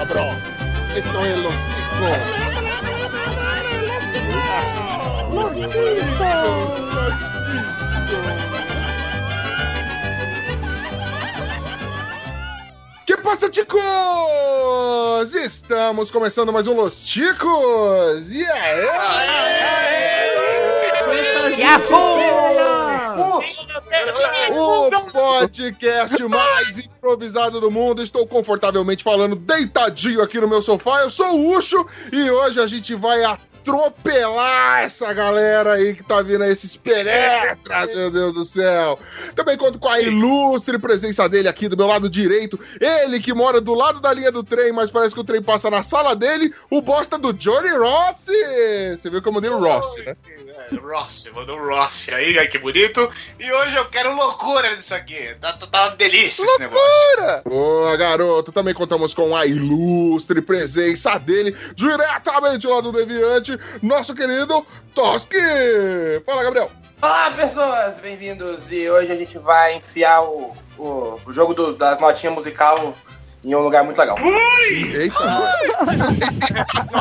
cabrón. Esto es Los Ticos. Los Ticos. Que passa, ticos? Estamos começando mais um Los Ticos. E aí? O podcast mais improvisado do mundo. Estou confortavelmente falando deitadinho aqui no meu sofá. Eu sou o Ucho e hoje a gente vai atropelar essa galera aí que tá vindo aí, esses penetras, meu Deus do céu. Também conto com a ilustre presença dele aqui do meu lado direito. Ele que mora do lado da linha do trem, mas parece que o trem passa na sala dele. O bosta do Johnny Rossi. Você viu que eu mandei o Rossi, né? Rossi, mandou um Rossi aí, ai, que bonito. E hoje eu quero loucura nisso aqui. Tá, tá, tá uma delícia esse negócio. Loucura! Boa, garoto. Também contamos com a ilustre presença dele, diretamente lá do Deviante, nosso querido Toski. Fala, Gabriel. Olá, pessoas! Bem-vindos! E hoje a gente vai enfiar o, o, o jogo do- das notinhas musical em um lugar muito legal. Eita,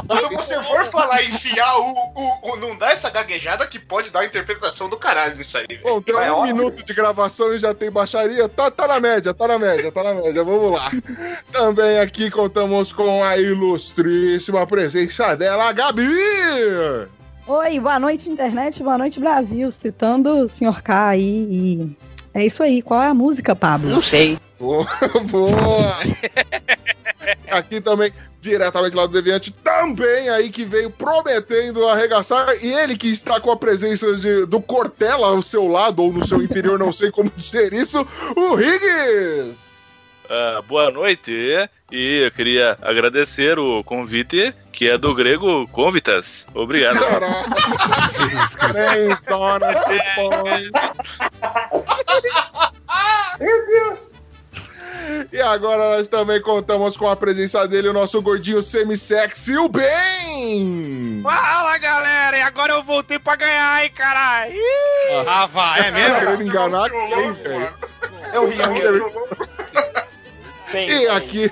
Quando você for falar enfiar o, o, o- Não dá essa gaguejada que pode dar a interpretação do caralho nisso aí. velho. Bom, tem Vai, um óbvio. minuto de gravação e já tem baixaria. Tá, tá na média, tá na média, tá na média. Vamos lá. Também aqui contamos com a ilustríssima presença dela, Gabi. Oi, boa noite, internet, boa noite, Brasil. Citando o Sr. K aí. E é isso aí. Qual é a música, Pablo? Boa, boa. Aqui também, diretamente lá do Deviante, também aí que veio prometendo arregaçar. E ele que está com a presença de- do Cortella ao seu lado, ou no seu interior, não sei como dizer isso, o Higgs. Ah, boa noite e eu queria agradecer o convite que é do grego convitas. Obrigado. Só na depois. Meu Deus! E agora nós também contamos com a presença dele, o nosso gordinho semi-sexy, o Ben! Fala galera, e agora eu voltei pra ganhar, hein, caralho! Ah, vai, é Tá mesmo? querendo enganar quem, velho? Eu ri, eu ri. E aqui,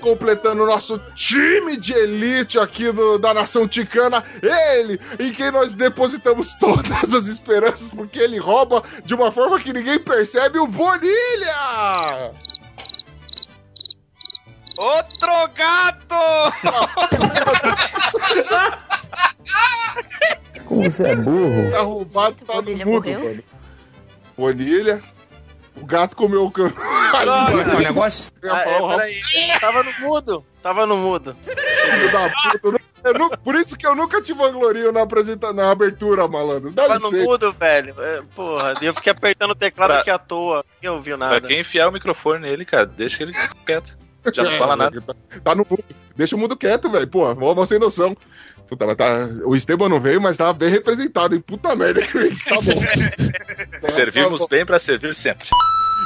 completando o nosso time de elite aqui do- da nação ticana, ele, em quem nós depositamos todas as esperanças, porque ele rouba de uma forma que ninguém percebe, o Bonilha! Outro gato! Como você é burro? Tá roubado, tá no mudo, mano. Bonilha. O gato comeu o cão. Como é que é o negócio? Ah, é, peraí. Tava no mudo. Tava no mudo. filho da puta. Por isso que eu nunca te vanglorio na, apresenta, na abertura, malandro. Dá Tava no mudo, velho. É, porra, eu fiquei apertando o teclado Pra- aqui à toa. Ninguém ouviu Pra nada. quem enfiar o microfone nele, cara, deixa ele quieto. Já não fala nada. Tá, tá no mudo. Deixa o mundo quieto, velho. Pô, mó sem noção. Puta, mas tá, o Esteban não veio, mas tava bem representado, hein? Puta merda, Chris. Tá bom. Tá, Servimos tá bom. bem pra servir sempre.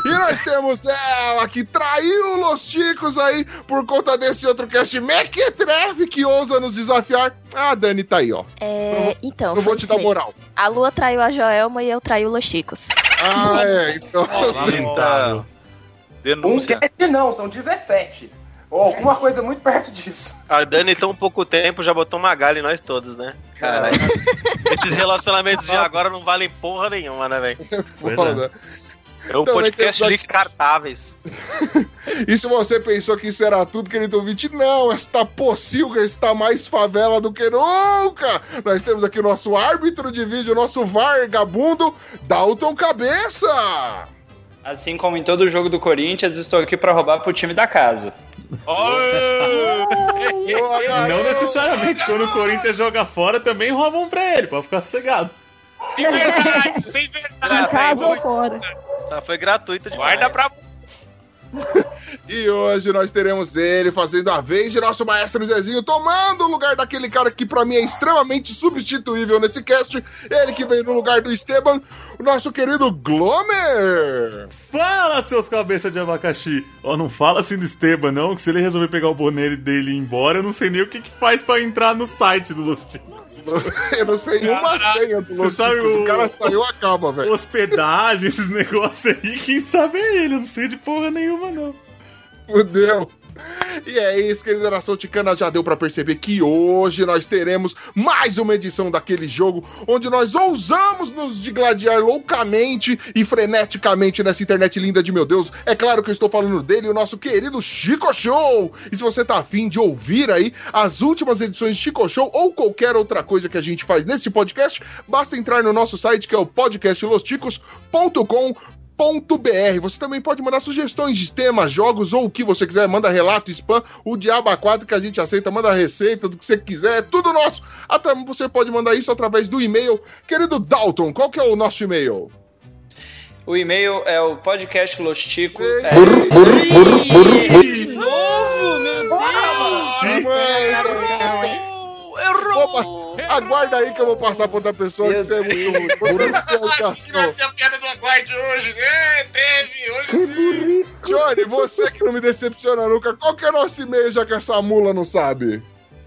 E nós temos ela que traiu os ticos aí por conta desse outro cast Mequetrefe que ousa nos desafiar. Ah, a Dani tá aí, ó. É, então, Não vou te dar moral. A Lua traiu a Joelma e eu traí os Chicos. Ah, é. Então, Lamentável. Um Denúncia. cast não, são 17. Ou alguma coisa muito perto disso. A Dani, tão pouco tempo, já botou uma galha em nós todos, né? Caralho. Esses relacionamentos de agora não valem porra nenhuma, né, velho? foda. É o Também podcast temos líquido. Descartáveis. E se você pensou que isso era tudo, querido ouvinte, não, esta pocilga está mais favela do que nunca. Nós temos aqui o nosso árbitro de vídeo, nosso vagabundo, Dalton Cabeça. Assim como em todo jogo do Corinthians, estou aqui para roubar pro time da casa. Não necessariamente quando o Corinthians joga fora, também roubam pra ele, pode ficar sossegado. Sem verdade, sem verdade! Em casa ou fora? Só foi gratuito demais. Guarda pra. E hoje nós teremos ele fazendo a vez de nosso maestro Zezinho, tomando o lugar daquele cara que pra mim é extremamente substituível nesse cast. Ele que veio no lugar do Esteban, o nosso querido Glomer. Fala, seus cabeças de abacaxi! Ó, não fala assim do Esteban, não, que se ele resolver pegar o boné dele e ir embora, eu não sei nem o que, que faz pra entrar no site do Los Ticos. Eu não sei uma senha do sabe o- O cara saiu, acaba, velho. Hospedagem, esses negócios aí, quem sabe é ele, eu não sei de porra nenhuma, não. Fudeu. E é isso, querida nação ticana, já deu pra perceber que hoje nós teremos mais uma edição daquele jogo onde nós ousamos nos digladiar loucamente e freneticamente nessa internet linda de meu Deus. É claro que eu estou falando dele, o nosso querido Chico Show. E se você tá afim de ouvir aí as últimas edições de Chico Show ou qualquer outra coisa que a gente faz nesse podcast, basta entrar no nosso site que é o podcastlosticos.com .br. Você também pode mandar sugestões de temas, jogos ou o que você quiser. Manda relato, spam, o Diabo A4 que a gente aceita. Manda receita do que você quiser. É tudo nosso. Até você pode mandar isso através do e-mail. Querido Dalton, qual que é o nosso e-mail? O e-mail é o podcast Lostico. É... Burro, burro, burro, burro, burro. De novo, meu Deus! Opa, aguarda aí que eu vou passar pra outra pessoa que você é muito ruim. Por isso que é Vai educação. ter a piada do aguarde hoje, né? Teve, hoje sim. Johnny, você que não me decepciona nunca, qual que é o nosso e-mail já que essa mula não sabe?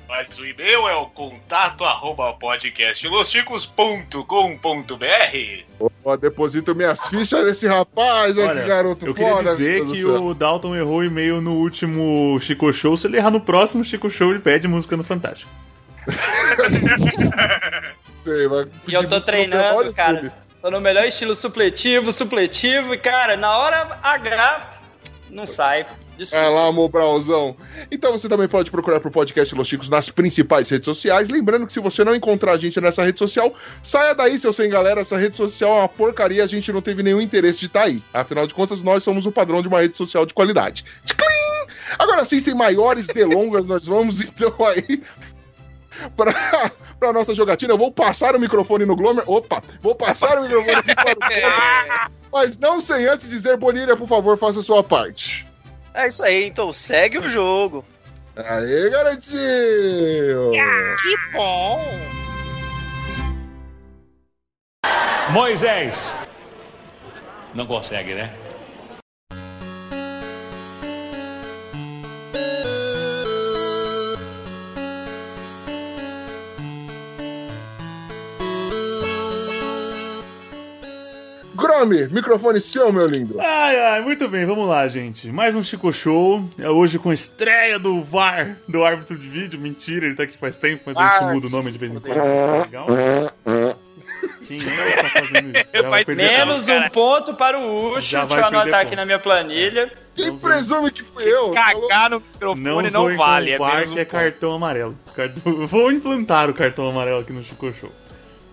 Mas o e-mail é o contato arroba podcastlosticos.com.br Ó, deposito minhas fichas nesse rapaz, olha Olha, que garoto eu queria foda. dizer que o Dalton errou o e-mail no último Chico Show. Se ele errar no próximo Chico Show, ele pede música no Fantástico. Sei, vai E eu tô treinando, cara. Tô no melhor estilo supletivo, supletivo, e, cara, na hora H não sai. Desculpa. É lá, amor Brauzão. Então você também pode procurar pro podcast Los Chicos nas principais redes sociais. Lembrando que se você não encontrar a gente nessa rede social, saia daí, seu sem galera. Essa rede social é uma porcaria, a gente não teve nenhum interesse de estar aí. Afinal de contas, nós somos o padrão de uma rede social de qualidade. Tchim! Agora sim, sem maiores delongas, nós vamos então aí pra, pra nossa jogatina. Eu vou passar o microfone no Glomer. Opa, vou passar o microfone aqui para o Glomer. Mas não sem antes dizer, Bonilha, por favor, faça a sua parte. É isso aí, então segue o jogo. Aê, garotinho! Moisés. Não consegue, né? Grome, microfone seu, meu lindo. Ai, ai, muito bem, vamos lá, gente. Mais um Chico Show. É hoje com estreia do VAR, do árbitro de vídeo. Mentira, ele tá aqui faz tempo, mas a gente Vars. muda o nome de vez em quando. Legal? Quem é que tá fazendo isso? Já vai Vai Menos ponto. um ponto para o Ucho. Já Deixa vai eu anotar aqui ponto. na minha planilha. Quem Não presume que fui eu? Cagar no Não, microfone não, zoem vale. com É o VAR, menos que um é ponto. cartão amarelo. Vou implantar o cartão amarelo aqui no Chico Show.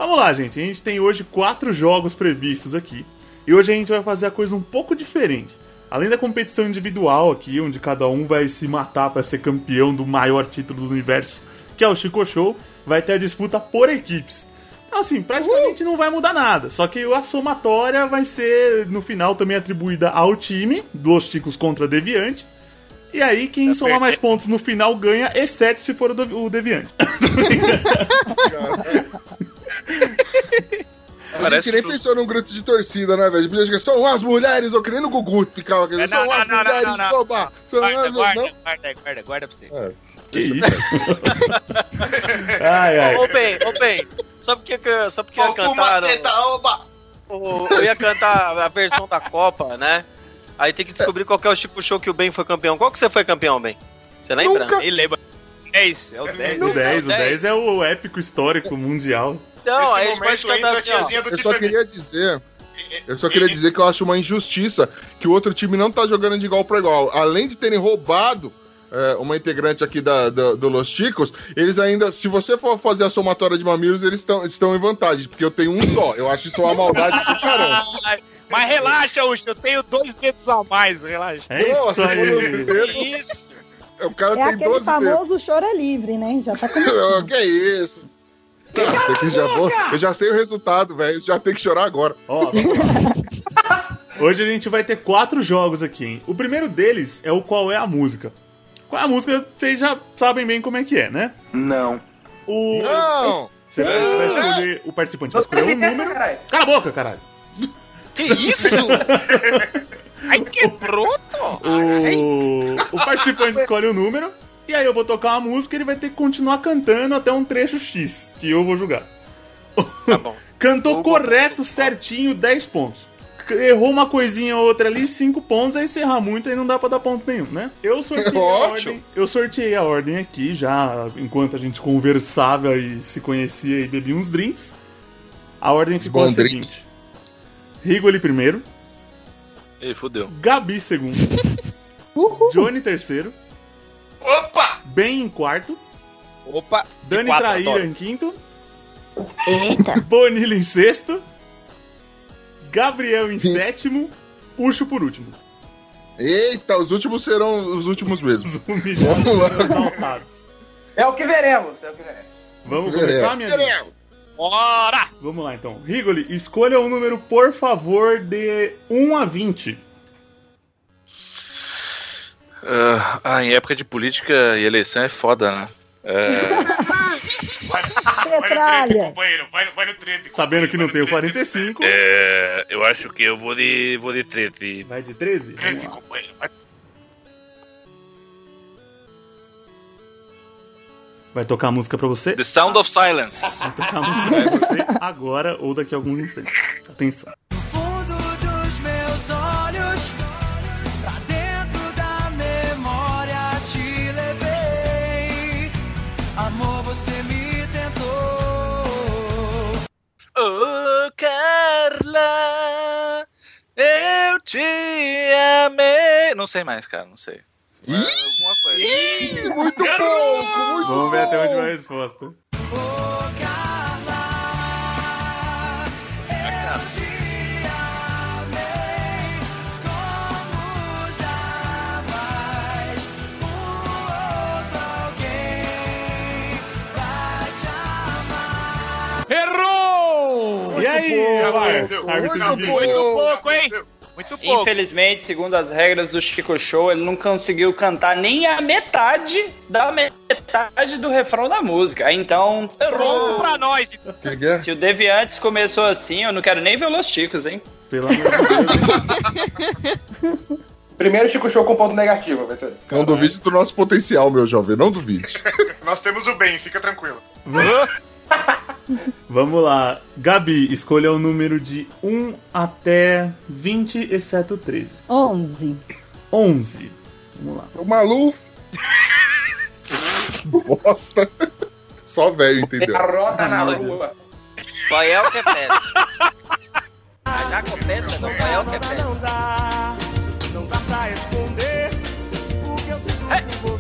Vamos lá, gente. A gente tem hoje quatro jogos previstos aqui. E hoje a gente vai fazer a coisa um pouco diferente. Além da competição individual aqui, onde cada um vai se matar para ser campeão do maior título do universo, que é o Chico Show, vai ter a disputa por equipes. Então, assim, praticamente não vai mudar nada. Só que a somatória vai ser, no final, também atribuída ao time, dos Chicos contra Deviante. E aí, quem somar mais pontos no final ganha, exceto se for o, do- o Deviante. A Parece gente nem que- pensou num grupo de torcida, né, velho? Podia São as mulheres, eu queria no Gugu ficava. Não, São não, as não, não, mulheres, não, não. soba. São Guarda, as guarda, não? guarda, guarda, guarda pra você. É. Que isso? ai, ai. Ô, bem, ô, bem. Só porque, que- só porque eu ia cantar. o- Eu ia cantar a versão da Copa, né? Aí tem que descobrir qual que é o Chico Show que o Ben foi campeão. Qual que você foi campeão, Ben? Você lembra? Nunca. Nem lembra. 10, é o 10. O 10, o Não, 10 é o épico histórico mundial. Não, aí a gente pode cantar assim, ó. Eu time só queria dizer. Eu só queria dizer que eu acho uma injustiça que o outro time não tá jogando de igual para igual. Além de terem roubado é, uma integrante aqui da, do, do Los Chicos, eles ainda, se você for fazer a somatória de mamilos, eles estão estão em vantagem, porque eu tenho um só. Eu acho isso uma maldade do caramba. Mas relaxa, Ucho, eu tenho dois dedos a mais, relaxa. É isso Nossa, aí. Que isso? O cara É tem aquele 12 dedos. famoso choro é livre, né? Já tá começando. que é isso? Tem que já vou- eu já sei o resultado, velho. Já tem que chorar agora. Ó. Hoje a gente vai ter quatro jogos aqui, hein? O primeiro deles é o Qual é a Música. Qual é a música, vocês já sabem bem como é que é, né? Não. O... Não! Você vai, você vai escolher, o participante vai escolher um número. Caralho. Cala a boca, caralho! Que isso? Ai, quebrou, O, o participante escolhe o número. E aí eu vou tocar uma música e ele vai ter que continuar cantando até um trecho X, que eu vou julgar. Tá bom. Cantou correto, certinho, 10 pontos. errou uma coisinha ou outra ali, cinco pontos, aí se errar muito, aí não dá pra dar ponto nenhum, né? Eu sorteei a Ótimo. ordem. Eu sorteei a ordem aqui, já enquanto a gente conversava e se conhecia e bebia uns drinks. A ordem ficou Bom a drink. seguinte: Rigoli primeiro, Ei, fodeu. Gabi segundo, Johnny terceiro, Opa! Ben em quarto, Opa! Dani quatro, Traíra adoro. em quinto, Eita. Bonilha em sexto, Gabriel em sétimo, Ucho por último. Eita, os últimos serão os últimos mesmo. Humilhados Vamos lá. exaltados. É o que veremos, é o que veremos. Vamos Veremos. começar, minha gente? Veremos. Bora! Vamos lá então. Rigoli, escolha um número, por favor, de 1 a 20. Ah, ah, em época de política e eleição é foda, né? É, Vai, vai no 13, Petralha. companheiro. Vai, vai no 13. Sabendo que não tem o 45. é, eu acho que eu vou de, vou de 13. Vai de 13? Vamos 13, lá. companheiro. Vai. Vai tocar a música pra você? The Sound of Silence. Vai tocar a música pra você agora ou daqui a alguns instantes. Atenção. Oh, Carla, eu te amei. Não sei mais, cara, não sei. Mas alguma coisa. Ih, muito pouco, muito Vamos ver até onde vai a resposta. Oh, muito Árbitro de pouco. vídeo. Muito pouco, hein? Muito pouco. Infelizmente, segundo as regras do Chico Show, ele não conseguiu cantar nem a metade da metade do refrão da música. Então, errou. pra nós. Que que é? Se o Deviantes começou assim, eu não quero nem ver os Chicos, hein? Pelo amor de Deus. Primeiro Chico Show com ponto negativo, vai ser. Não duvide do nosso potencial, meu jovem. Não duvide. Nós temos o bem, fica tranquilo. Vamos lá. Gabi, escolha o número de 1 até 20, exceto 13. 11. 11. Vamos lá. O Maluf. Bosta. Só velho, entendeu? Garota na rua. Qual é o que é peça? Ah, já começa, não. Qual é o que é peça? não dá pra esconder o que eu sinto por você,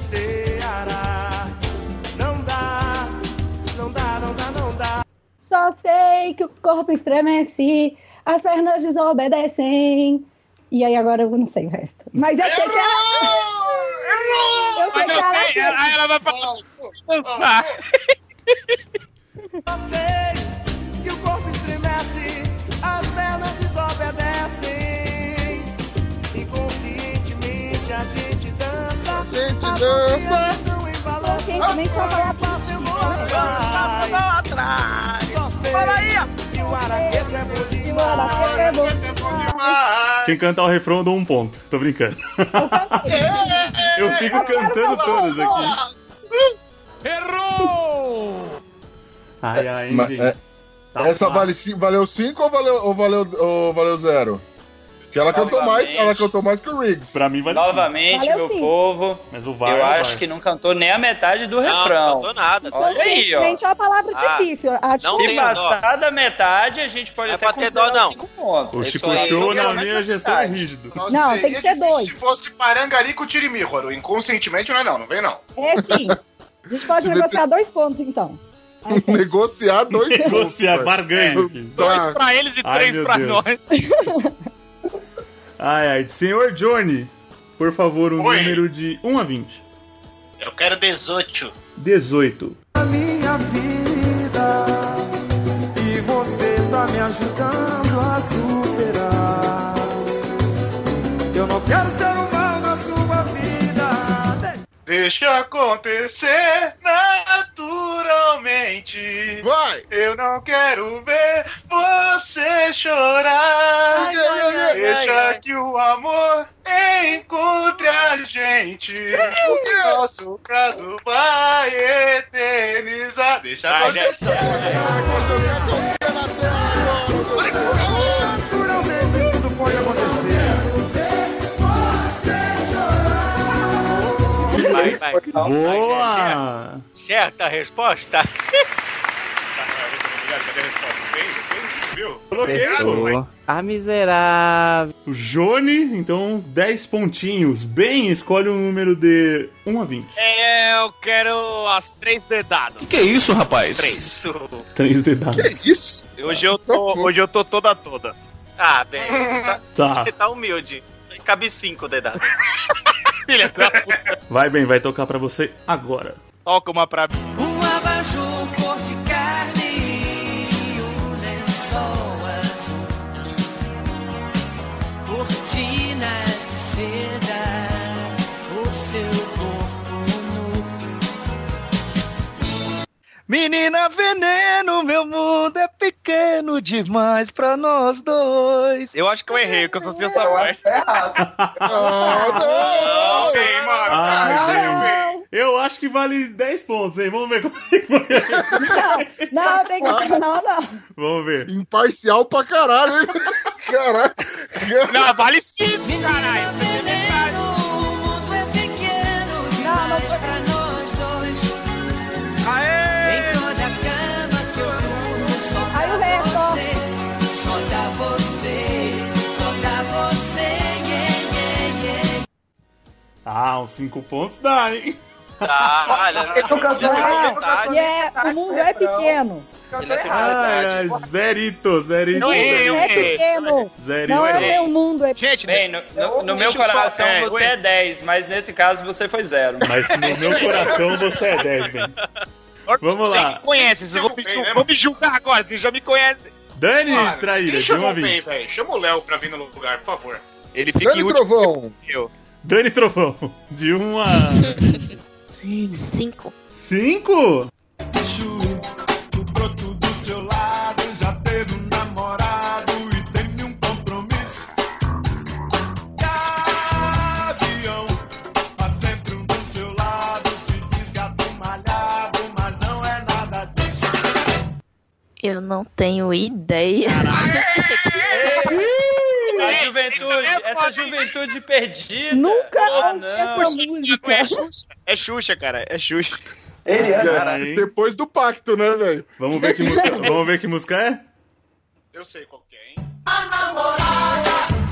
Só sei que o corpo estremece, as pernas desobedecem. E aí agora eu não sei o resto. Mas eu sei que ela. Eu sei que ela. Aí ela vai pra dançar. Só sei que o corpo estremece, as pernas desobedecem. Inconscientemente a gente dança. A gente dança. Só vai atrás. Fala aí, o araqueto é bom. Demais. Quem cantar o refrão eu dou um ponto. Tô brincando. Eu fico cantando todos aqui. Errou! Ai, ai, hein, gente. é, Tá Essa vale, valeu 5 ou valeu, ou valeu, ou valeu 0? Porque ela cantou mais, ela cantou mais que o Riggs. Pra mim cinco. Novamente, Valeu meu sim. povo, Mas o VAR eu é acho que não cantou nem a metade do Não, não refrão. cantou nada. Olha aí, ó. É uma palavra Ah, difícil. A não Se passar da metade, a gente pode Não é até pra ter dó, não. cinco pontos. O Isso Chico aí. Show na Não, minha gestão é rígido. Nossa, Não, tem que ser dois. Se fosse Parangarico Tirimíhoro, inconscientemente não é não, não vem não. É sim. A gente pode Se negociar dois pontos, então. Negociar dois Negociar, pontos, barganha velho. aqui. Dois Tá. pra eles e Ai, três pra Deus. nós. Ai, ai. Senhor Johnny, por favor, um Oi. número de 1 a 20. Eu quero 18. 18. a minha vida e você tá me ajudando a superar. Eu não quero ser Deixa acontecer naturalmente. Vai! Eu não quero ver você chorar. Ai, ai, ai, ai, Deixa ai. que o amor encontre a gente. O nosso caso vai eternizar. Deixa Ah, já- acontecer. Naturalmente tudo Boa! Certa resposta. Cadê a resposta? Tem? Tem? Viu? Coloquei, pô. Acertou. A miserável. O Jone, então 10 pontinhos. Bem, escolhe um número de 1 a 20. É, eu quero as três dedadas. Que isso, rapaz? Três. 3 dedados. Que isso? Hoje eu tô, hoje eu tô toda toda. Ah, bem, você tá, Tá. você tá humilde. Cabe cinco dedados. Filha da puta. Vai bem, vai tocar pra você agora. Toca uma pra mim. Um abajur cor de carne e um lençol azul. Cortinas de seda, o seu corpo nu. Menina veneno, meu mundo é pequeno demais pra nós dois. Eu acho que eu errei, que eu só sei essa parte. Ah, não! Tem, mano. Ai, Não, bem. Eu acho que vale 10 pontos, hein? Vamos ver como é que foi. não, não, tem que. Não, não. Vamos ver. Imparcial pra caralho, hein? Caralho. Não, vale cinco, Menina caralho. veneno, o Ah, uns 5 pontos dá, hein? Tá, olha, é ele é, é, o mundo é pequeno. Ele. Ah, zerito, zerito. Não errei, eu É pequeno. Zerito. Não é meu mundo, é Gente, Bem, no, no- no meu eu coração é, você é 10, mas nesse caso você foi zero. Mas no meu coração você é 10, bem. Vamos lá. me conhece, vocês vão me, vão me julgar agora, vocês já me conhecem. Dani, traíra, quem de chamou 1 a o bem, 20. velho? Chama o Léo pra vir no lugar, por favor. Ele fica em Dani último. Trovão. Eu. Dani Trovão, de 1 a Cinco. 5? O broto do seu lado já teve um namorado e tem um compromisso. Gavião, há sempre um do seu lado, se diz gato malhado, mas não é nada disso. Eu não tenho ideia. A juventude, essa juventude perdida. Nunca Ah, ouvi não. essa música. É Xuxa, é Xuxa, cara, é Xuxa. Ele é. Cara? Depois do pacto, né, velho? Vamos ver que música, vamos ver que música é? Eu sei qual que é, hein? A namorada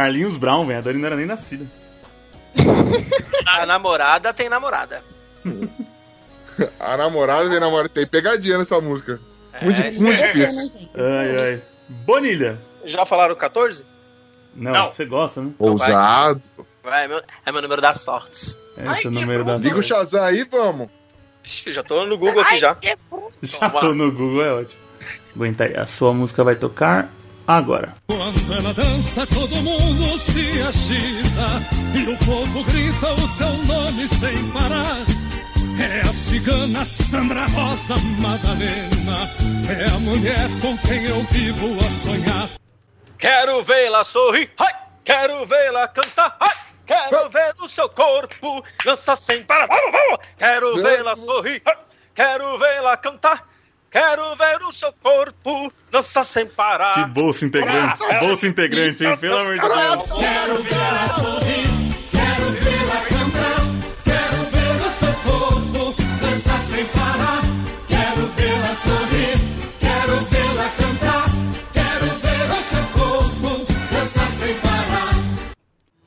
Carlinhos Brown, velho. A Dani não era nem nascida. A namorada tem namorada. A namorada vem namorada. Tem pegadinha nessa música. Muito, É, difícil, muito É difícil. Ai, ai. Bonilha. Já falaram 14? Não, Não. você gosta, né? Ousado. Vai, é meu, é meu número das sortes. Esse é o número da. Liga o Shazam aí, vamos. Ixi, já tô no Google aqui já. Já tô no Google, é ótimo. Aguenta aí, a sua música vai tocar agora. Quando ela dança, todo mundo se agita e o povo grita o seu nome sem parar. É a cigana Sandra Rosa Madalena, é a mulher com quem eu vivo a sonhar. Quero vê-la sorrir, ai! quero vê-la cantar, ai! quero ver o seu corpo dançar sem parar. Vamos, vamos! Quero vê-la sorrir, ai! quero vê-la cantar, quero ver o seu corpo dançar sem Que parar. bolsa integrante, bolsa integrante, hein? Pelo amor de Deus. Quero vê-la sorrir, quero vê-la cantar, quero ver o seu corpo dançar sem parar. Quero vê-la sorrir, quero vê-la cantar, quero ver o seu corpo dançar sem parar.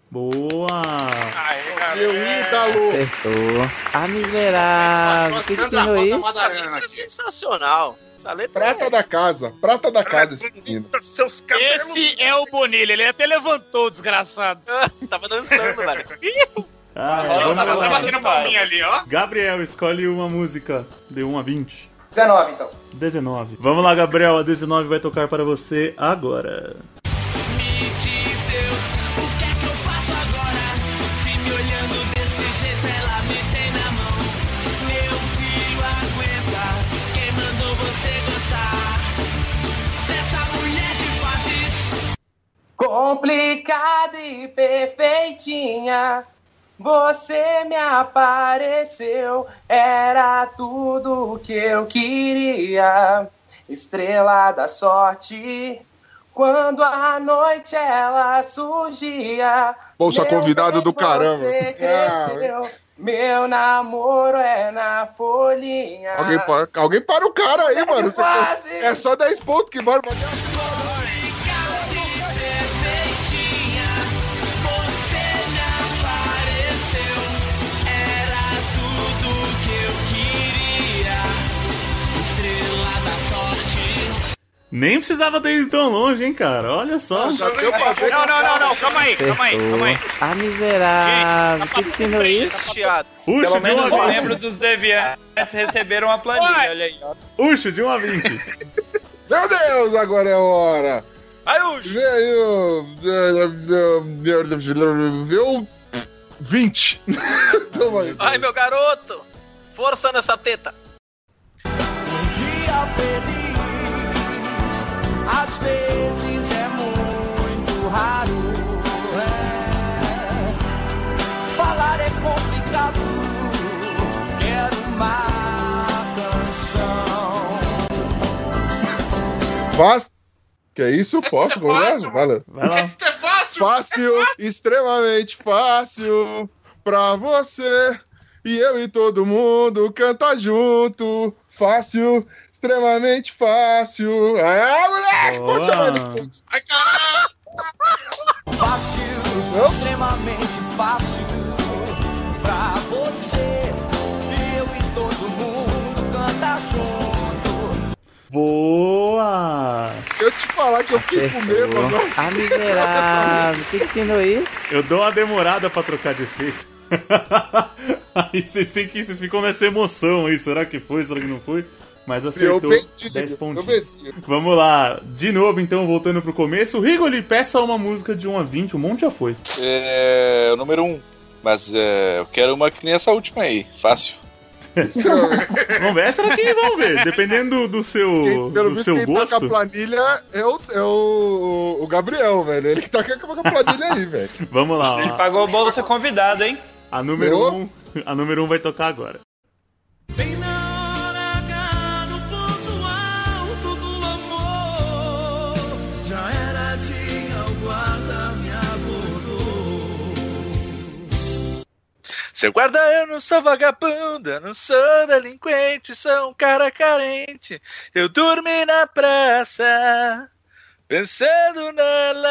Boa! Meu ídolo. Acertou. A miserável. O que, que Sandra ensinou Rosa isso? Madalena É sensacional. Essa letra Prata da casa. Prata da casa esse menino. Seus Esse é o Bonilha, ele até levantou, desgraçado. é... Tava dançando, velho. Ah, Roda, vamos Tá lá. batendo palminha ali, ó. Gabriel, escolhe uma música de 1 a 20. 19, então. 19. Vamos lá, Gabriel, a 19 vai tocar para você agora. Complicada e perfeitinha. Você me apareceu, era tudo o que eu queria. Estrela da sorte, quando a noite ela surgia. Bolsa convidado do caramba. Você cresceu, meu namoro é na folhinha. Alguém, pa- alguém para o cara aí, mano. Quase. é só 10 pontos que bater. Nem precisava ter ido tão longe, hein, cara. Olha só. Já deu pra ver. Não, não, não, não, calma aí, calma aí, calma aí. Ah, miserável. Que ensinou isso? Chiado. Uxo, Pelo de 1 menos a os 20. membros dos Deviantes receberam uma planilha, olha aí. Uxo, de 1 a 20. Meu Deus, agora é a hora. Aí, Ucho. Veio. Viu? 20. Toma aí. Ai, meu garoto. Força nessa teta. Às vezes é muito raro. é. Falar é complicado. Quero uma canção. Fácil. Que é isso? Posso? Conversa? Vai Vai lá. Isso é fácil! Fácil, extremamente fácil pra você. E eu e todo mundo canta junto. Fácil, extremamente fácil. Ah, moleque! Boa. Pode chamar pontos. Ai, caralho! Fácil, Não? extremamente fácil pra você. Eu e todo mundo canta junto. Boa! Eu te falar que eu fiquei com medo agora. Ah, miserável. Que ensinou isso? Eu dou uma demorada pra trocar de efeito. aí vocês têm que. Vocês ficam nessa emoção aí. Será que foi? Será que não foi? Mas acertou obedi, 10 eu pontinhos. Vamos lá, de novo então, voltando pro começo. Rigoli, peça uma música de 1 a 20, um monte já foi. É. O número 1. Um. Mas é, eu quero uma que nem essa última aí. Fácil. Vamos ver, essa daqui vamos ver. Dependendo do, do seu, Quem, pelo do visto, seu quem tá com gosto. a planilha é o, é o, o Gabriel, velho. Ele que tá com a planilha aí, velho. Vamos lá, Ele ó. pagou bolsa convidado, hein? A número Eu? 1 um, a número um vai tocar agora. Bem Seu guarda, eu não sou vagabundo, eu não sou delinquente, sou um cara carente. Eu dormi na praça, pensando nela.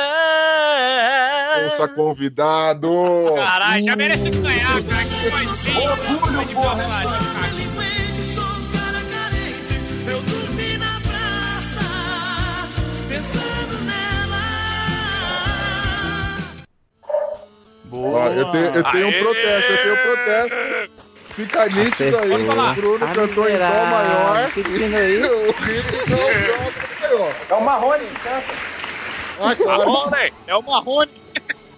Bolsa convidado. Caralho, já merece ganhar, cara. Que vozinha. Vai de Ó, eu tenho, eu tenho um protesto, eu tenho um protesto. Fica nítido aí. O Bruno Ah, cantou em dó maior. Que ensinou isso? O não ganhou. É o Marrone, canta. Marrone, é o Marrone.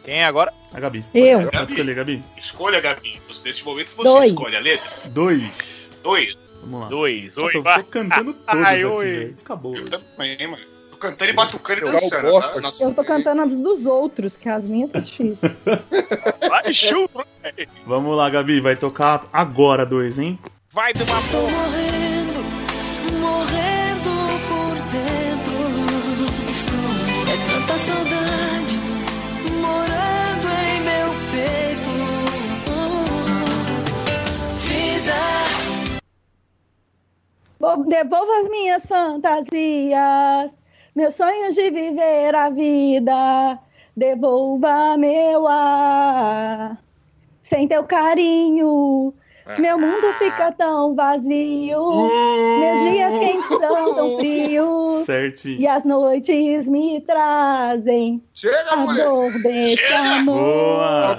Quem é agora? A Gabi. Eu. Pode escolher, Gabi. Escolha, Gabi. Neste momento você Dois. escolhe a letra. Dois. Dois. Vamos lá. Dois. Nossa, eu tô cantando todas Ai, aqui, oi. Acabou. Eu também, mano. Tô cantando e batucando e Eu dançando. gosto. tá? Nossa, Eu tô cantando as dos outros, que as minhas tá difícil. Vai, chupa. Vamos lá, Gabi. Vai tocar agora dois, hein? Vai de uma Estou porra. morrendo, morrendo por dentro. Estou, é tanta saudade morando em meu peito. Vida. Devolva as minhas fantasias, meus sonhos de viver a vida. Devolva meu ar. Sem teu carinho, meu mundo fica tão vazio. Meus dias quentes são tão frios. Certinho. E as noites me trazem Chega, a mulher. dor desse amor. Boa!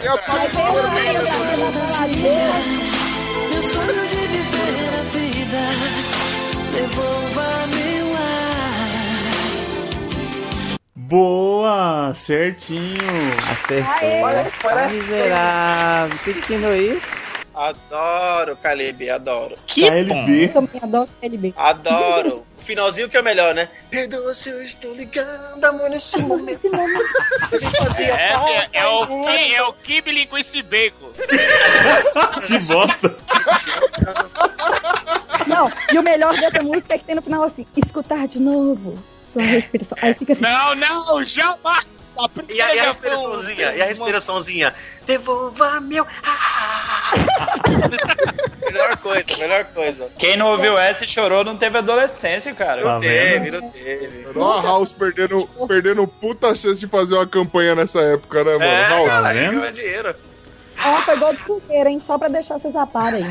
Meu sonho Boa! Certinho. Acertou. Aê. Parece miserável. Que ensinou isso? Adoro KLB, adoro. KLB. Eu também adoro LB. Adoro. O finalzinho que é o melhor, né? Perdoa se eu estou ligando, amor, nesse momento. Sem fazer É, é, é o, falta, ki- é o kibe linguiça e bacon. que bosta. Não, e o melhor dessa música é que tem no final assim, escutar de novo sua respiração. Aí fica assim. Não, não, jamais! E a, e a respiraçãozinha, e a respiraçãozinha. Devolva meu. melhor coisa, melhor coisa. Quem não ouviu essa e chorou não teve adolescência, cara. Tá Teve, não teve. Ó, a House perdendo, perdendo puta chance de fazer uma campanha nessa época, né, mano? É, House. Tá cara, ganhou dinheiro. Ó, pegou de punheira, hein? Só pra deixar vocês a par aí.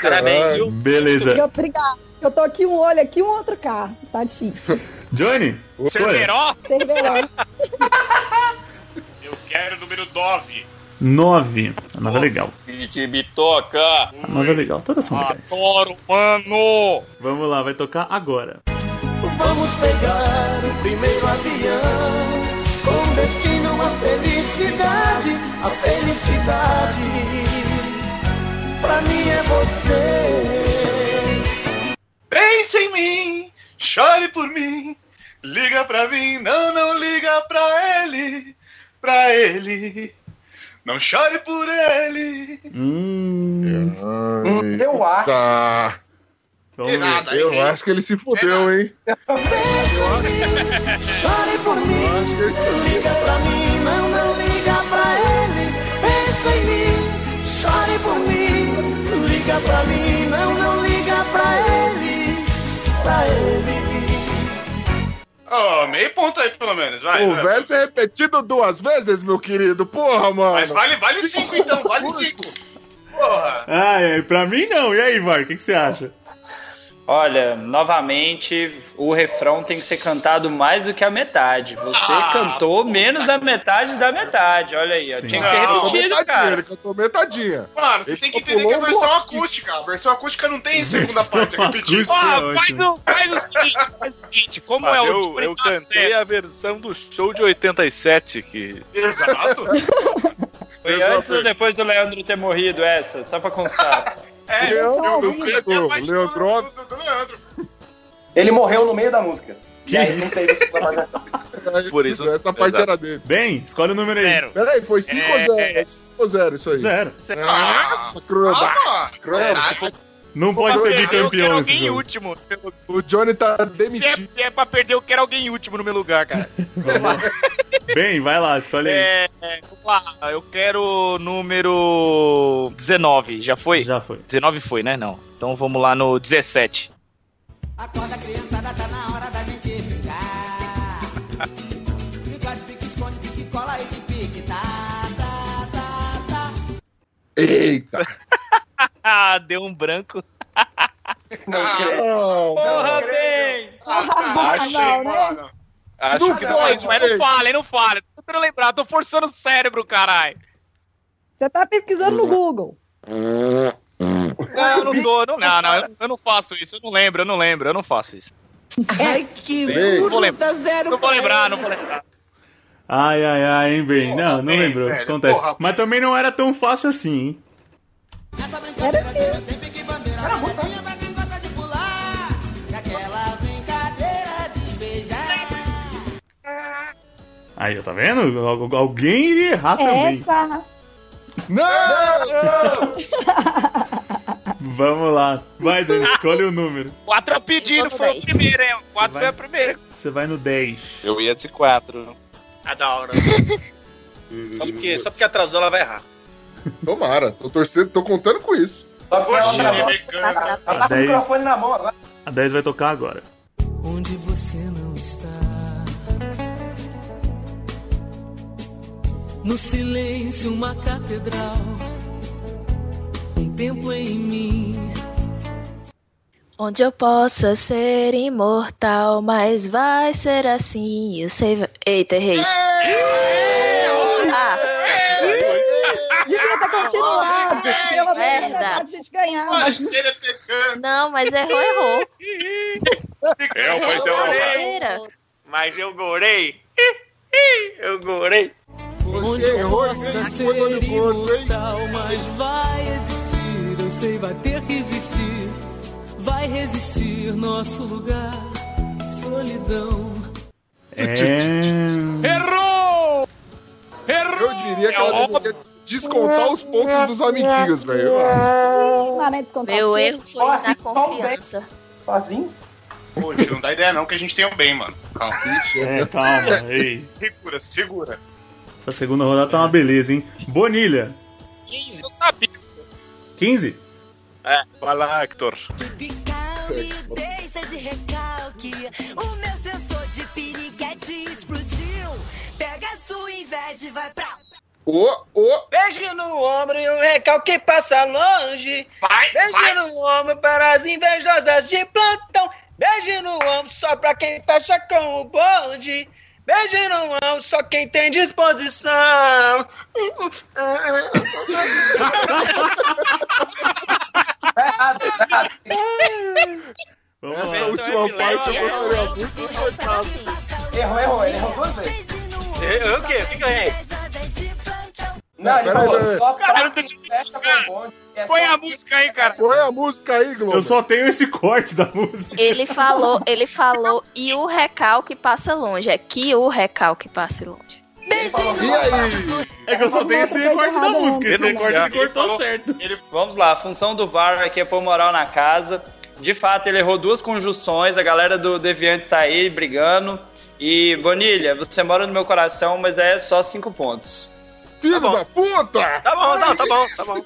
Parabéns, viu? Beleza. Obrigado. Eu tô aqui um olho, aqui um outro cá. Tá difícil. Johnny? Cerveró? Cerveró. Eu quero o número 9. 9. A nova é legal. Te bitoca. A nova é legal. Todas são legais. Adoro, mano! Vamos lá, vai tocar agora. Vamos pegar o primeiro avião com destino à felicidade, a felicidade pra mim é você. Pense em mim, chore por mim, liga pra mim, não, não liga pra ele, pra ele. Não chore por ele. Hum. Eu acho. Tá. Que nada, Eu hein? acho que ele se fudeu, hein? Chore por mim, liga pra mim, não, não liga pra ele. Pensa em mim, chore por mim, liga pra mim, não, não liga pra ele, pra ele. Oh, meio ponto aí, pelo menos, vai. O vai. verso é repetido duas vezes, meu querido. Porra, mano. Mas vale, vale 5 então, vale 5. Porra. Ah, é, pra mim não. E aí, Var, o que, que você acha? Olha, novamente, o refrão tem que ser cantado mais do que a metade. Você Ah, cantou menos da metade da metade. Olha aí, ó. Sim. tinha que ter repetido, metadinha, cara. ele cantou metadinha. Mano, você Ele tem que entender que é versão acústica. A versão acústica não tem segunda parte, é. Ó, é faz, faz o seguinte, faz o seguinte, como Mas é o eu, eu cantei certo. a versão do show de 87, que Exato. Foi antes ou depois do Leandro ter morrido essa? Só pra constar. É, Leandro, eu, eu, parte do- Leandro. Ele morreu no meio da música. Que e aí isso? não teve. Por isso- Essa parte Exato. era dele. Bem, escolhe o número aí. Zero. Peraí, foi 5 É, ou 0? 5 ou 0 isso aí. Zero. Nossa, crueldade. Crueldade. Não pode ter Eu quero bicampeão nesse alguém jogo. último. O Johnny tá Se demitido. é, é pra perder, eu quero alguém último no meu lugar, cara. Bem, vai lá, escolhe aí. É, é, vamos lá, eu quero o número 19, já foi? Já foi. 19 foi, né? Não. Então vamos lá no 17. Acorda, criançada, tá na hora da gente brincar. Brincar de pique, esconde, pique, cola e de pique, tá, tá, tá, tá. Eita. Ah, deu um branco. Não creio. Não, Porra, bem! Achei, Não, né? mano. Acho Não que foi, não, mas não fala, hein, não fala. Tô tentando lembrar, tô forçando o cérebro, caralho. Você tá pesquisando no Google. Não, eu não tô, não, não, não, eu, eu não faço isso, eu não lembro, eu não lembro, eu não faço isso. Ai, que. Não lembrar, dá zero não vou lembrar, não vou lembrar. Ai, ai, ai, hein, Bem. Porra, Não, não bem, lembrou. velho, Acontece. porra. Mas também não era tão fácil assim, hein? Essa pique bandeira. Era muito pra quem gosta de pular. Aquela brincadeira de beijar. Aí, tá vendo? Al- Alguém iria errar também. Essa. Não! Vamos lá. Vai, Dani, escolhe o número. 4 é o pedido, foi o primeiro, hein? 4 vai- foi a primeira. Você vai no 10. eu ia de 4. Adoro. só, porque, só porque atrasou, ela vai errar. Tomara, tô torcendo, tô contando com isso. Só que ela tá- canta. ela tá com o Dez. microfone na mão agora. A 10 vai tocar agora. Onde você não está. No silêncio, uma catedral. Um templo em mim. Onde eu possa ser imortal, mas vai ser assim. Eu sei. Eita, errei. Ah, Devia ter continuado. Pelo menos Merda. a gente ganhava. Pecando. não, mas errou, errou. É, mas eu Terceira. Mas eu gorei. Eu gorei. Você errou e hein? imortal, mas vai existir, eu sei, vai ter que existir. Vai resistir nosso lugar, solidão. É. Errou! Eu diria que ela deveria descontar os pontos dos amiguinhos, velho. Não, né? Descontar Meu erro foi Nossa, na confiança. Sozinho? Poxa, não dá ideia não que a gente tem um bem, mano. Calma. É, calma, ei. Segura, segura. Essa segunda rodada tá uma beleza, hein? Bonilha, 15, eu sabia. 15? É. Vai lá, Hector. Deixa de recalque. O meu sensor de piriguete explodiu. Pega a sua inveja e vai pra. Ô, ô, Beijo no ombro e um recalque passa longe. Vai, Beijo vai. no ombro para as invejosas de plantão. Beijo no ombro só pra quem fecha com o bonde. Beijo no ombro só quem tem disposição. Vamos essa lá. última parte eu gostaria muito cortado. Errou, errou, ele errou duas vezes. Eu o quê? O que que eu errei? Não, ele falou só Cara, pra quem fecha bonde. É Põe a música aí, cara. Põe a música aí, Globo. Eu só tenho esse corte da música. Ele falou, ele falou, e o recalque passa longe. É que o recalque passe longe. E aí? É que eu só tenho esse Outra coisa corte da música. Esse Denunciar. corte ele cortou Ele falou- certo. Vamos lá, a função do VAR aqui é pôr moral na casa. De fato, ele errou duas conjunções, a galera do Deviante tá aí brigando. E, Bonilha, você mora no meu coração, mas é só cinco pontos. Filho da puta! Tá bom, tá, tá bom, tá bom.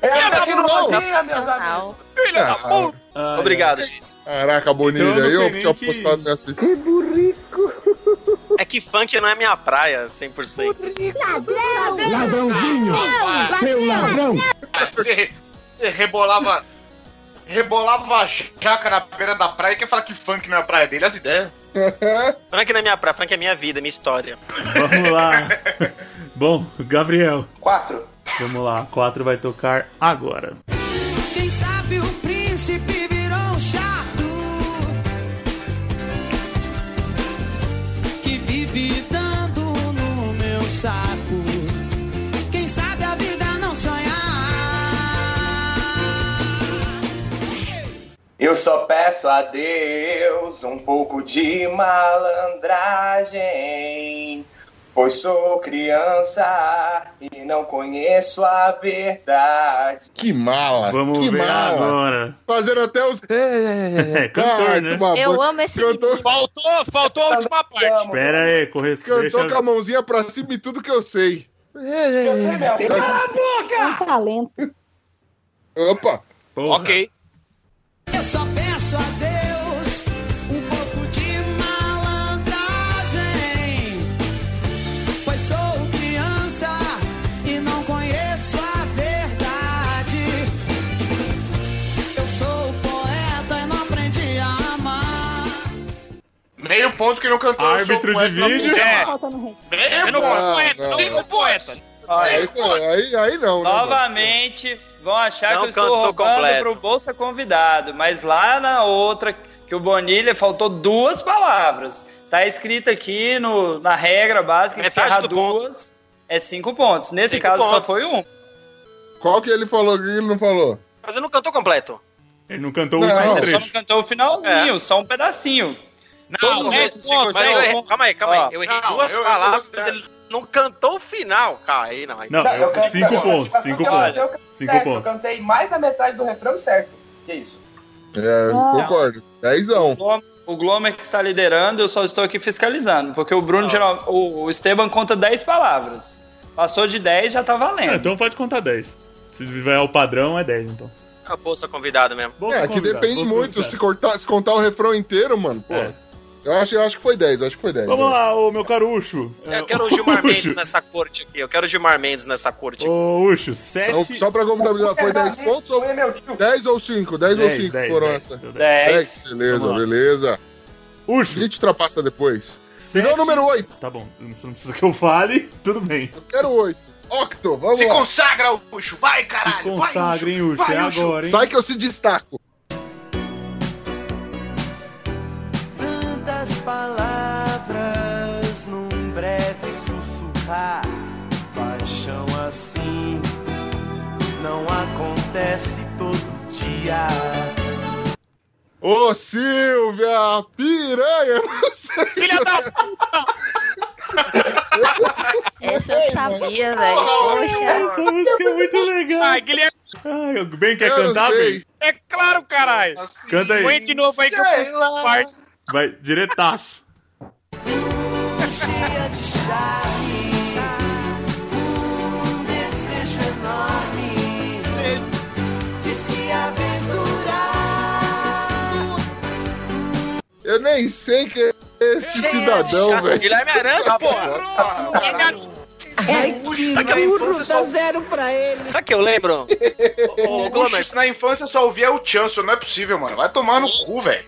Essa aqui não Não. tinha, meus amigos. Filha da Ah, puta. Ai, Obrigado. Giz. Caraca, Bonilha, Então eu eu tinha que- postado nessa. É que funk não é minha praia, 100%. Ladrãozinho! Seu ladrão! Você, você rebolava. Rebolava a jaca na beira da praia e quer falar que funk não é a praia dele, as ideias. Funk não é minha praia, funk é minha vida, minha história. Vamos lá. Bom, Gabriel, Quatro. vamos lá. 4 vai tocar agora. Quem sabe o príncipe virou um chato que vive dando no meu saco. Quem sabe a vida não sonhar. Eu só peço a Deus um pouco de malandragem. Pois sou criança e não conheço a verdade. Que mala! Vamos que ver mala! agora. Fazendo até os. É, É, cantor, né? Eu amo esse Cantou, Faltou, faltou a última parte. Pera aí, corre... cantou deixa... com a mãozinha pra cima e tudo que eu sei. É um talento. Opa! Porra. Ok. Eu só peço a Deus Meio ponto que não cantou. Árbitro de vídeo. É. Meio não ponto. Não, poeta, não. não sou poeta. Aí, aí, aí não, né? Novamente, vão achar Não que eu estou roubando completo. pro Bolsa Convidado, mas lá na outra, que o Bonilha faltou duas palavras. Tá escrito aqui no, na regra básica que se errar do ponto. duas é cinco pontos. Nesse Cinco caso só pontos. foi um. Qual que ele falou que ele não falou? Mas eu não cantou completo. Ele não cantou o último não. Ele só não cantou o finalzinho, É. só um pedacinho. Não, Todo é mundo se ponto, Mas concentra- errei, calma aí, calma Ó, aí. Eu errei não, duas palavras, eu- mas ele não cantou o final. Cara, aí não. Aí... Não, Não, eu cantei- cinco pontos, cinco pontos. eu cantei Cinco certo, pontos. Eu cantei mais da metade do refrão certo. Que isso? É, concordo. Dezão. O Glomer que está liderando, eu só estou aqui fiscalizando, porque o Bruno, geral, o, o Esteban conta 10 palavras. Passou de 10, já tá valendo. Ah, então pode contar 10. Se vai ao padrão, é 10, então. A bolsa convidada mesmo. Bolsa É, que depende muito. Se, cortar, se contar o refrão inteiro, mano, pô. É. Eu, acho, eu acho que foi 10, eu acho que foi 10. Vamos né? lá, ô meu caro Ucho. Eu quero o Gilmar Mendes nessa corte aqui. Eu quero o Gilmar Mendes nessa corte aqui. Ô Ucho, 7. Então, só pra contabilizar, foi 10 pontos ou. Foi meu tio. 10 ou 5? 10 ou 10, 5 10, foram 10, essa? deu 10. beleza, beleza. Ucho, A gente ultrapassa depois. sete- Virou o número 8. Tá bom, você não precisa que eu fale, tudo bem. Eu quero 8. Octo, vamos Se lá. consagra, Ucho. Vai, Se caralho. vai, consagra, hein, Ucho, Vai, é Ucho. agora, hein? Sai que eu se destaco. errar. Paixão assim não acontece todo dia. Ô Silvia, piranha! Filha da puta! Essa eu sabia, velho. Poxa, essa música é muito legal. Ai, Guilherme. Ai, bem, quer eu cantar, bem? É claro, caralho. Assim, Canta aí. Põe de novo aí que eu faço parte. Vai, diretaço. Cheia de chá. Eu nem sei quem é esse cidadão, velho. Guilherme Arantes, porra. Ai, Puxa, que na burro, infância dá só... zero pra ele. Sabe o que eu lembro? Ô, Ô, Gomes, na infância só ouvia o Chanso, não é possível, mano. Vai tomar no cu, velho.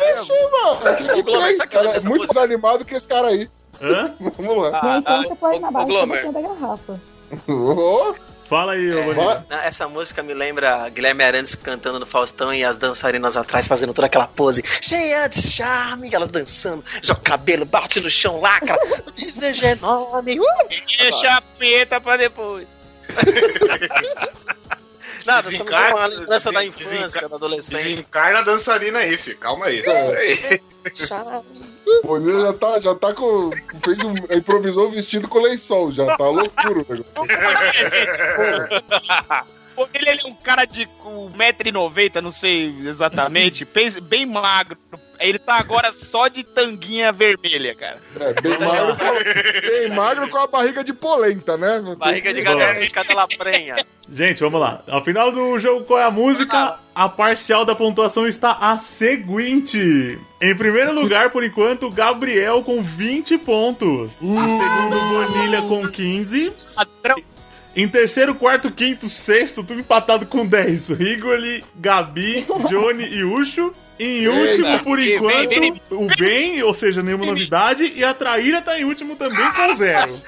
Isso, mano. Que que Glomer, sabe que eu cara? lembro É muito música? mais animado que esse cara aí. Hã? Vamos lá. Na infância foi na ô, base da Glomer. da garrafa. Ô, Fala aí, ô É, essa música me lembra Guilherme Arantes cantando no Faustão e as dançarinas atrás fazendo toda aquela pose cheia de charme, elas dançando, joga o cabelo, bate no chão, lacra, o desejo é enorme. Uh! Deixa a punheta pra depois. Nada, só me dá uma Desencarna- lembrança da infância, da adolescência. Desencarna a dançarina aí, filho. Calma aí. Isso aí. o Bonilha já tá, já tá com. Fez um, improvisou o vestido com lençol, já tá loucura o negócio. Pô, Ele, ele é um cara de com 1,90m, não sei exatamente, bem magro. Ele tá agora só de tanguinha vermelha, cara. É, bem magro, com, bem magro com a barriga de polenta, né? Barriga de Boa. cadela, de cadela prenha. Gente, vamos lá. Ao final do jogo, qual é a música? A parcial da pontuação está a seguinte. Em primeiro lugar, por enquanto, Gabriel com 20 pontos. Em segundo, Bonilha com 15. Padrão. Em terceiro, quarto, quinto, sexto, tudo empatado com 10. Rigoli, Gabi, Johnny e Ucho. Em último, por Vem, enquanto, vem, vem. o Ben, ou seja, nenhuma novidade. E a Traíra tá em último também com zero.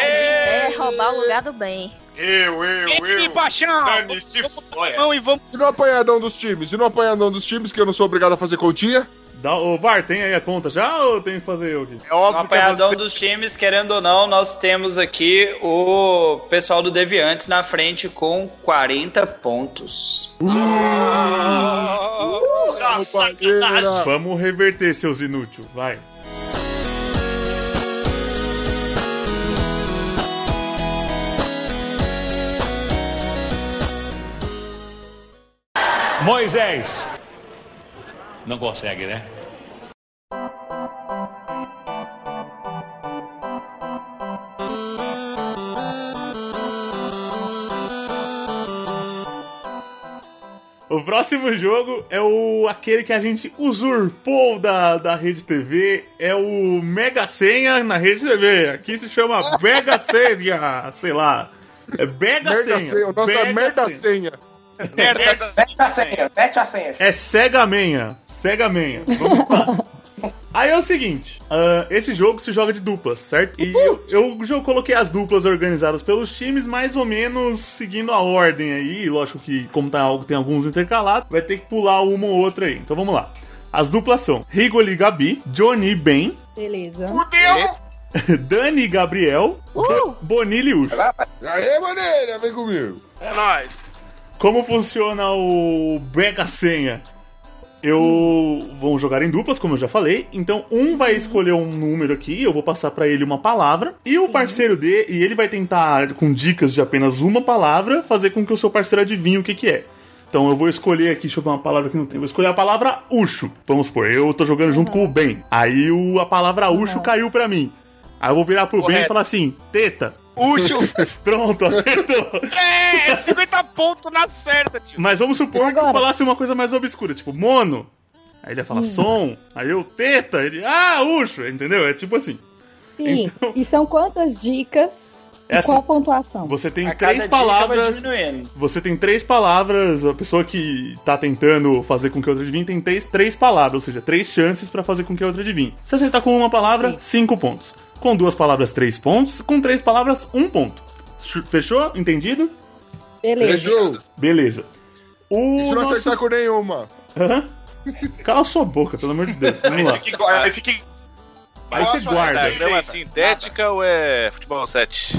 É roubar o lugar do bem. Eu, eu, Vem, eu. paixão! Dane-se fora. Mão e vamos. E no apanhadão dos times? E no apanhadão dos times, que eu não sou obrigado a fazer continha? Dá, ô, VAR, tem aí a conta já ou tem que fazer eu aqui? É No óbvio que é apanhadão você. dos times, querendo ou não, nós temos aqui o pessoal do Deviantes na frente com 40 pontos. Ah, sacanagem. Vamos reverter, seus inúteis. Vai. Moisés. Não consegue, né? O próximo jogo é o aquele que a gente usurpou da, da Rede TV. É o Mega Senha na Rede TV. Aqui se chama Mega Senha, sei lá. É Mega Merda Senha. senha. Nossa, Mega merda Senha. senha. Merda. Mete a senha, mete a senha. É Sega Menha. Sega Menha. Vamos lá. Aí é o seguinte, ah, esse jogo se joga de duplas, certo? E eu, eu já coloquei as duplas organizadas pelos times, mais ou menos seguindo a ordem aí. Lógico que, como tá, algo- tem alguns intercalados, vai ter que pular uma ou outra aí. Então vamos lá. As duplas são Rigoli Gabi, Johnny e Ben, Beleza. Fudeu. Dani e Gabriel, Bo Bonilha e Ucho. Aê, Bonilha, vem comigo. É nóis. Como funciona o Mega Senha? Eu vou jogar em duplas, como eu já falei. Então, um vai escolher um número aqui, eu vou passar pra ele uma palavra, e o parceiro dele, e ele vai tentar, com dicas de apenas uma palavra, fazer com que o seu parceiro adivinhe o que, que é. Então eu vou escolher aqui, deixa eu ver uma palavra que não tem. Vou escolher a palavra Ucho. Vamos supor, eu tô jogando junto com o Ben. Aí o, a palavra Ucho caiu pra mim. Aí eu vou virar pro Ben e Correto. falar assim: Teta. Ucho. Pronto, acertou. É, 50 pontos na certa, tio. Mas vamos supor que eu falasse uma coisa mais obscura, tipo mono. Aí ele ia falar som, aí eu teta, ele, ah, ucho, entendeu? É tipo assim. Sim. E são quantas dicas É e assim, qual a pontuação? Você tem A cada três dica vai palavras. diminuindo. Você tem três palavras, a pessoa que tá tentando fazer com que a outra adivinhe tem três, três palavras, ou seja, três chances pra fazer com que a outra adivinhe. Se acertar com uma palavra, cinco pontos. Com duas palavras, três pontos. Com três palavras, um ponto. Ch- Fechou? Entendido? Beleza. Beijo. Beleza. O se não nosso- acertar com nenhuma? Hã? Cala sua boca, pelo amor de Deus. Vamos Aí lá. Aí fica Aí você guarda. É grama sintética ou é futebol 7?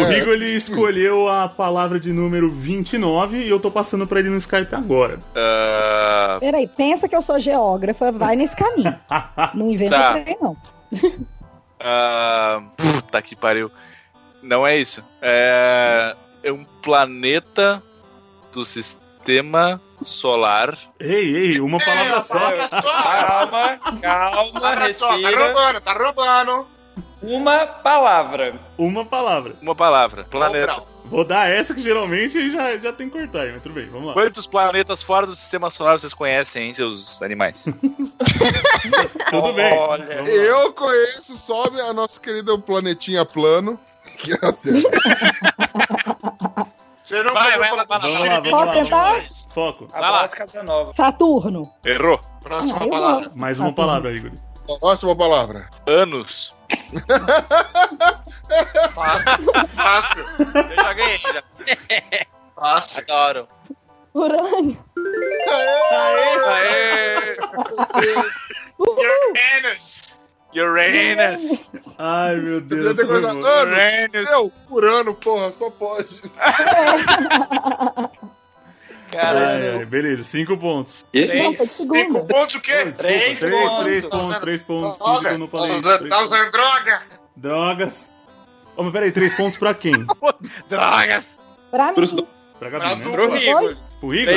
O Rigo ele escolheu a palavra de número 29 e eu tô passando pra ele no Skype agora. Ah, Peraí, pensa que eu sou geógrafa, vai nesse caminho. Não inventa Tá. trem, não. Ah, puta que pariu. Não é isso. É, é um planeta do sistema solar. Ei, ei, uma palavra só. Calma, calma, Olha só, tá respira. roubando, tá roubando. Uma palavra. Uma palavra. Uma palavra. Planeta. Vou dar essa que geralmente já, já tem que cortar, aí, mas tudo bem, vamos lá. Quantos planetas fora do sistema solar vocês conhecem, hein, seus animais? Tudo bem. Eu conheço só a nossa querida planetinha plano, que é a Terra. Você não Vai, vai, vai, falar vai, Vamos lá, vamos Posso tentar? Foco. Casanova. Saturno. Errou. Próxima Ah, palavra. Mais uma palavra, Igor. Próxima palavra. Anos. Fácil. Eu já ganhei. Já. Fácil. Adoro. Urânio. Aê! Uranus. Uranus. Ai, meu Deus. Coisa boa. anos, seu, por ano, porra, só pode. Ai, ai, beleza, cinco pontos. De Cinco pontos o quê? Três três, pontos. três pontos, três pontos. Droga. Finge que eu não falei isso. Tá Três tá usando droga? Drogas. Ô, mas peraí, três pontos pra quem? Drogas. Pra mim. Pra Pra Gabi, né? dupla. Pro Três Igor?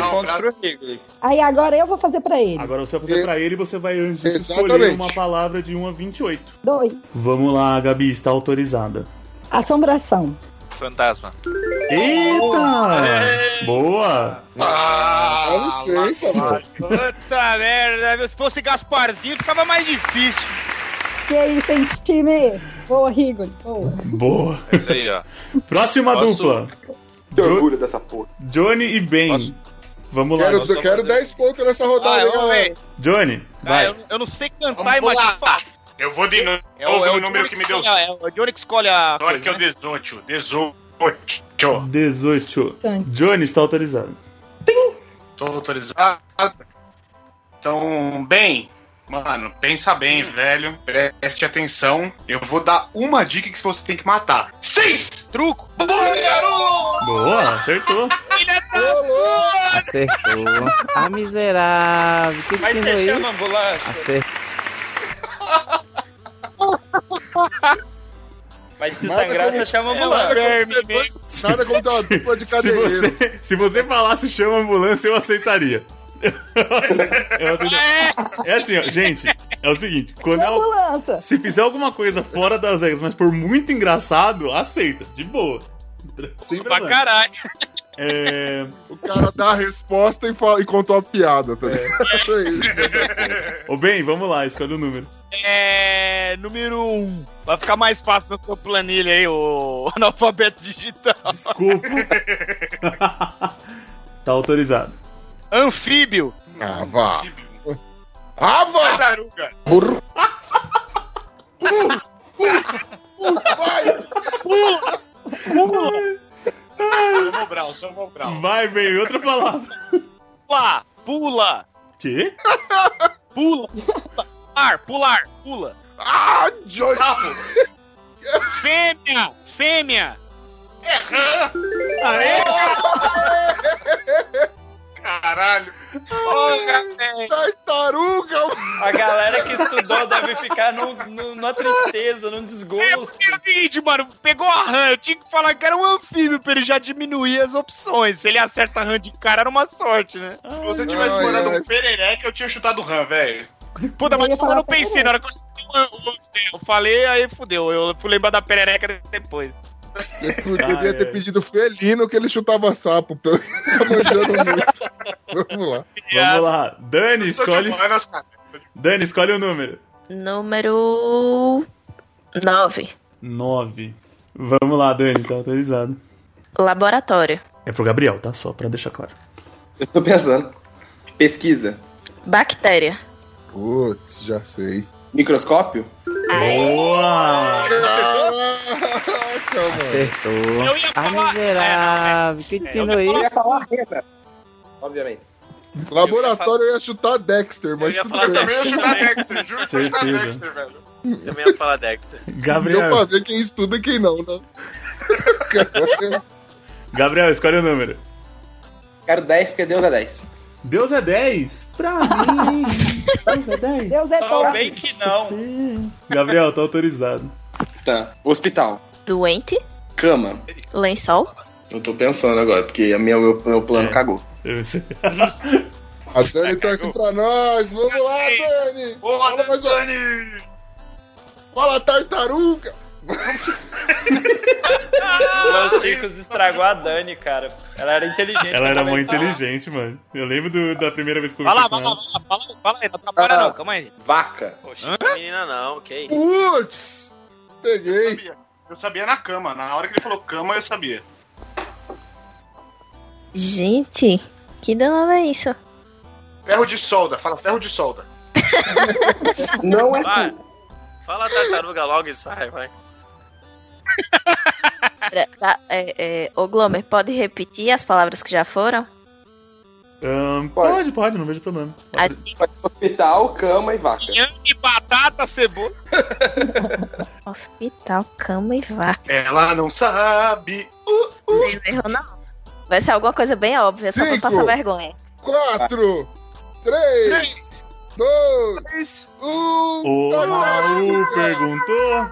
Não, pontos pra- pro Rigor. Aí agora eu vou fazer pra ele. Agora você vai fazer pra ele e você vai antes escolher uma palavra de 1 a 28. Dois. Vamos lá, Gabi, está autorizada. Assombração. Fantasma. Eita! Boa! Ah, dá licença, mano. Puta merda. Se fosse Gasparzinho, ficava mais difícil. Que isso, hein, time? Boa, Rigor. Boa. Boa! É isso aí, ó. Próxima Posso- dupla. Que Jo- orgulho dessa porra. Johnny e Ben. Posso- Vamos lá. Quero, só quero fazer- 10 pontos nessa rodada, Ah, hein, galera. Johnny, Ah, vai. eu, eu não sei cantar Vamos Eu vou de novo É o, é o número que me deu. É o Johnny que escolhe a. Olha que é o coisa, né? 18. 18. 18. Johnny está autorizado. Tô autorizado. Então, bem, mano, pensa bem, velho. Preste atenção. Eu vou dar uma dica que você tem que matar. Seis! Truco. Boa, acertou. Acertou. Ah, miserável. Que Mas você chama ambulância. Acertou. Mas se Nada sangrar, como- você chama a Nada ambulância. Nada como ter uma dupla de Se cadeireiro. você, se você falasse chama a ambulância, eu aceitaria. Eu aceitaria. É assim, ó, gente, é o seguinte, quando Chama ela, ambulância. se fizer alguma coisa fora das regras, mas for muito engraçado, aceita, de boa. Sem Pra problema. caralho. É, O cara dá a resposta e, fala, e contou a piada, tá ligado? Ô, bem, vamos lá, escolhe o número. É. Número 1. Um. Vai ficar mais fácil na sua planilha aí, o analfabeto digital. Desculpa. tá autorizado. Anfíbio. Ah, vá. Ah, vá! Tartaruga. Burro. Vai! Sou Mobral, sou Mobral. Vai, bem, outra palavra. Pula. Pula. Quê? Pula. Pular. Pular. Pula. Ah, Johnny! Sapo. Fêmea. Fêmea. Aê! Caralho. Tartaruga! A galera que estudou deve ficar no, no- numa tristeza, num desgosto. É vídeo, mano. Pegou a rã. Eu tinha que falar que era um anfíbio pra ele já diminuir as opções. Se ele acerta a rã de cara, era uma sorte, né? Se você tivesse Ai, mandado ai. um perereca, eu tinha chutado o RAM, velho. Puta, mas eu não pensei. Na hora que eu, eu falei, aí fudeu. Eu fui lembrar da perereca depois. Eu devia Ah, ter é. pedido felino que ele chutava sapo. pelo- Tá manjando muito. Vamos lá. Vamos lá. Dani, escolhe. humanas. Dani, escolhe o número. Número 9. 9. Vamos lá, Dani, tá autorizado. Laboratório. É pro Gabriel, tá? Só pra deixar claro. Eu tô pensando. Pesquisa. Bactéria. Putz, já sei. Microscópio? Boa! Caraca, mano. Acertou. Eu ia Ah, falar- miserável. Que ensinou Eu ia isso? falar renda. Obviamente. Laboratório eu ia chutar Dexter, Eu mas ia tudo bem. também, eu ia chutar Dexter. Juro que eu ia chutar. Dexter, velho. Eu ia falar Dexter. Gabriel. Deu pra ver quem estuda e quem não, né? Gabriel, escolhe o número. Quero 10 porque Deus é 10. Deus é 10? Pra mim. Deus é 10. Deus é Só todo. bem que não. Gabriel, tá autorizado. Tá. Hospital. Doente? Cama. Lençol? Eu tô pensando agora, porque a minha, meu, meu plano cagou. Eu sei. A Dani torce pra nós. Vamos lá, Dani. Boa, Dani! Fala, tartaruga. Los Chicos estragou a Dani, cara. Ela era inteligente. Ela era muito comentar. inteligente, mano. Eu lembro do- da primeira vez que eu ela. vai lá, fala, fala aí, não atrapalha não, calma aí. Vaca. Poxa, não menina não, ok. Putz. Peguei. Sabia. Eu sabia na cama. Na hora que ele falou cama, eu sabia. Gente, que danado é isso? Ferro de solda. Fala ferro de solda. Não é Vai. Fala tartaruga logo e sai, vai. Tá, é, é, ô Glomer, pode repetir as palavras que já foram? Ahn, Pode. pode, pode, não vejo problema. As dicas. Hospital, cama e vaca. Inhame, batata, cebola. Hospital, cama e vaca. Ela não sabe. Sem erro, não. Vai ser alguma coisa bem óbvia, só pra Cinco. passar vergonha. Quatro. Três. Dois. Um. O Maru perguntou.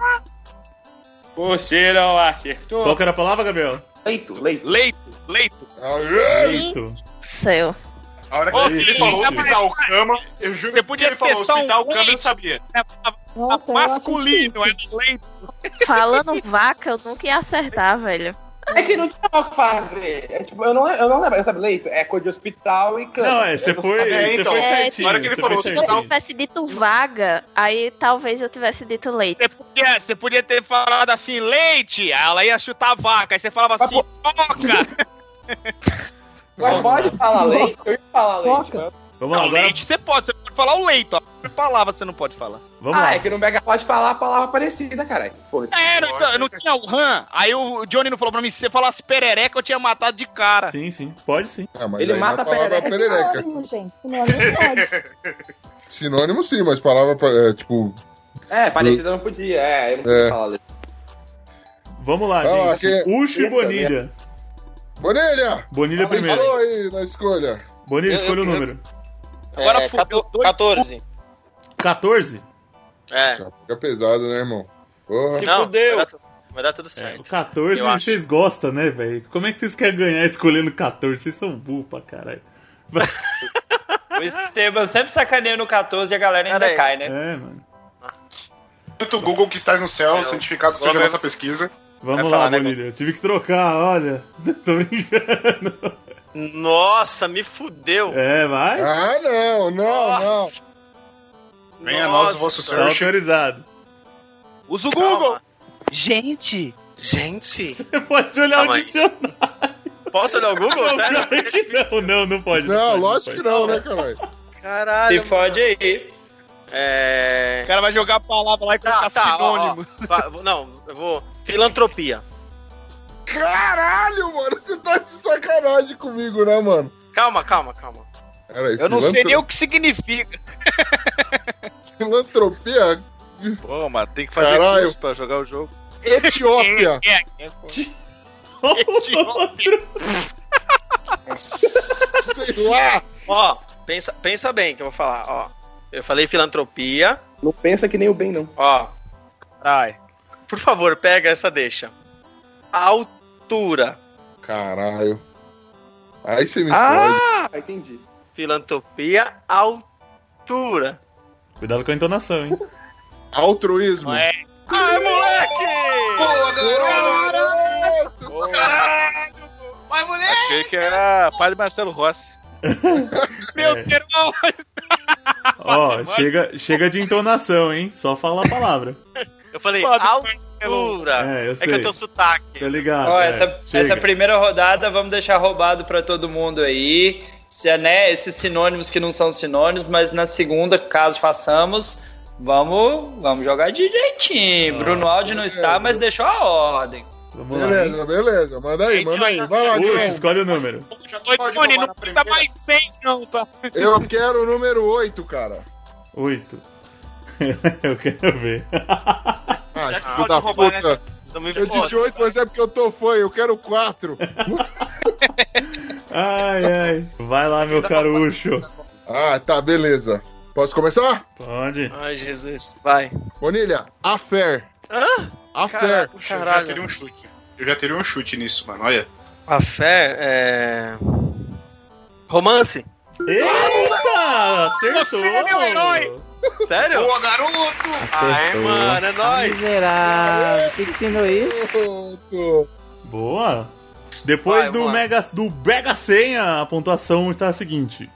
Você não acertou. Qual que era a palavra, Gabriel? Leito, leito. Leito, leito. Aê. Eito. Céu. A hora que Ô, ele falou hospital cama, eu juro Você que podia ele falou testar um hospital cama, eu sabia. Nossa, eu Masculino, é leito. Falando vaca, eu nunca ia acertar, velho. É que não tinha o que fazer. É, tipo, eu não, eu não lembro, sabe, leito? É coisa de hospital e cama. Não, é, você Eu foi. É, você então. foi É, certinho. hora que ele falou Se você certinho. tivesse dito vaga, aí talvez eu tivesse dito leite. Você podia, você podia ter falado assim, leite, aí ela ia chutar a vaca, aí você falava Mas, assim, toca. Mas pode falar leite? Eu ia falar leite. Vamos lá, Não, agora. leite você pode, você pode falar o leito, ó. Que palavra você não pode falar. Vamos Ah, lá. é que no Mega pode falar a palavra parecida, caralho. É, não, não tinha o RAM, aí o Johnny não falou pra mim, se você falasse perereca, eu tinha matado de cara. Sim, sim. Pode sim. Ah, mas Ele aí mata palavra perereca. perereca. Sinônimo, gente. Sinônimo não pode. Sinônimo sim, mas palavra é, tipo. É, parecida não podia. É, eu não podia É. falar. Vamos lá, Vai lá, gente. quem- Ucho e Eita, Bonilha. Bonilha! Bonilha primeiro. Aí na escolha. Bonilha, Eu- escolha o eu- número. Agora é, fudeu cato- dois 14. 14? É. Já fica pesado, né, irmão? Porra. Se Não, fudeu. Vai dar, tu- vai dar tudo É, certo. o 14 Eu acho. vocês gostam, né, velho? Como é que vocês querem ganhar escolhendo 14? Vocês são burros pra caralho. O Esteban sempre sacaneia no 14 e a galera ainda aí. cai, né? É, mano. Tanto o Google que estás no céu, Eu- cientificado seja a nossa pesquisa. Vamos lá, falar, né, Bonilha. Eu tive que trocar, olha. Tô brincando. Nossa, me fudeu. É, vai. Ah, não, não, não. Nossa. Venha a nós o vosso. Tá search. autorizado. Usa o Calma. Google. Gente, Gente, Você pode olhar Calma o aí. dicionário. posso olhar o Google? Não, Sério? que não, não, não pode. Não, pode, lógico que pode. não, né, caralho? Caralho. Se mano. fode aí. É. o cara vai jogar a palavra lá e colocar Tá, tá, ó, sinônimo. ó. Va- Não, eu vou. Filantropia. Caralho, mano, você tá de sacanagem comigo, né, mano? Calma, calma, calma. Eu não sei nem o que significa. Filantropia? Pô, mas tem que fazer Caralho. curso pra jogar o jogo. Etiópia. É, é, pô. Sei lá. Ó, pensa, pensa bem que eu vou falar, ó. Eu falei filantropia, Não pensa que nem o bem, não. ó. Caralho. Por favor, pega essa deixa. Altura. Caralho. Aí você me fode. Ah, entendi. Filantropia, altura. Cuidado com a entonação, hein? Altruísmo. É. Ai, moleque! Boa, Garoto! Caralho! Vai, moleque! Achei que era Padre Marcelo Rossi. Meu É. Deus! Ó, chega, chega de entonação, hein? Só fala a palavra. Eu falei Pode, É, eu É sei. que eu tenho sotaque. Tá ligado? Ó, é. essa, essa primeira rodada vamos deixar roubado pra todo mundo aí. Se, é, né, esses sinônimos que não são sinônimos, mas na segunda, caso façamos, vamos, vamos jogar direitinho. Ah, Bruno Aldi não está, mas deixou a ordem. Vamos lá. hein? Beleza, beleza. Manda aí, manda aí. Vai lá, John. escolhe o número. Já Oi, pode Tony, não pinta primeira. mais seis, não, tá? Eu quero o número 8, cara. Oito. eu quero ver. Ah, filho da roubar, puta. Eu disse. 8, mas é porque eu tô fã, eu quero 4. Ai, ai. Vai lá, meu carucho. Ah, tá, beleza. Posso começar? Pode. Ai, Jesus. Vai. Bonilha, a fé. Hã? A Caralho, fé. Puxa, Eu já Caralho. teria um chute. Eu já teria um chute nisso, mano. Olha. A fé é. Romance? Eita! Acertou! Você é meu herói! Sério? Boa, garoto! Aê, Acertou. mano, é Ah, nóis! Miserável. Quem que ensinou isso? Boa! Depois Vai, do, lá. mega, do Mega Senha, a pontuação está a seguinte: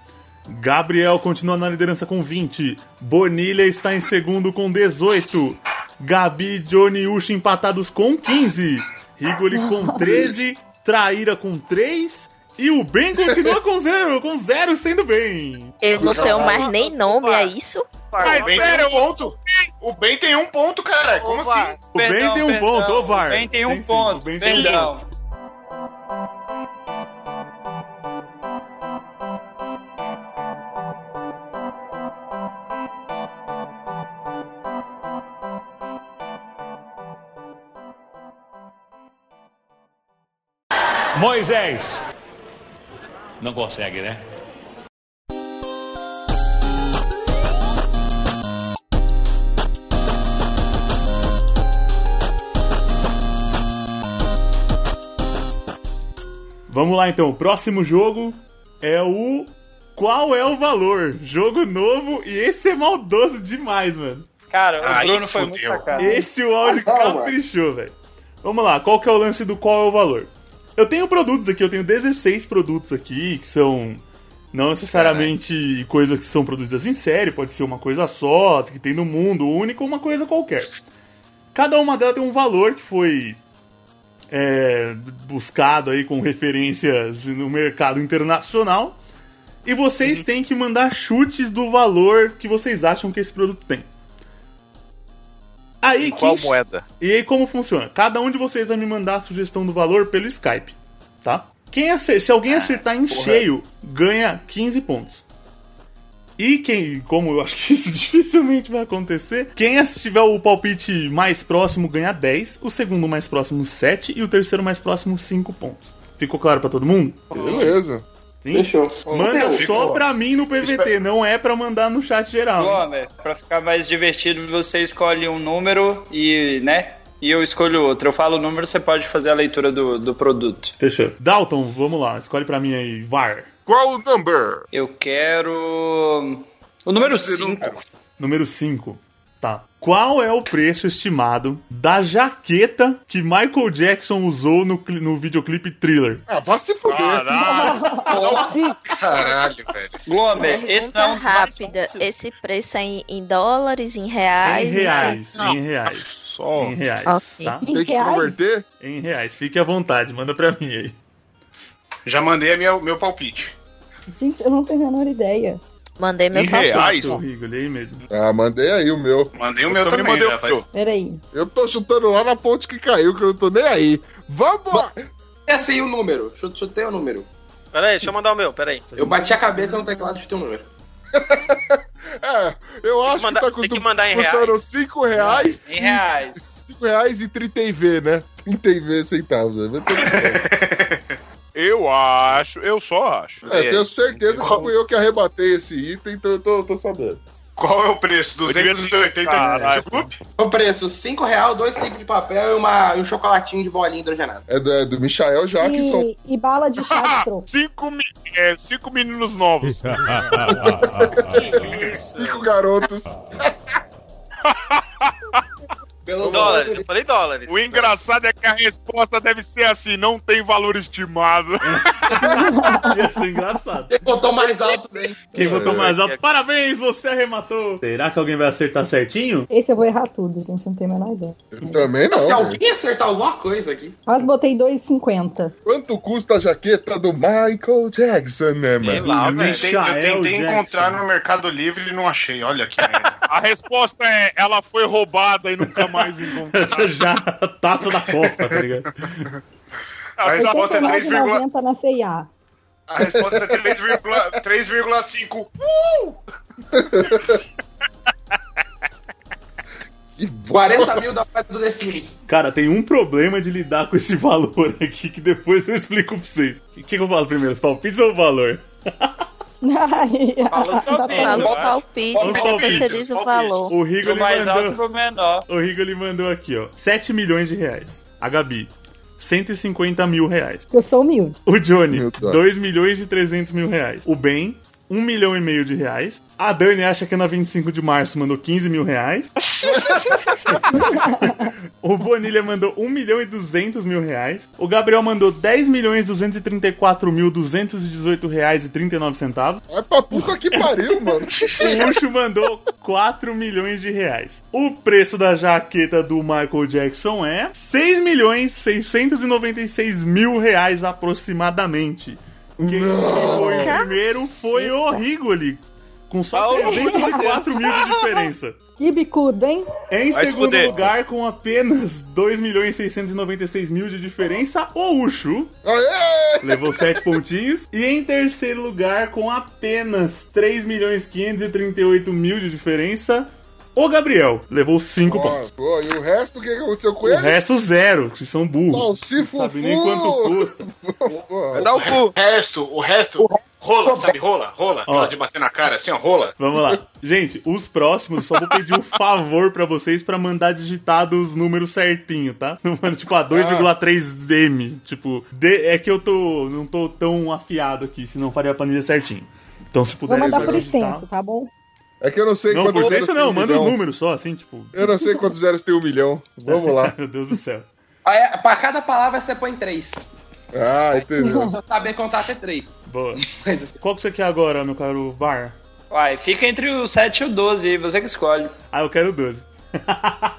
Gabriel continua na liderança com 20, Bonilha está em segundo com 18, Gabi, Johnny e Uchi empatados com 15, Rigoli com 13, Traíra com 3 e o Ben continua com 0, com 0 sendo bem. Eu não tenho mais nem nome, é isso? O Ben tem um ponto. O Ben tem um ponto, cara. Como assim? O Ben Perdão, tem um perdão. ponto, ô VAR. O Ben tem um ponto. o Ben tem um Perdão. Moisés. Não consegue, né? Vamos lá então, o próximo jogo é o Qual é o valor? Jogo novo e esse é maldoso demais, mano. Cara, o Aí Bruno foi fudeu. muito sacado. Esse o áudio caprichou, velho. Vamos lá, qual que é o lance do qual é o valor? Eu tenho produtos aqui, eu tenho 16 produtos aqui, que são não necessariamente coisas que são produzidas em série, pode ser uma coisa só, que tem no mundo único, uma coisa qualquer. Cada uma delas tem um valor que foi é, buscado aí com referências no mercado internacional. E vocês têm que mandar chutes do valor que vocês acham que esse produto tem. Aí, qual quem- moeda? E aí como funciona? Cada um de vocês vai me mandar a sugestão do valor pelo Skype, tá? Quem acer- se alguém acertar em cheio, ganha 15 pontos. E quem, como eu acho que isso dificilmente vai acontecer, quem tiver o palpite mais próximo ganha 10, o segundo mais próximo 7 e o terceiro mais próximo 5 pontos. Ficou claro pra todo mundo? Beleza. Sim? Fechou. Manda só pra mim no PVT, não é pra mandar no chat geral. Glomer, pra ficar mais divertido, você escolhe um número e, né? E eu escolho outro. Eu falo o número, você pode fazer a leitura do, do produto. Fechou. Dalton, vamos lá, escolhe pra mim aí, VAR. Qual o number? Eu quero. O número 5. Número 5. Tá. Qual é o preço estimado da jaqueta que Michael Jackson usou no, cli- no videoclipe Thriller? Ah, vá se fuder. Caralho, velho. Glomer, esse não é um rápida. Esse preço é em, em dólares, em reais? em reais, em- em reais. Só. Em reais, Ok. tá? Tem que Reais? converter? Em reais. Fique à vontade, manda pra mim aí. Já mandei a minha, meu palpite. Gente, eu não tenho a menor ideia. Mandei meu Em palpite. reais? Aí mesmo. Ah, mandei aí o meu. Mandei o Eu meu também também, mandei já o tá. Peraí. Eu tô chutando lá na ponte que caiu, que eu não tô nem aí. Vambora! Esse aí o número. Chute- Chutei o número. Pera aí, deixa eu mandar o meu, pera aí. Eu bati a cabeça no teclado e chutei o número. É, eu acho mandar- que tá tem custo- que mandar em custando 5 reais. Em reais. 5 reais e 30 IV, né? 30 IV centavos. né? Eu acho, eu só acho. É, tenho certeza que fui eu que arrebatei esse item, então eu tô, tô sabendo. Qual é o preço? Eu devia 270 Caralho. chup? O preço, 5 real, dois clipes de papel e, uma, um chocolatinho de bolinha hidrogenada. É do, é do Michael Jackson. E, e bala de chá de troco. Cinco, é, cinco meninos novos. Cinco garotos. Pelo Dólares, eu falei dólares. O engraçado é que a resposta deve ser assim: não tem valor estimado. Ia ser engraçado. Quem botou mais alto, bem. Quem votou mais alto, parabéns, você arrematou. Será que alguém vai acertar certinho? Esse eu vou errar tudo, gente. Não tenho a menor ideia. Eu também não. Se né? alguém acertar alguma coisa aqui. Mas botei 2,50. Quanto custa a jaqueta do Michael Jackson, né, Sei mano? lá. Eu tentei- encontrar no Mercado Livre e não achei. Olha que merda. A resposta é: ela foi roubada e nunca mais encontrada. Essa já é a taça da Copa, tá ligado? A resposta é 3, 89,90 na CIA. a resposta é 3,5. Uh! 40 mil da moeda do The Sims. Cara, tem um problema de lidar com esse valor aqui que depois eu explico pra vocês. O que, que eu falo primeiro, os palpites ou o valor? Fala os palpites, Fala os palpites, depois você diz o valor. O Rigo Do ele mais alto mandou. pro menor. O Rigo ele mandou aqui, ó. 7 milhões de reais. A Gabi, 150 mil reais. Eu sou humilde. O Johnny, Meu Deus. 2 milhões e 300 mil reais. O Ben, 1 milhão e meio de reais. A Dani acha que é na 25 de março mandou 15 mil reais. o Bonilha mandou 1 milhão e 200 mil reais. O Gabriel mandou 10 milhões 234 mil 218 reais e 39 centavos. É pra puta que pariu, mano. O Ucho mandou 4 milhões de reais. O preço da jaqueta do Michael Jackson é 6 milhões 696 mil reais aproximadamente. Quem foi o primeiro foi o Rigoli, com só 304 mil de diferença. Que bicudo, hein? Em Vai se segundo fuder. lugar, com apenas 2 milhões 696 mil de diferença, o Ucho. Aê! Levou 7 pontinhos. E em terceiro lugar, com apenas 3 milhões 538 mil de diferença, o Gabriel. Levou 5 pontos. Pô, e o resto, o que aconteceu com O ele? resto, zero, que são burros. Salsifufu! Sabe nem quanto custa. Dá o cu. O resto, o resto, rola, sabe rola? Rola, Ó. aquela de bater na cara, assim, ó, rola. Vamos lá. Gente, os próximos, só vou pedir um favor pra vocês pra mandar digitado os números certinho, tá? Não manda, tipo, a 2,3M. Tipo, D- é que eu tô não tô tão afiado aqui, senão faria a planilha certinho. Então, se puder... Vou mandar por digitar- extenso, tá bom? É que eu não sei Não, quantos por zeros tem não, um manda os milhão. números só, assim, tipo... Eu não sei quantos zeros tem um milhão. Vamos lá. Meu Deus do céu. Aí, pra cada palavra você põe três. Ah, entendeu. Só saber contar até três. Boa. Qual que você quer agora, meu caro Bar? Uai, fica entre o 7 e o 12 aí, você que escolhe. Ah, eu quero 12.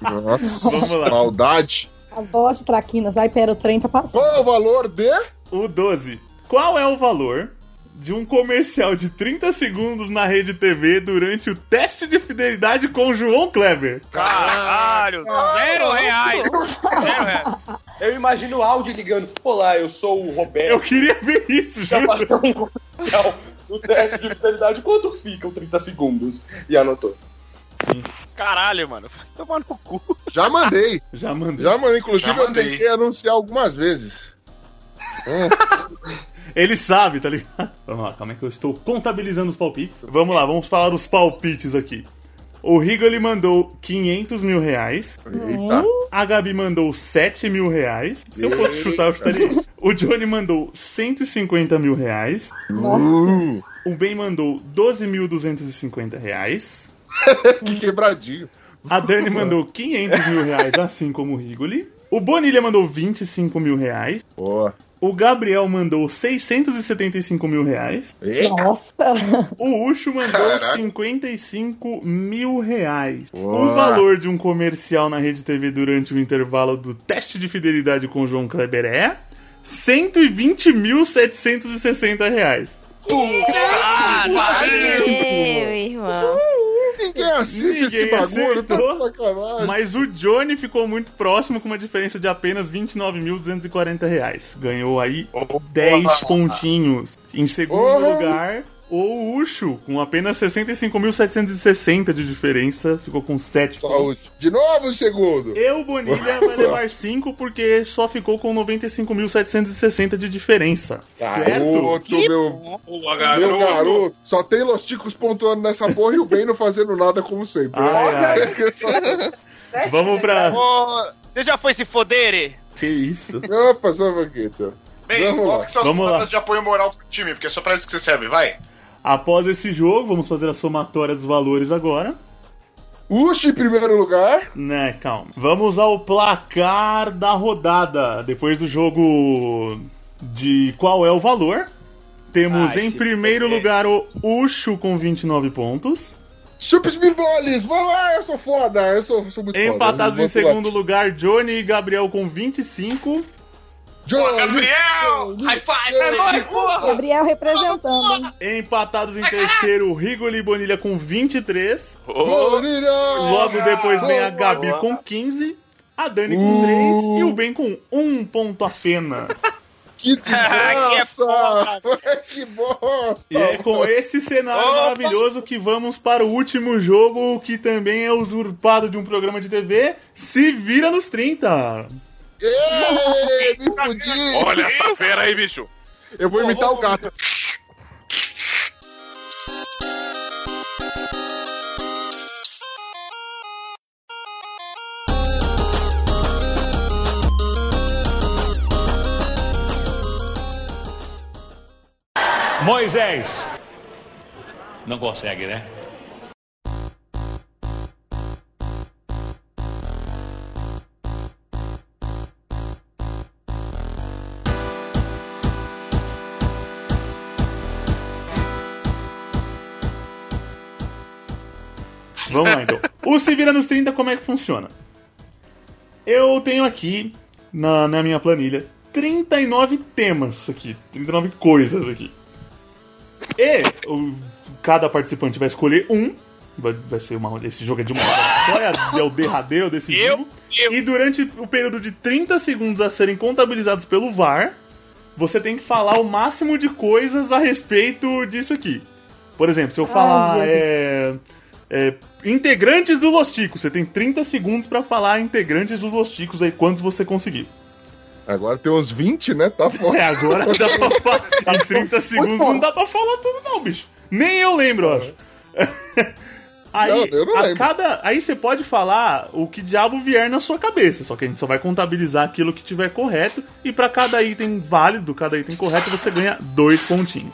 Nossa, Vamos lá. maldade. A voz de traquinas, vai, pera, o trem tá passando. Qual é o valor de... O 12. Qual é o valor de um comercial de 30 segundos na rede TV durante o teste de fidelidade com o João Kleber? Caralho, zero reais. Zero reais. Eu imagino o áudio ligando. Olá, eu sou o Roberto. Eu queria ver isso, Já juro. bateu um comercial no teste de fidelidade. Quanto ficam 30 segundos? E anotou. Caralho, mano. Tomar no cu. Já mandei. Já mandei. Já mandei. Inclusive, Já eu mandei. tentei anunciar algumas vezes. Hum. Ele sabe, tá ligado? Vamos lá, calma aí que eu estou contabilizando os palpites. Vamos lá, vamos falar os palpites aqui. O Rigo ele mandou 500 mil reais. Eita. A Gabi mandou 7 mil reais. Se eu fosse chutar, eu chutaria. O Johnny mandou 150 mil reais. Uh, O Ben mandou 12.250 reais. que quebradinho. A Dani mandou 500 mil reais, assim como o Rigoli. O Bonilha mandou 25 mil reais. Boa. O Gabriel mandou 675 mil reais. Nossa! O Ucho mandou Caraca. 55 mil reais. Boa. O valor de um comercial na Rede TV durante o intervalo do teste de fidelidade com o João Kleber é 120.760 reais. Meu irmão. Ninguém assiste Ninguém esse bagulho, tá sacanagem. Mas o Johnny ficou muito próximo com uma diferença de apenas 29.240 reais. Ganhou aí 10 pontinhos. Em segundo lugar, o Ucho, com apenas 65.760 de diferença, ficou com 7 pontos. Saúde. De novo o segundo. Eu, Bonilha, vai levar 5 porque só ficou com 95.760 de diferença. certo? Garoto, meu, Boa, meu garoto. garoto. Só tem Los Ticos pontuando nessa porra e o Ben não fazendo nada como sempre. Ai, ai. Vamos pra. Ô, Você já foi se foder? Que isso? Opa, só um aqui, então. Bem, Vamos qual lá. que são as Vamos lá. palavras de apoio moral pro time? Porque é só pra isso que você serve, vai. Após esse jogo, vamos fazer a somatória dos valores agora. Ucho em primeiro lugar. Né, calma. Vamos ao placar da rodada. Depois do jogo de qual é o valor. Temos Ai, em primeiro lugar o Ucho com 29 pontos. Chupa Spinballs, vamos lá, eu sou foda, eu sou, sou muito foda. Empatados Eu em segundo lugar, Johnny e Gabriel com 25. Johnny, Gabriel! Johnny, High five! É nóis, porra! Gabriel representando, hein? Empatados em terceiro, Rigoli e Bonilha com 23. Bonilha! Logo depois vem a Gabi com 15. A Dani com 3 e o Ben com 1 ponto apenas. Que desgraça! que bosta! E é com esse cenário Opa! maravilhoso que vamos para o último jogo, que também é usurpado de um programa de TV. Se vira nos 30! Ê, me fudi! Olha essa fera aí, bicho. Eu vou imitar o gato. Moisés. Não consegue, né? Vamos lá então. O Se Vira nos 30, como é que funciona? Eu tenho aqui na, na minha planilha 39 temas aqui, 39 coisas aqui. E o- cada participante vai escolher um. Vai, vai ser uma. Esse jogo é de uma hora só, é, a- é o derradeiro desse jogo. E durante o período de 30 segundos a serem contabilizados pelo VAR, você tem que falar o máximo de coisas a respeito disso aqui. Por exemplo, se eu Ai, falar Jesus. é, é, integrantes do Los Ticos, você tem 30 segundos pra falar integrantes dos Los Ticos aí, quantos você conseguir. Agora tem uns 20, né? Tá foda. É, agora dá pra falar. Em 30 segundos não dá pra falar tudo, não, bicho. Nem eu lembro, eu acho. Aí, Não, eu não a lembro. cada, aí você pode falar o que diabo vier na sua cabeça, só que a gente só vai contabilizar aquilo que tiver correto, e pra cada item válido, cada item correto, você ganha dois pontinhos.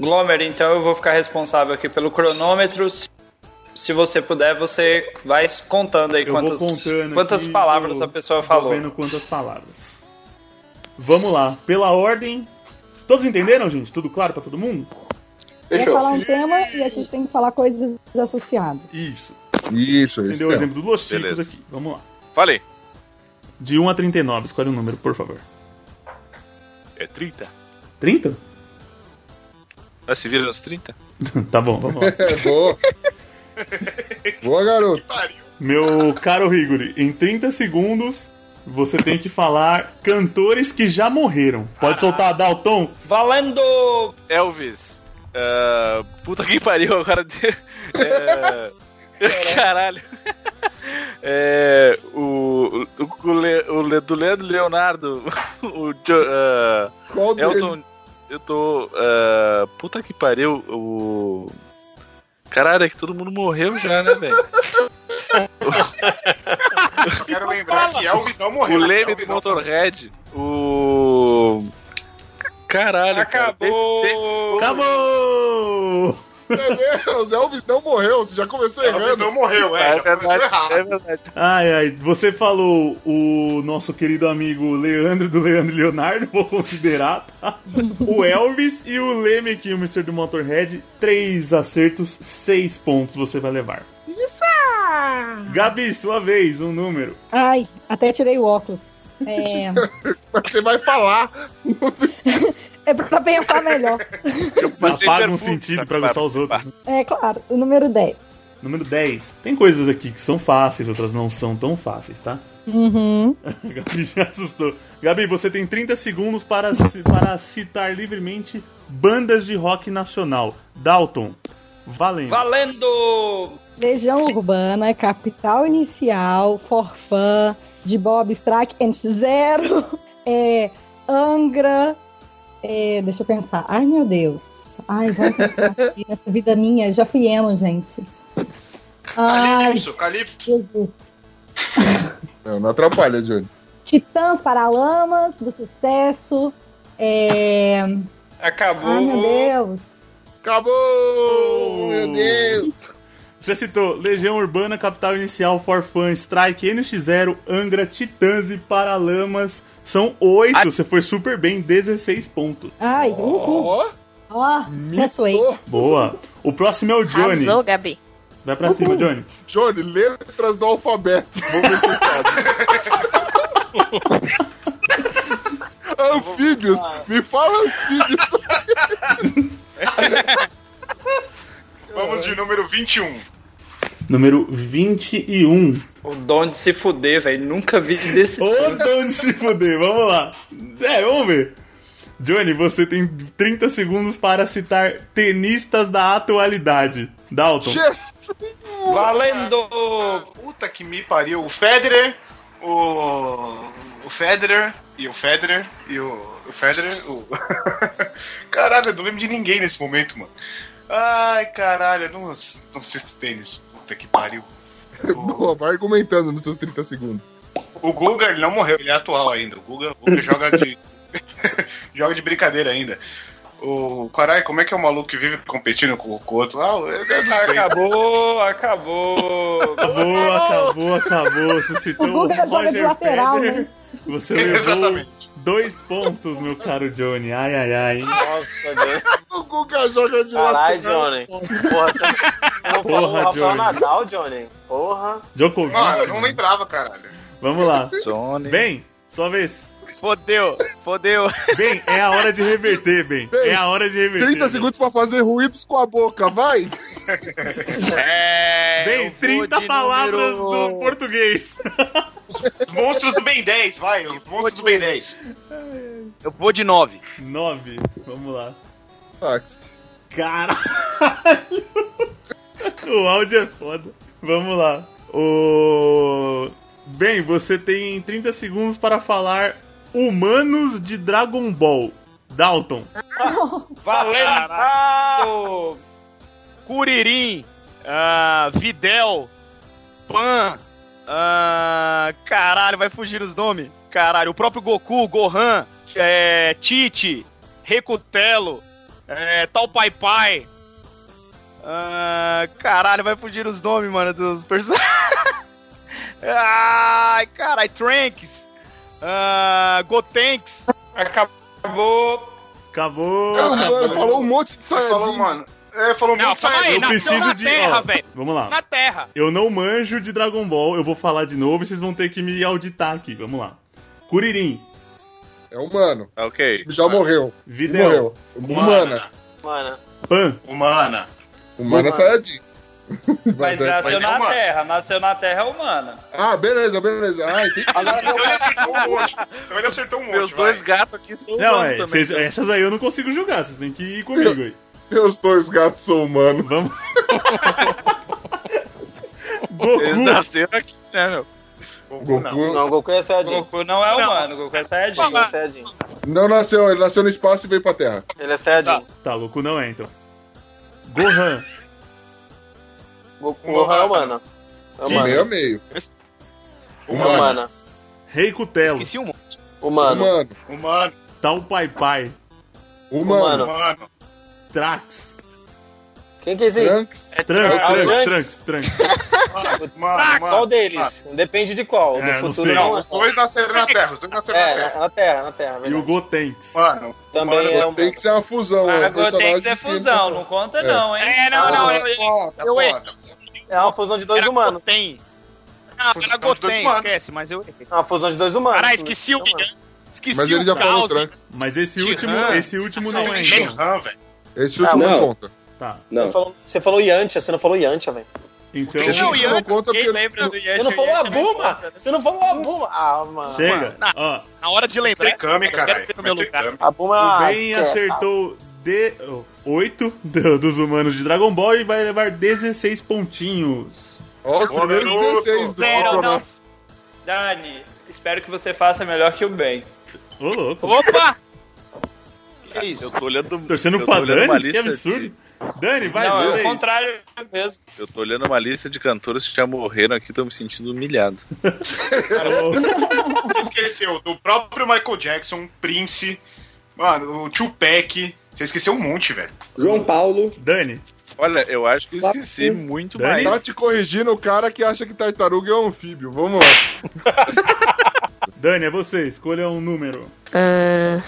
Glomer, então eu vou ficar responsável aqui pelo cronômetro. Se- Se você puder, você vai contando aí Eu quantas, contando quantas palavras a pessoa falou. vendo quantas palavras. Vamos lá, pela ordem. Todos entenderam, gente? Tudo claro pra todo mundo? Eu vou falar um tema e a gente tem que falar coisas associadas. Isso. Isso, isso. Entendeu o exemplo do Los Chicos aqui. Vamos lá. Falei. De 1 a 39, escolhe um número, por favor. É 30. 30? Vai se vira nos 30? tá bom, vamos lá. Boa. Boa, garoto. Meu caro Rigori, em 30 segundos você tem que falar cantores que já morreram. Pode soltar a Dalton? Valendo! Elvis. Ah, puta que pariu agora. É, caralho. É, o, o, o, Le- o Le- do Leandro Leonardo. O Jo- ah, Qual Elton. deles? Eu tô. ah, puta que pariu. O. Caralho, é que todo mundo morreu já, né, velho? Quero lembrar que Elvis não morreu. O Leme do Motorhead. O. Caralho. Acabou! Acabou! Meu Deus, Elvis não morreu, você já começou Elvis errando. não morreu, é, já começou errado. É verdade. Ai, ai, você falou o nosso querido amigo Leandro do Leandro Leonardo, vou considerar, tá? O Elvis e o Leme aqui, o Mr. do Motorhead. Três acertos, seis pontos você vai levar. Isso! Gabi, sua vez, um número. Ai, até tirei o óculos. É, Você vai falar. é pra pensar melhor. Apaga um sentido pra aguçar os outros. É claro, o número 10. Número 10. Tem coisas aqui que são fáceis, outras não são tão fáceis, tá? Uhum. Gabi já assustou. Gabi, você tem 30 segundos para, para citar livremente bandas de rock nacional. Dalton, valendo. Valendo! Legião Urbana, Capital Inicial, Forfã, de Bob Strike, NX0, é, Angra, é, deixa eu pensar. Ai, meu Deus. Ai, vamos pensar aqui nessa vida minha. Já fui emo, gente. Ai, Calypso, Calypso. Jesus. Não, não atrapalha, Johnny. Titãs Paralamas, do Sucesso. É... Acabou. Ai, meu Deus. Acabou! Meu Deus! Você citou Legião Urbana, Capital Inicial, Forfã, Strike, NX0, Angra, Titãs e Paralamas. São oito. Você foi super bem, 16 pontos. Ai, uhul. Ó, Ó, ressoei. Boa. O próximo é o Johnny. Arrasou, Gabi. Vai pra cima, Johnny. Johnny, letras do alfabeto. Vamos ver se você sabe. Anfíbios. Me fala anfíbios. Vamos de número 21. Número 21. O dom de se fuder, velho. Nunca vi desse. Ô, dom de se fuder, vamos lá. É, vamos ver. Johnny, você tem 30 segundos para citar tenistas da atualidade. Dalton. Valendo! Puta que me pariu. O Federer, o. O Federer e o Federer e o. O Federer. O... caralho, eu não lembro de ninguém nesse momento, mano. Ai, caralho, eu não, não assisto tênis. Puta que pariu. Boa, vai argumentando nos seus 30 segundos. O Guga, ele não morreu, ele é atual ainda. O Guga, o Guga joga de. joga de brincadeira ainda. O caralho, como é que é o maluco que vive competindo com, com o outro lá? Sei. Acabou, acabou. Acabou, acabou, acabou. Você citou O Guga joga de lateral, Federer. né? Você levou Exatamente. Dois pontos, meu caro Johnny. Ai, ai, ai. hein? Nossa, Johnny. O Guga joga de Caralho. Johnny. Porra, você não falou Porra, o Rafael Johnny. Nadal, Johnny. Porra. Djokovic. Mano, eu não lembrava, caralho. Vamos lá. Johnny. Bem, sua vez. Fodeu, fodeu. Bem, é a hora de reverter, bem. É a hora de reverter. 30 segundos pra fazer ruídos com a boca, vai! É. Bem, eu vou 30 de palavras número- do português. Os monstros do Ben 10, vai. Os monstros do Ben 10. Eu vou de 9. 9. Vamos lá. Táxi. Caralho! O áudio é foda. Vamos lá. O. Bem, você tem 30 segundos para falar humanos de Dragon Ball. Dalton. Valendo! Curirim, ah, Videl, Pan, ah, caralho, vai fugir os nomes. Caralho, o próprio Goku, Gohan, é, Tite, Recutelo, é, Tal Pai Pai. Ah, caralho, vai fugir os nomes, mano, dos personagens. Ai, caralho, Tranks, ah, Gotenks. Acabou. Acabou. Ah, mano, falou um monte de Falou, saiyajin. mano. É, falou Não, muito calma aí. Eu preciso na de. Terra, ó, velho. Vamos lá. Na Terra. Eu não manjo de Dragon Ball, eu vou falar de novo e vocês vão ter que me auditar aqui. Vamos lá. Kuririn. É humano. Ok. Já morreu. Videl. Morreu. Humana. Mano. Pan. Humana. Humana Saiyajin. Mas é- nasceu mas é na humano. Terra, nasceu na Terra humana. Ah, beleza, beleza. Ah, entendi. Agora Então ele acertou um monte. Então ele acertou um monte, Meus dois gatos aqui são Não, humanos é, também. vocês- essas aí eu não consigo julgar, vocês têm que ir comigo aí. Meus dois gatos são humanos. Vamos. Eles Goku. nasceram aqui, né, meu? Goku Não, Goku é Saiyajin. Goku não é humano, Goku é Saiyajin. Goku é Saiyajin. não nasceu, ele nasceu no espaço e veio pra Terra. Ele é Saiyajin. Tá, Goku não é então. Gohan. Goku Gohan é humano. É De meio a meio. É humano. Rei Cutelo. Esqueci um monte. Humano. Humano. Humano. Tal Pai Pai. Humano. Humano. Trax. Quem que é esse aí? Trunks. Trunks, Ah, Trunks, Trunks. Trunks, Trunks. Mano, mano, Qual mano. deles? Depende de qual. É, Do futuro. Não, os dois nasceram na Terra. Os dois nasceram na É, Terra. na, na Terra, na Terra. E o verdade. Gotenks. Mano, Também humano, é Tem humano. que ser uma fusão. é um Ah, ter que entra- fusão, não conta É. não, hein? É, não, não, eu, eu, É uma fusão de dois Era humanos. Goten. Ah, Fusão era de dois Goten, humanos. esquece, mas eu errei. É uma fusão de dois humanos. Caralho, esqueci o. Esqueci Mas ele o já falou. Trunks. Mas esse último, esse último não é. Esse último Ah, não não. conta. Tá. Você falou, você falou Yantia, você não falou Yantia, velho. Então. Não, último não Yantia, conta Quem porque... lembra do Yantia? Você não falou a Buma! conta, né? Você não falou a Buma! Ah, mano. Chega. Não. Ó, Na hora de lembrar. Eu caralho. A Buma o ah, Ben acertou de... 8 dos humanos de Dragon Ball e vai levar 16 pontinhos. Ó, os primeiros garoto. 16 do Zero, não. Dani, espero que você faça melhor que o Ben. Ô, louco. Opa! Que isso? Eu tô olhando. Torcendo pra Dani? Que absurdo. de- Dani, vai, não, é o contrário mesmo. Eu tô olhando uma lista de cantores que já morreram aqui, tô me sentindo humilhado. Esqueceu do próprio Michael Jackson, Prince, mano, o Tupac. Você esqueceu um monte, velho. João Paulo. Dani. Olha, eu acho que eu esqueci Papo. muito Dani? mais. Tá te corrigindo o cara que acha que tartaruga é um anfíbio. Vamos lá. Dani, é você. Escolha um número. Ah,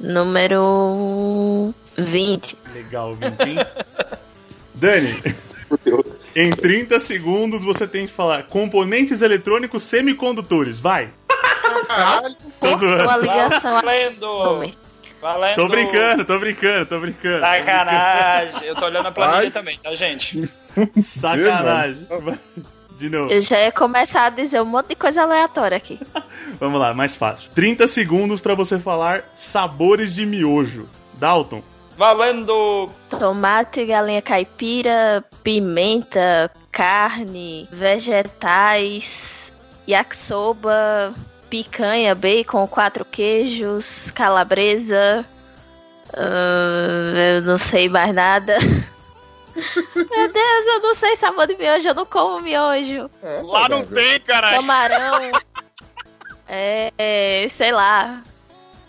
número 20. Legal, Vintinho. Dani, em 30 segundos você tem que falar componentes eletrônicos semicondutores. Vai. Caralho. Uma ligação a Valendo! Tô brincando, tô brincando, tô brincando. Sacanagem! Eu tô olhando a planilha Mas- também, tá, gente? Sacanagem. De novo. Eu já ia começar a dizer um monte de coisa aleatória aqui. Vamos lá, mais fácil. 30 segundos pra você falar sabores de miojo. Dalton. Valendo! Tomate, galinha caipira, pimenta, carne, vegetais, yakisoba, picanha, bacon, quatro queijos, calabresa. ah, eu não sei mais nada. Meu Deus, eu não sei sabor de miojo, eu não como miojo. Lá não tem, caralho. Camarão. é, é, sei lá.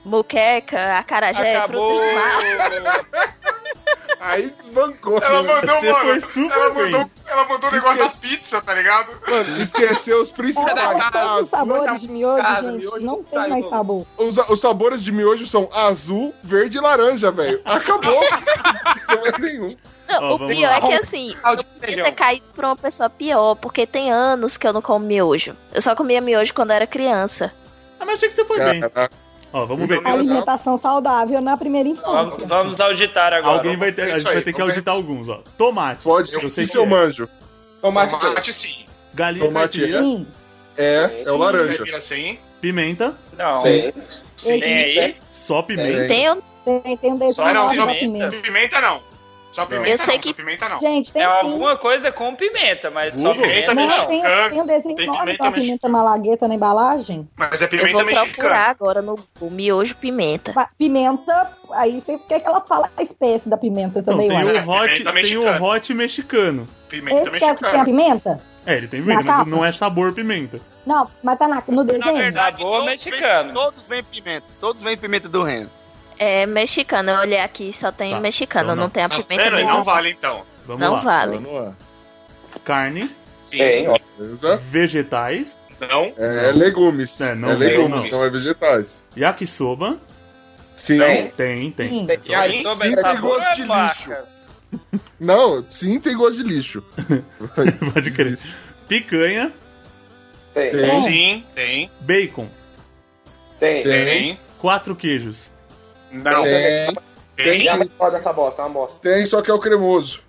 Muqueca, acarajé, Acabou. frutos do mar. Aí desbancou. Ela né? mandou, Você mano. foi super Ela bem. mandou, ela mandou o negócio Esquece. da pizza, tá ligado? Mano, esqueceu os principais. todos os sabores de miojo, casa, gente, miojo não tem mais sabor. Os, os sabores de miojo são azul, verde e laranja, velho. Acabou. Não é nenhum. Não, Ó, o pior lá. é que assim, eu podia ter caído pra uma pessoa pior, porque tem anos que eu não como miojo. Eu só comia miojo quando eu era criança. Ah, mas achei que você foi bem. Ó, vamos ver. Alimentação saudável na primeira infância. Vamos, vamos auditar agora. Alguém vai ter, a gente vai ter que auditar alguns, ó. Tomate. Pode, eu sei isso que eu é. manjo. Tomate, Tomate sim. Galinha Tomate caipira, Sim, É, é o laranja. Caipira sim. pimenta, Não, Sim. sim, tem aí. só pimenta. Tem, eu, tem, tem um desenho Só não, pimenta. Pimenta não. Só pimenta Eu sei não, que- só pimenta não. Gente, tem É sim. alguma coisa com pimenta, mas só Google. pimenta Não, não. tem, mexicana, tem um desenho tem enorme pimenta com a pimenta malagueta na embalagem. Mas é eu pimenta vou mexicana. procurar agora no Google, miojo pimenta. Pimenta, aí você quer que ela fala a espécie da pimenta Não, também, tem ué. o hot, Pimenta tem o mexicana. hot mexicano. Pimenta Esse que é o que tem a mexicana. pimenta? É, ele tem Na pimenta, mas capa? não é sabor pimenta. Não, mas tá na, no Na desenho? verdade, Sabor todos mexicano. Vem, todos vêm pimenta. Todos vêm pimenta do reino. É mexicano, eu olhei aqui, só tem Tá, mexicano, então não. não tem a Tá pimenta. Não vale então. Vamos Não lá. vale. Carne, Sim. Tem, ó. Beleza? vegetais, Não. É legumes. É, não é legumes, legumes. não é vegetais. yakisoba. Sim. Não. Tem, tem. Tem. E aí, Sim, sobre tem gosto é de vaca. Não, sim tem gosto de lixo. Pode crer. Picanha, Tem. Tem. Sim, tem. bacon. Tem. Tem. quatro queijos. Não. Tem, Tem. Já recorda dessa bosta, é uma bosta. tem, só que é o cremoso.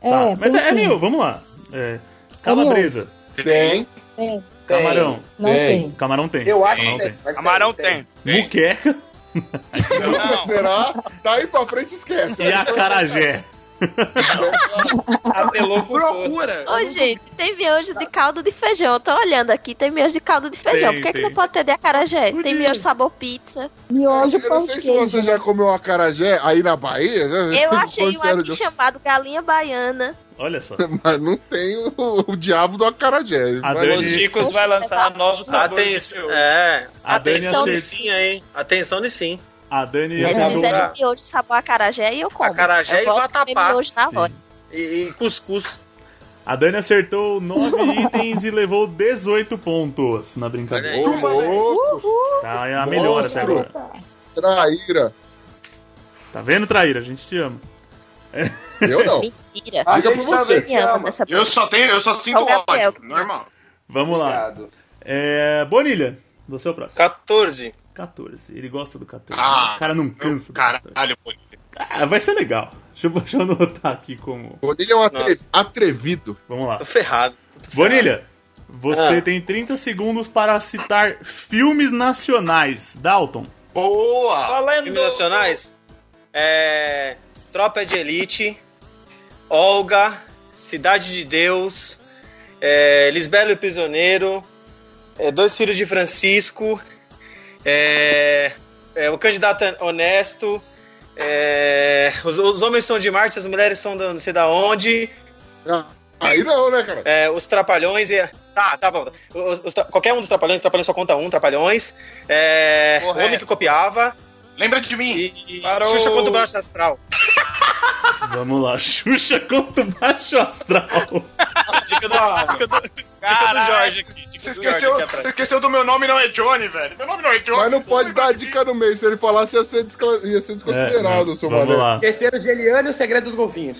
É, Tá, mas tem é, é meu, vamos lá. É, calabresa, Tem. Tem, camarão. não Tem. Camarão tem. Eu acho Camarão que tem. tem. Camarão tem. Muqueca Não. Será? Daí pra frente esquece. e acarajé. Apelou gosto. Procura. Ô, gente, tem miojo de caldo de feijão. Eu tô olhando aqui, tem miojo de caldo de feijão. Tem, Por que, que tem. não pode ter de acarajé? Podia. Tem miojo sabor pizza. Miojo Eu pão não sei de se você já comeu acarajé aí na Bahia. né? Eu achei um aqui chamado galinha baiana. Olha só. Mas não tem o, o diabo do acarajé. A Mas- Dani- Os Chicos vai lançar novos sabores. Atenção, é, A Dani atenção acertou. nisso aí. Atenção nisso. A Dani Eles acertou. fizeram miojo sabor acarajé e eu como. Acarajé eu e vatapá. E, e cuscuz. A Dani acertou 9 itens e levou 18 pontos na brincadeira. Ô, louco, Tá, é a melhor até agora. traíra. Tá vendo, Traíra? A gente te ama. Eu não. Mentira. A Diga gente pra você. te ama nessa Eu só tenho, eu só sinto ódio. Normal. Vamos lá. Obrigado. É, Bonilha, você é o próximo. 14. 14. Ele gosta do 14. Ah, o cara não cansa do 14. Caralho. Ah, vai ser legal. Deixa eu, deixa eu anotar aqui como. Bonilha é um atre- atrevido. Vamos lá. Tô ferrado. Tô ferrado. Bonilha, você Ah. tem 30 segundos para citar filmes nacionais. Dalton. Boa! Valendo. Filmes nacionais? É. Tropa de Elite. Olga. Cidade de Deus. É, Lisbelo e o Prisioneiro. é, Dois Filhos de Francisco. É, é, o Candidato Honesto. é, os, os homens são de Marte, as mulheres são da não sei da onde. Ah, Aí não, né, cara? É, os Trapalhões e. Tá, tá bom. Os- os qualquer um dos Trapalhões, Trapalhões só conta um, Trapalhões. É, o. Homem que Copiava. Lembra de mim? E, e Parou. Xuxa contra o Baixo Astral. Vamos lá. Xuxa contra o Baixo Astral. Dica do, dica do, dica do Jorge aqui. Você esqueceu, você esqueceu do meu nome, não é Johnny, velho. Meu nome não é Johnny. Mas não pode dar a dica no meio. Se ele falasse, ia ser, descla- ia ser desconsiderado, É, seu Vamos mané. lá. Esqueceram de Eliane e o Segredo dos Golfinhos.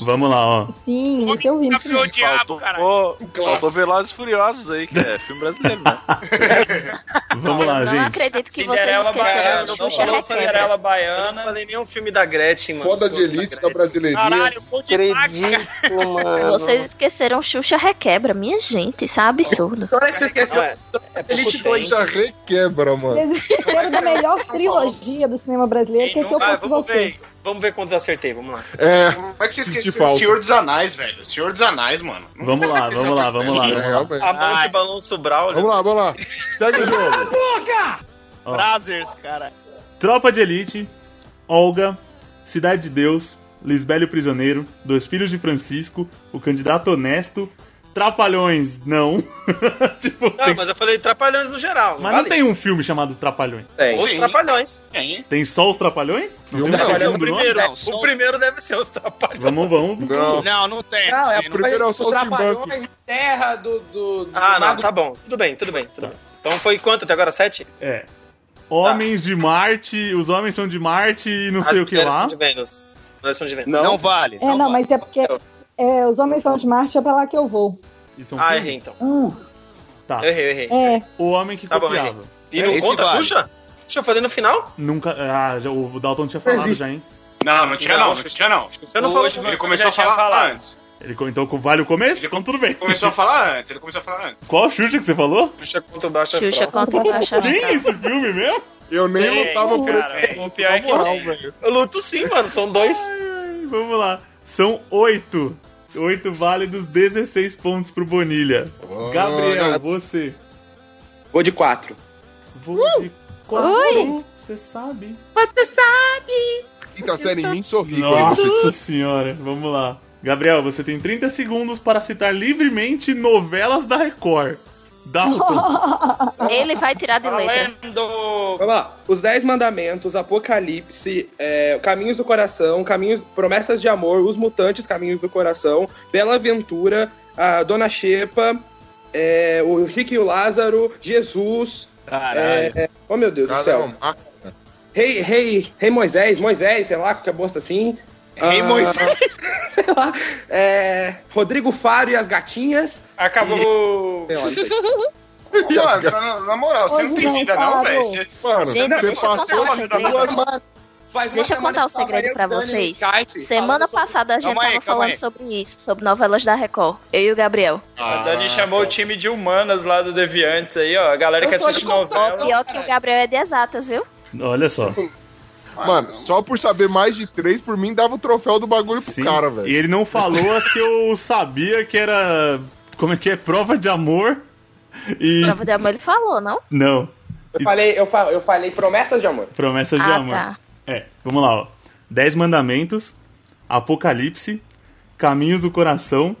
Vamos lá, ó. Sim, esse eu vi. no cinema. Faltou, faltou Velozes e Furiosos aí, que é filme brasileiro, né? Vamos lá, Eu não gente. acredito que vocês esqueceram Baiana. do falou Requebra. Cinderela Eu não Baiana. falei nenhum filme da Gretchen, mano. Foda de elite da brasileirinha. Caralho, Acredito, mano. Vocês esqueceram Xuxa Requebra, minha gente. gente. Isso é um absurdo. Agora que você esqueceu. É, é Elite tempo. 2 já requebra, mano. Eles esqueceram da melhor trilogia do cinema brasileiro, que se eu fosse vamos você. ver. Vamos ver quantos acertei, vamos lá. É. Como é que você esqueceu? Senhor dos Anéis, velho. Senhor dos Anéis, mano. Vamos lá, vamos lá, vamos lá, vamos lá. A mão que balança o Braulio. Vamos lá, vamos lá. Segue o jogo. Ó. Brazers, cara. Tropa de Elite, Olga, Cidade de Deus, Lisbélio Prisioneiro, Dois Filhos de Francisco, O Candidato Honesto, Trapalhões, não. tipo, Não, tem- mas eu falei trapalhões no geral. Mas vale? não tem um filme chamado Trapalhões. Tem. Os trapalhões. Tem. Tem só os Trapalhões? Não tem um Não, é o primeiro. Não, o primeiro deve ser os trapalhões. Vamos, vamos. Não. Não, não tem. Não, é Tem, o primeiro é o. Trapalhões, Terra do. do, do Ah, não, Mago- tá bom. Tudo bem, tudo bem, tudo bem. Então foi quanto até agora? Sete? É. Homens de Marte, os homens são de Marte e não sei As o que lá. são de Vênus. Mulheres são de Vênus. Não, não vale. É, não, vale. mas é porque é, os homens são de Marte, é pra lá que eu vou. Isso é um Ah, filme? errei então. Tá. Eu errei, eu errei. É. O homem que Tá bom, copiava. errei. E não Esse conta, vale. Xuxa? Xuxa, eu falei no final? Nunca. Ah, já, o Dalton tinha falado já, hein? Não, não tinha não, não tinha não. Xuxa não falou Ele começou a falar antes. Ele, então vale o começo? Então tudo bem. Começou a falar antes, ele começou a falar antes. Qual Xuxa que você falou? Xuxa contra o Baixo Xuxa Astral. contra o Baixo Tem Astral. esse filme mesmo? Eu nem Tem, lutava por cara, esse tem. ponto, na que moral, tem. velho. Eu luto sim, mano. São dois. Ai, vamos lá. São oito. Oito válidos, 16 pontos pro Bonilha. Gabriel, gato. você. Vou de quatro. Vou de quatro. Oi. Você sabe. Quinta série em mim, hein? Nossa senhora, vamos lá. Gabriel, você tem 30 segundos para citar livremente novelas da Record. Dalton. Ele vai tirar de letra. Vamos lá. Os Dez Mandamentos, Apocalipse, é, Caminhos do Coração, Caminhos, Promessas de Amor, Os Mutantes, Caminhos do Coração, Bela Aventura, a Dona Xepa, é, o Rick e o Lázaro, Jesus. Caralho. É, oh meu Deus do Cara, céu. é. Rei, rei, rei Moisés, Moisés, sei lá, qualquer bosta assim. Rei Ah, Moisés. sei lá. É, Rodrigo Faro e as Gatinhas. Acabou. Sei lá, na, na moral, você não tem vida não, velho. Mano, Gente, você passou segredo. duas ma- Faz Deixa eu contar um segredo e o Dani no vocês. Skype, Semana passada a gente Calma aí, tava calma falando aí. sobre isso, sobre novelas da Record. Eu e o Gabriel. A Dani chamou o time de humanas lá do Deviantes aí, ó. A galera Eu que assiste novela. Pior que o Gabriel é de exatas, viu? Olha só. Mano, só por saber mais de três, por mim, dava o troféu do bagulho pro Sim. cara, velho. E ele não falou as que eu sabia que era. Como é que é? Prova de amor. E. Prova de amor ele falou, não? Não. Eu falei, eu, fa- eu falei promessas de amor. Promessas de Ah, amor. tá. É, vamos lá, ó. Dez Mandamentos, Apocalipse, Caminhos do Coração,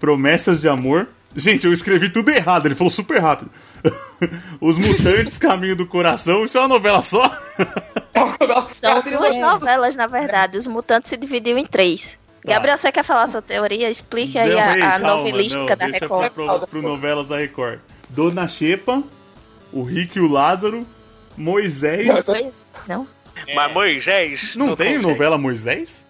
Promessas de Amor. Gente, eu escrevi tudo errado, ele falou super rápido. Os Mutantes, Caminho do Coração, isso é uma novela só? São duas novelas, na verdade. Os Mutantes se dividiu em três. Gabriel, você quer falar a sua teoria? Explique aí Não, a, a calma, novelística não, da deixa Record. Pro, pro novelas da Record. Dona Xepa, o Rick e o Lázaro, Moisés. Não? Mas Moisés. Não tem consegue. novela Moisés?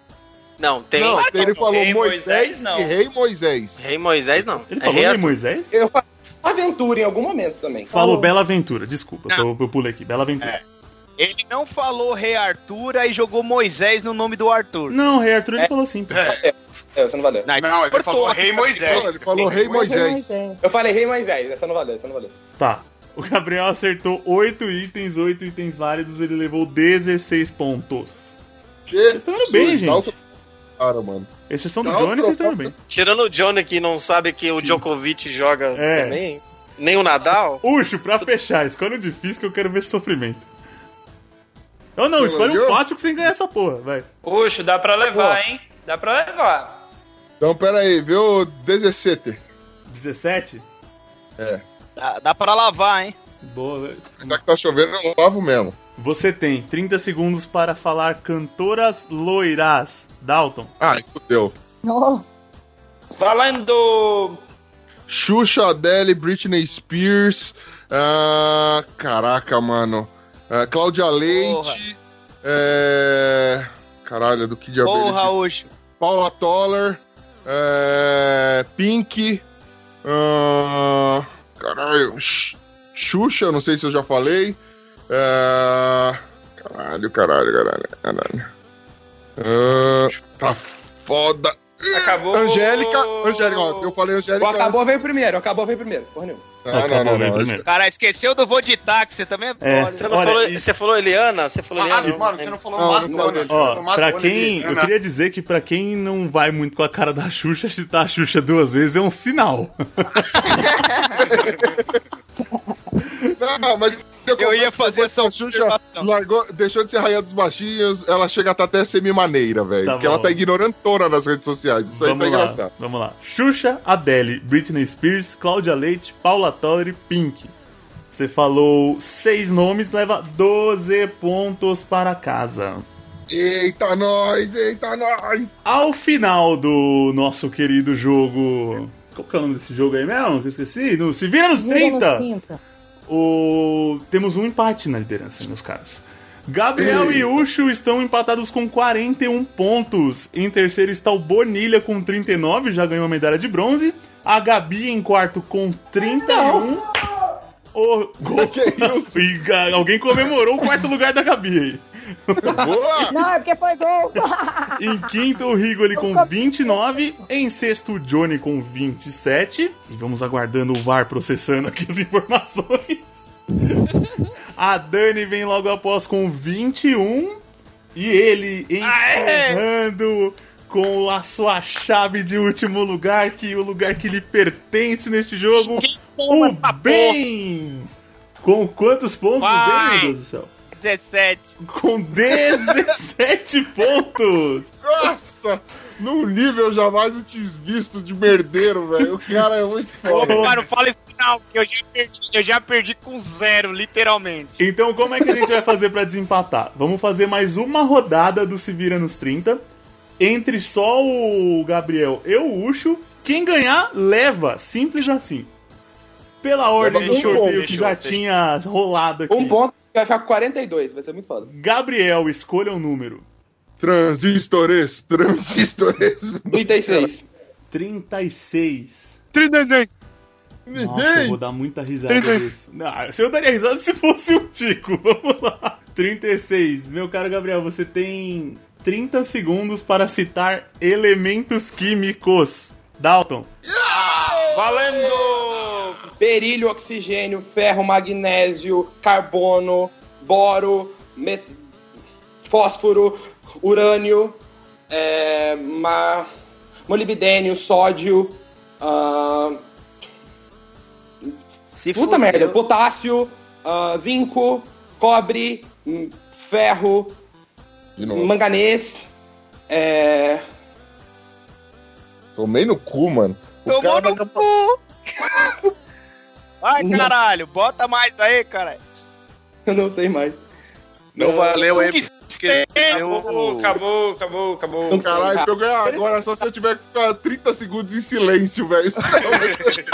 Não, tem. Não, ele falou Rei Moisés, Moisés, não. e Rei Moisés. Rei Moisés não. Ele É falou rei. Moisés? Eu falei aventura em algum momento também. Falou Bela Aventura, desculpa, eu, tô- eu pulei aqui. Bela Aventura. Ele não falou Rei Arthur e jogou Moisés no nome do Arthur. Não, Rei Arthur ele falou sim. pô. É. É, Essa não valeu. Não, Não, ele falou Rei Moisés. Ele falou Rei Moisés. Eu falei Rei Moisés, essa não valeu, essa não valeu. Tá. O Gabriel acertou 8 itens, 8 itens válidos, ele levou 16 pontos. Vocês estão bem, gente. Cara, mano. Exceção do o Johnny, vocês estão bem. Tirando o Johnny que não sabe que o Djokovic joga É. também. Nem o Nadal. Ucho, pra fechar, escolhe um difícil que eu quero ver esse sofrimento. Ou não, escolhe um fácil que você ganha essa porra, vai. Puxa, dá pra levar, hein? Dá pra levar. Então, pera aí, viu? 17. 17? É. Dá, dá pra lavar, hein? Boa. Já que tá chovendo, eu lavo mesmo. Você tem 30 segundos para falar cantoras loiras. Dalton. Ai, fudeu. Nossa. Valendo! Xuxa, Adele, Britney Spears. ah, caraca, mano. Ah, Cláudia Leite. É... Caralho, do que diabo é Porra, hoje. Paula Toller. é, Pink. ah, caralho. Xuxa, não sei se eu já falei. É, caralho, caralho, caralho. caralho. Ah, tá foda. Acabou. Angélica, Angélica, ó, eu falei O Angélica. acabou veio primeiro, acabou veio primeiro. Porra nenhuma. Ah, não, não, não. primeiro. Cara, esqueceu do voo de táxi, também é, É. Você, não Olha, falou, e- você falou Eliana? Você falou Ah, Eliana? mano, você não falou Não, Madonna. não falou Madonna pra quem. Eu queria dizer que pra quem não vai muito com a cara da Xuxa, citar a Xuxa duas vezes é um sinal. Não, mas Eu ia fazer essa a Xuxa largou, deixou de ser rainha dos baixinhos, ela chega a tá até semi-maneira, velho. Tá porque bom. ela tá ignorando toda nas redes sociais. Isso aí Vamos tá lá, engraçado. vamos lá. Xuxa, Adele, Britney Spears, Cláudia Leite, Paula Toller, Pink. Você falou seis nomes, leva 12 pontos para casa. Eita, nós, eita, nós. Ao final do nosso querido jogo. Qual que é o nome desse jogo aí mesmo? Que eu esqueci. No, se vira nos 30! O... Temos um empate na liderança, meus caros. Gabriel e Ucho estão empatados com 41 pontos. Em terceiro está o Bonilha com 39, já ganhou a medalha de bronze. A Gabi em quarto com 31. O gol... E ga- Alguém comemorou o quarto lugar da Gabi aí. Boa! Não, é porque foi gol. Em quinto, o Rigoli com 29. Em sexto, o Johnny com 27. E vamos aguardando o VAR processando aqui as informações. A Dani vem logo após com 21. E ele encerrando com a sua chave de último lugar, que o lugar que lhe pertence neste jogo. O Ben! Com quantos pontos, Vai! Ben, meu Deus do céu? 17. Com 17 pontos! Nossa! Num nível jamais antes visto de merdeiro, velho. O cara é muito foda. Cara, não fala isso não, que eu já perdi, eu já perdi com zero, literalmente. Então, como é que a gente vai fazer pra desempatar? Vamos fazer mais uma rodada do Se Vira nos 30. Entre só o Gabriel e o Ucho. Quem ganhar, leva. Simples assim. Pela ordem de um sorteio que já tinha rolado aqui. Um ponto vai ficar com 42, vai ser muito foda. Gabriel, escolha um número. Transistores, transistores. 36. 36. 36. Nossa, eu vou dar muita risada disso. Não, se eu daria risada se fosse um Tico. Vamos lá. 36. Meu caro Gabriel, você tem 30 segundos para citar elementos químicos. Dalton. Valendo! Berílio, oxigênio, ferro, magnésio, carbono, boro, met- fósforo, urânio, é, ma- molibdênio, sódio, ah, puta fudeu. merda, potássio, ah, zinco, cobre, ferro, manganês, é, Tomei no cu, mano. O Tomou cara no cu! Vai, caralho, bota mais aí, caralho. eu não sei mais. Não valeu aí. porque Acabou, acabou, acabou, acabou. Caralho, pra eu ganhar agora só se eu tiver que ficar 30 segundos em silêncio, velho. Ser-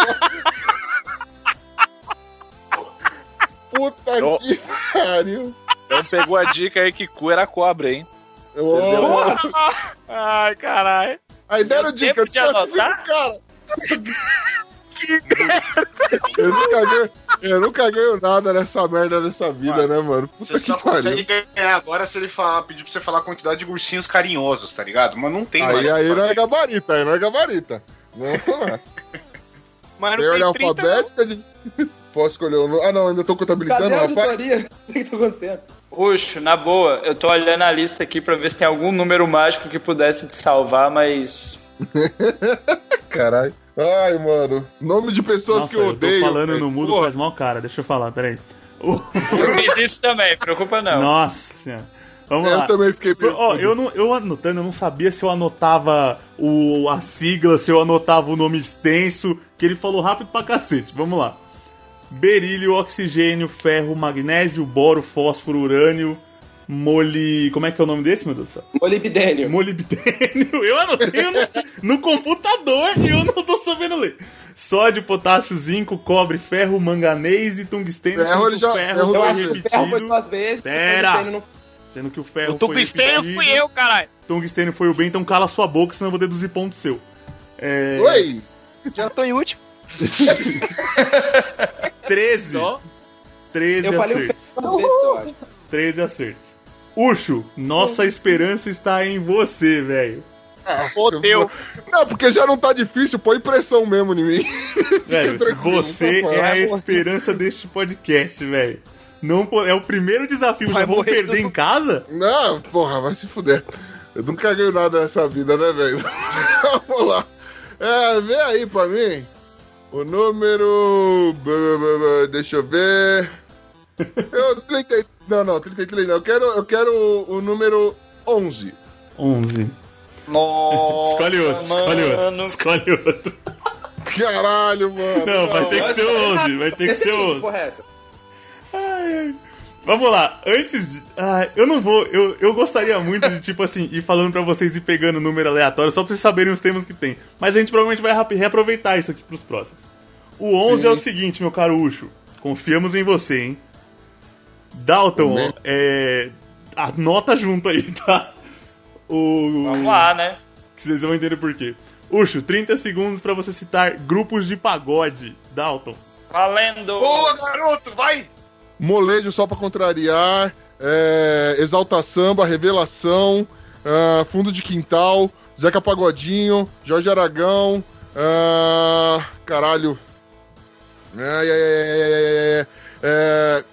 Puta Ó. que pariu. Então pegou a dica aí que cu era cobra, hein? Ô, Ai, caralho. Aí deram dica, tempo de desclassifica anotar? o cara. Eu nunca, ganho, eu nunca ganho nada nessa merda dessa vida, né, mano? Puta Você que só consegue pariu. ganhar agora se ele falar, pedir pra você falar a quantidade de ursinhos carinhosos, tá ligado? Mas não tem mais. Aí, aí não é gabarita, aí não é gabarita. Vamos lá. Mas Tem não ordem tem 30, não. alfabética de... Posso escolher o nome? Ah, não, ainda tô contabilizando, Cadê a rapaz. O que tá acontecendo? Puxo, na boa, eu tô olhando a lista aqui pra ver se tem algum número mágico que pudesse te salvar, mas. Caralho. Ai, mano. Nome de pessoas Nossa, que eu odeio. tô falando velho. no mudo Porra. faz mal cara. Deixa eu falar, peraí. Eu fiz isso também, preocupa não. Nossa senhora. Vamos Eu lá. também fiquei Ó, eu, não, eu anotando, eu não sabia se eu anotava o, a sigla, se eu anotava o nome extenso, que ele falou rápido pra cacete. Vamos lá. Berílio, oxigênio, ferro, magnésio, boro, fósforo, urânio, moli... Como é que é o nome desse, meu Deus do céu? Molibdênio. Molibdênio. Eu anotei no, no computador e eu não tô sabendo ler. Sódio, potássio, zinco, cobre, ferro, manganês e tungstênio. Ferro, ele já- ferro ferro foi Eu acho que o repetido. ferro foi duas vezes. Pera. não- Sendo que o ferro O tungstênio foi fui eu, caralho. Tungstênio foi o bem, então cala sua boca, senão eu vou deduzir ponto seu. É... Oi! Já tô em último. 13. Só? 13 Eu falei o acertos. ferro duas vezes, eu acho. 13 acertos. Ucho, nossa esperança está em você, velho. Fodeu. Não, porque já não tá difícil, põe pressão mesmo em mim. Velho, você é a esperança deste podcast, velho. Não, é o primeiro desafio, já vamos perder em casa? Não, porra, vai se fuder. Eu nunca ganho nada nessa vida, né, velho? Vamos lá. É, vê aí pra mim. O número. Deixa eu ver. Eu 30. Não, não, 33 não. Eu quero, eu quero o, o número 11. 11. Nossa, Escolhe outro, escolhe outro. mano. Escolhe outro. Caralho, mano. Não, vai ter que ser 11, vai ter que ser 11. Porra, é essa? Ai, ai. Vamos lá, antes de. Ah, eu não vou. Eu, eu gostaria muito de, tipo assim, ir falando pra vocês e pegando número aleatório, só pra vocês saberem os temas que tem. Mas a gente provavelmente vai reaproveitar isso aqui pros próximos. O 11 Sim. é o seguinte, meu caro Ucho. Confiamos em você, hein? Dalton, Amém. é. Anota junto aí, tá? O. Vamos lá, né? Que vocês vão entender por quê. Ucho, 30 segundos pra você citar grupos de pagode. Dalton. Valendo! Boa, garoto, vai! Molejo só pra contrariar. é, Exalta Samba, Revelação. ah, Fundo de Quintal. Zeca Pagodinho. Jorge Aragão. ah, caralho. Ai, ai, ai, ai, ai, ai, ai, é,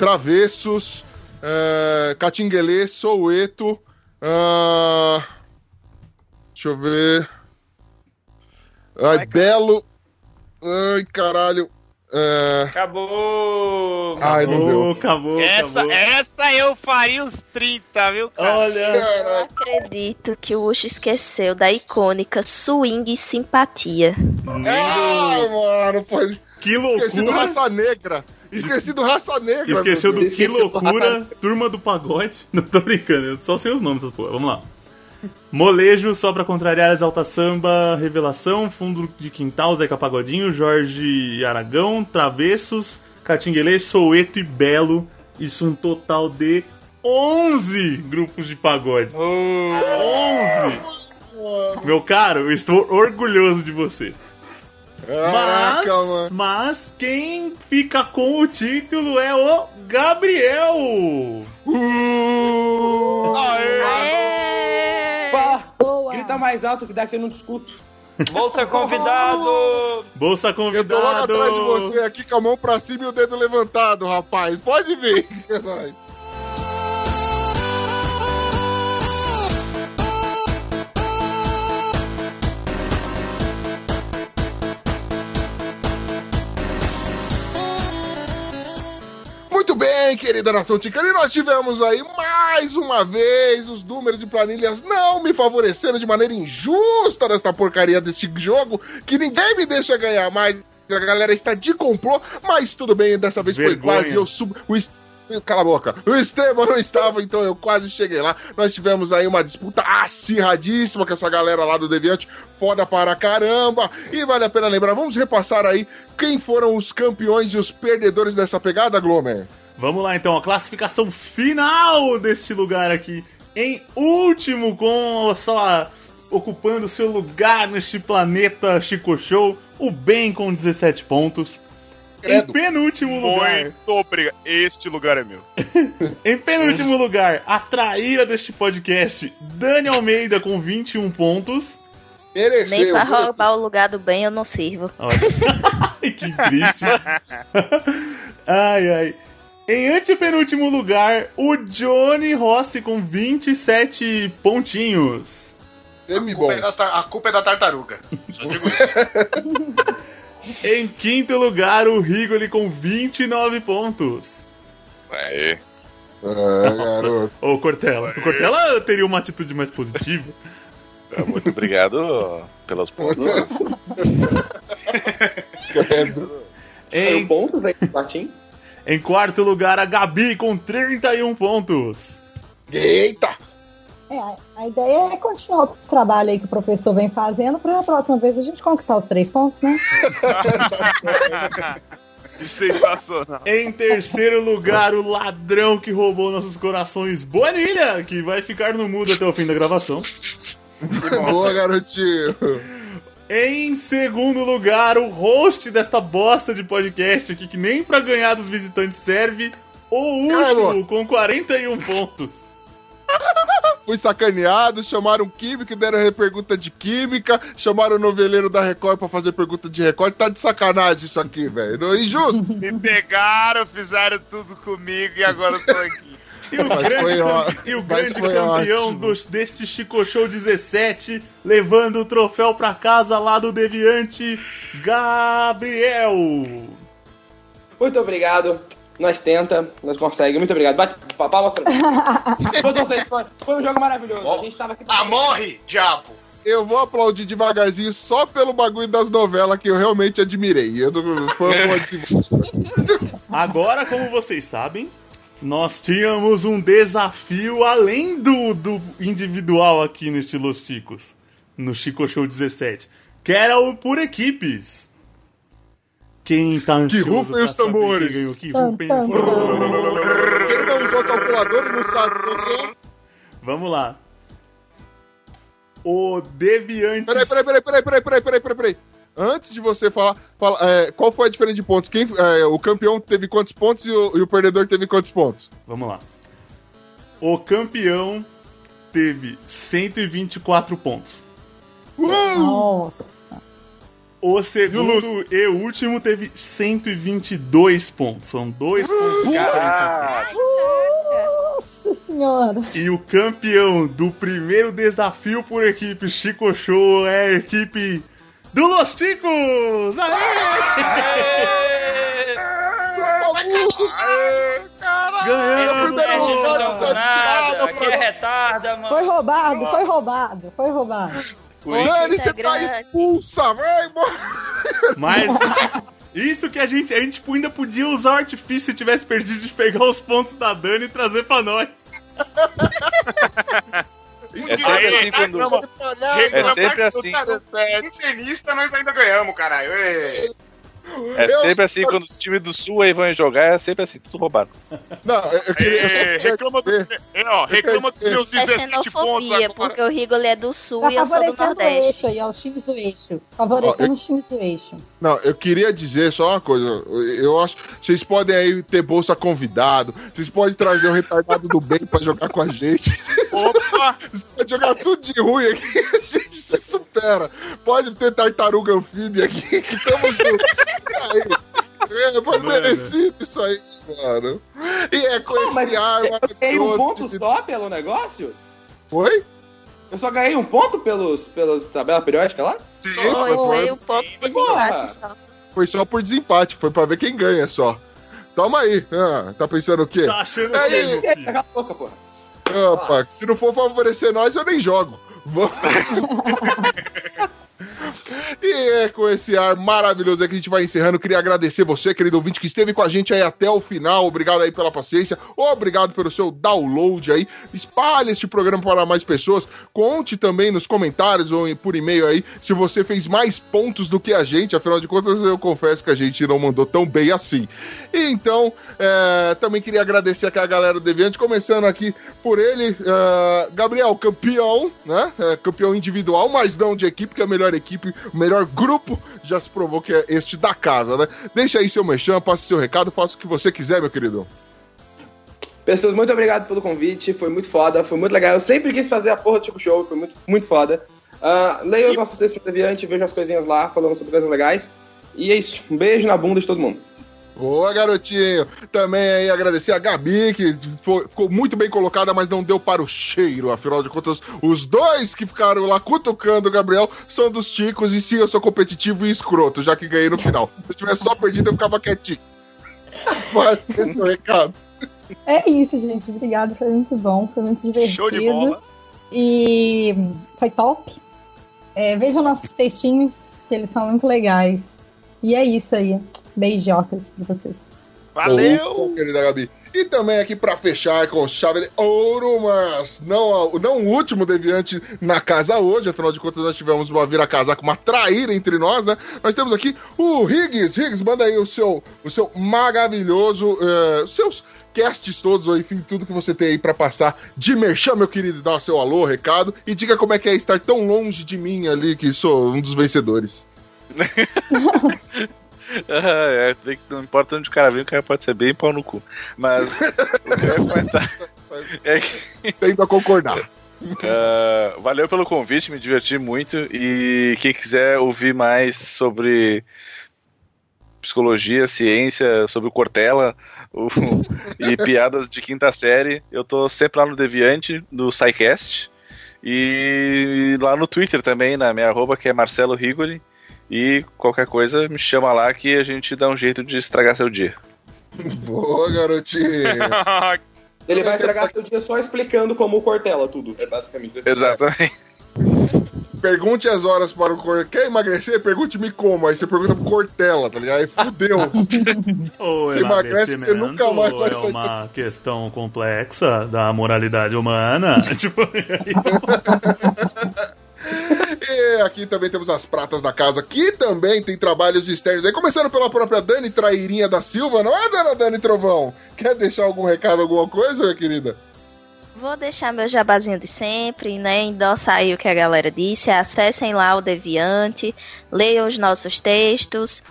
Travessos. É, Catinguelê, Soueto. ah, deixa eu ver. Ai, Belo. Ai, caralho. É, Acabou! Ai, não deu. Acabou, Essa, acabou. essa eu faria uns 30, viu, cara? Olha. Eu acredito que o Ucho esqueceu da icônica swing simpatia. Ah, mano, pode. Que Esqueci do loucura. Raça Negra. Esqueci do Raça Negra. Esqueceu do Que. Loucura, Turma do Pagode. Não tô brincando, eu só sei os nomes dessas porra. Vamos lá. Molejo, só pra contrariar Exalta Samba, Revelação, Fundo de Quintal, Zeca Pagodinho, Jorge Aragão, Travessos, Catinguelê, Soueto e Belo. Isso um total de 11 grupos de pagode. 11! Meu caro, eu estou orgulhoso de você. Mas, Caraca, mano. mas quem fica com o título é o Gabriel. Uh! Pá, grita mais alto que daqui eu não discuto. Vou ser convidado! Bolsa Eu tô logo convidado. atrás de você aqui com a mão pra cima e o dedo levantado, rapaz. Pode vir. Muito bem, querida nação ticana, e nós tivemos aí mais uma vez os números de planilhas não me favorecendo de maneira injusta nesta porcaria deste jogo, que ninguém me deixa ganhar mais. A galera está de complô, mas tudo bem, dessa vez Vergonha. foi quase. Eu sub... o Cala a boca. O Esteban não estava, então eu quase cheguei lá. Nós tivemos aí uma disputa acirradíssima com essa galera lá do Deviante, foda para caramba. E vale a pena lembrar, vamos repassar aí quem foram os campeões e os perdedores dessa pegada, Glomer. Vamos lá então, a classificação final deste lugar aqui. Em último, com só ocupando seu lugar neste planeta Chico Show, o Ben com 17 pontos. Em penúltimo lugar. Muito obrigado. Este lugar é meu. Em penúltimo lugar, a traíra deste podcast, Dani Almeida com 21 pontos. Nem pra roubar o lugar do bem eu não sirvo. Ai, que triste. ai, ai. Em antepenúltimo lugar, o Johnny Rossi com 27 pontinhos. A culpa, é da, a culpa é da tartaruga. Só digo isso. Em quinto lugar, o Rigoli com 29 pontos. Aê. É, garoto. Ô, Cortella. O Cortella teria uma atitude mais positiva. Muito obrigado pelas pontos. Em, pontos aí, Latim? em quarto lugar, a Gabi com 31 pontos. Eita! É, a ideia é continuar o trabalho aí que o professor vem fazendo pra próxima vez a gente conquistar os três pontos, né? Sensacional. Em terceiro lugar, o ladrão que roubou nossos corações, Bonilha, que vai ficar no mudo até o fim da gravação. Boa, garotinho. Em segundo lugar, o host desta bosta de podcast aqui, que nem pra ganhar dos visitantes serve, o Ucho, com 41 pontos. Fui sacaneado, chamaram química, deram pergunta de química, chamaram o noveleiro da Record pra fazer pergunta de Record. Tá de sacanagem isso aqui, velho. Não é injusto. Me pegaram, fizeram tudo comigo e agora eu tô aqui. E o Mas grande, foi e o grande foi campeão dos, deste Chico Show 17, levando o troféu pra casa lá do Deviante, Gabriel. Muito obrigado. Nós tenta, nós consegue. Muito obrigado. Bate pa- palmas pra mim. Todos vocês, foi, foi um jogo maravilhoso. A gente tava aqui. Ah, morre, diabo! Eu vou aplaudir devagarzinho só pelo bagulho das novelas que eu realmente admirei. Eu não foi uma de Agora, como vocês sabem, nós tínhamos um desafio além do, do individual aqui neste Los Chicos, no Chico Show 17, que era o por equipes. Quem tá ansioso Que rufem os tambores. ganhou? Que rufem os tambores. Quem não usou calculador e não sabe por quê? Vamos lá. O Deviante. Peraí, peraí, peraí, peraí, peraí, peraí, peraí, peraí, peraí. Antes de você falar, fala, é, qual foi a diferença de pontos? Quem, é, o campeão teve quantos pontos e o, e o perdedor teve quantos pontos? Vamos lá. O campeão teve 124 pontos. Nossa. O segundo e o último teve 122 pontos. São dois pontos. de diferença. Nossa senhora. E o campeão do primeiro desafio por equipe Chico Show é a equipe do Los Ticos! Ganhamos! Aqui pra- é retarda, mano. Foi roubado, foi roubado, foi roubado. Dani, você tá expulsa, vai embora! Mas isso que a gente, a gente tipo, ainda podia usar o artifício se tivesse perdido de pegar os pontos da Dani e trazer pra nós. É sempre assim quando. É sempre assim. Internista, nós ainda ganhamos, caralho. Ê. É sempre assim quando os times do Sul aí vão jogar, é sempre assim, tudo roubado. Não, eu, eu queria. É, reclama, do, é, ó, reclama dos meus é 17 pontos xenofobia, porque o Rigoli é do sul Tá e eu sou do favorecendo o nordeste. eixo aí, ó, os times do eixo. Favorecendo os times do eixo. Não, eu queria dizer só uma coisa. Eu acho que vocês podem aí ter bolsa convidado. Vocês podem trazer o retardado do bem pra jogar com a gente. Opa! Vocês podem jogar tudo de ruim aqui. A gente se supera. Pode ter tartaruga anfíbia aqui, que tamo junto. É, foi Mano. merecido isso aí, mano. E é com Pô, mas esse ar eu ganhei um ponto de- só pelo negócio? Foi? Eu só ganhei um ponto pelos, pelos tabela periódica lá? Sim, Foi, foi, foi um pouco Porra. desempate só. foi só por desempate. Foi pra ver quem ganha só. Toma aí. Ah, tá pensando o quê? Tá achando É que isso. meu filho? Cala a boca, porra. Opa, se não for favorecer nós, eu nem jogo. Vamos. E é com esse ar maravilhoso que a gente vai encerrando. Queria agradecer você, querido ouvinte, que esteve com a gente aí até o final. Obrigado aí pela paciência. Obrigado pelo seu download aí. Espalhe este programa para mais pessoas. Conte também nos comentários ou por e-mail aí se você fez mais pontos do que a gente. Afinal de contas, eu confesso que a gente não mandou tão bem assim. E então, é, também queria agradecer aqui a galera do Deviante, começando aqui por ele, é, Gabriel, campeão, né? É, campeão individual, mas não de equipe, que é a melhor equipe, o melhor grupo, já se provou que é este da casa, né? Deixa aí seu mexão, passe seu recado, faça o que você quiser, meu querido. Pessoas, muito obrigado pelo convite. Foi muito foda, foi muito legal. Eu sempre quis fazer a porra do Chico Show, foi muito, muito foda. Uh, leia os nossos textos do Deviante, veja as coisinhas lá, falando sobre coisas legais. E é isso. Um beijo na bunda de todo mundo. Boa, garotinho. Também aí agradecer a Gabi, que foi- ficou muito bem colocada, mas não deu para o cheiro. Afinal de contas, os dois que ficaram lá cutucando o Gabriel são dos ticos. E sim, eu sou competitivo e escroto, já que ganhei no final. Se eu tivesse só perdido, eu ficava quietinho. Vai, esse é o recado. É isso, gente. Obrigada, foi muito bom, foi muito divertido. Show de bola. E foi top. É, vejam nossos textinhos, que eles são muito legais. E é isso aí. Beijocas pra vocês. Valeu! Ô, querida Gabi. E também aqui pra fechar com chave de ouro, mas não, não o último deviante na casa hoje, afinal de contas nós tivemos uma vira-casaca, uma traíra entre nós, né? Nós temos aqui o Higgs. Higgs, manda aí o seu, o seu maravilhoso, eh, seus casts todos, ou enfim, tudo que você tem aí pra passar de merchan, meu querido, dá o seu alô, recado, e diga como é que é estar tão longe de mim ali, que sou um dos vencedores. É, não importa onde o cara vem, o cara pode ser bem pau no cu. Mas o que eu ia comentar é que Tendo a concordar. Ah, valeu pelo convite, me diverti muito. E quem quiser ouvir mais sobre psicologia, ciência, sobre o Cortella o- e piadas de quinta série, eu tô sempre lá no Deviante, no SciCast. E lá no Twitter também, na minha arroba, que é Marcelo Rigoli. E qualquer coisa, me chama lá que a gente dá um jeito de estragar seu dia. Boa, garotinho. Ele vai estragar seu dia só explicando como o Cortella tudo. É basicamente. Exatamente. Pergunte as horas para o Cortella. Quer emagrecer? Pergunte-me como. Aí você pergunta pro Cortella, tá ligado? Aí fudeu. Você emagrece, você nunca mais vai é sair uma questão complexa da moralidade humana. tipo, E aqui também temos as pratas da casa, que também tem trabalhos externos aí, começando pela própria Dani Trairinha da Silva, não é, dona Dani Trovão? Quer deixar algum recado, alguma coisa, minha querida? Vou deixar meu jabazinho de sempre, né? Endossar aí o que a galera disse. Acessem lá o Deviante, leiam os nossos textos,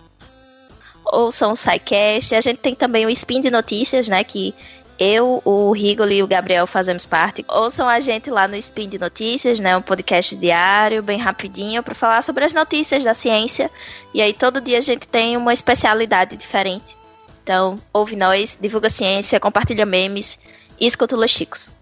ouçam o SciCast. A gente tem também o Spin de Notícias, né? Que eu, o Rigoli e o Gabriel fazemos parte. Ouçam a gente lá no Spin de Notícias, né? Um podcast diário, bem rapidinho, para falar sobre as notícias da ciência. E aí todo dia a gente tem uma especialidade diferente. Então, ouve nós, divulga ciência, compartilha memes e escuta os Chicos.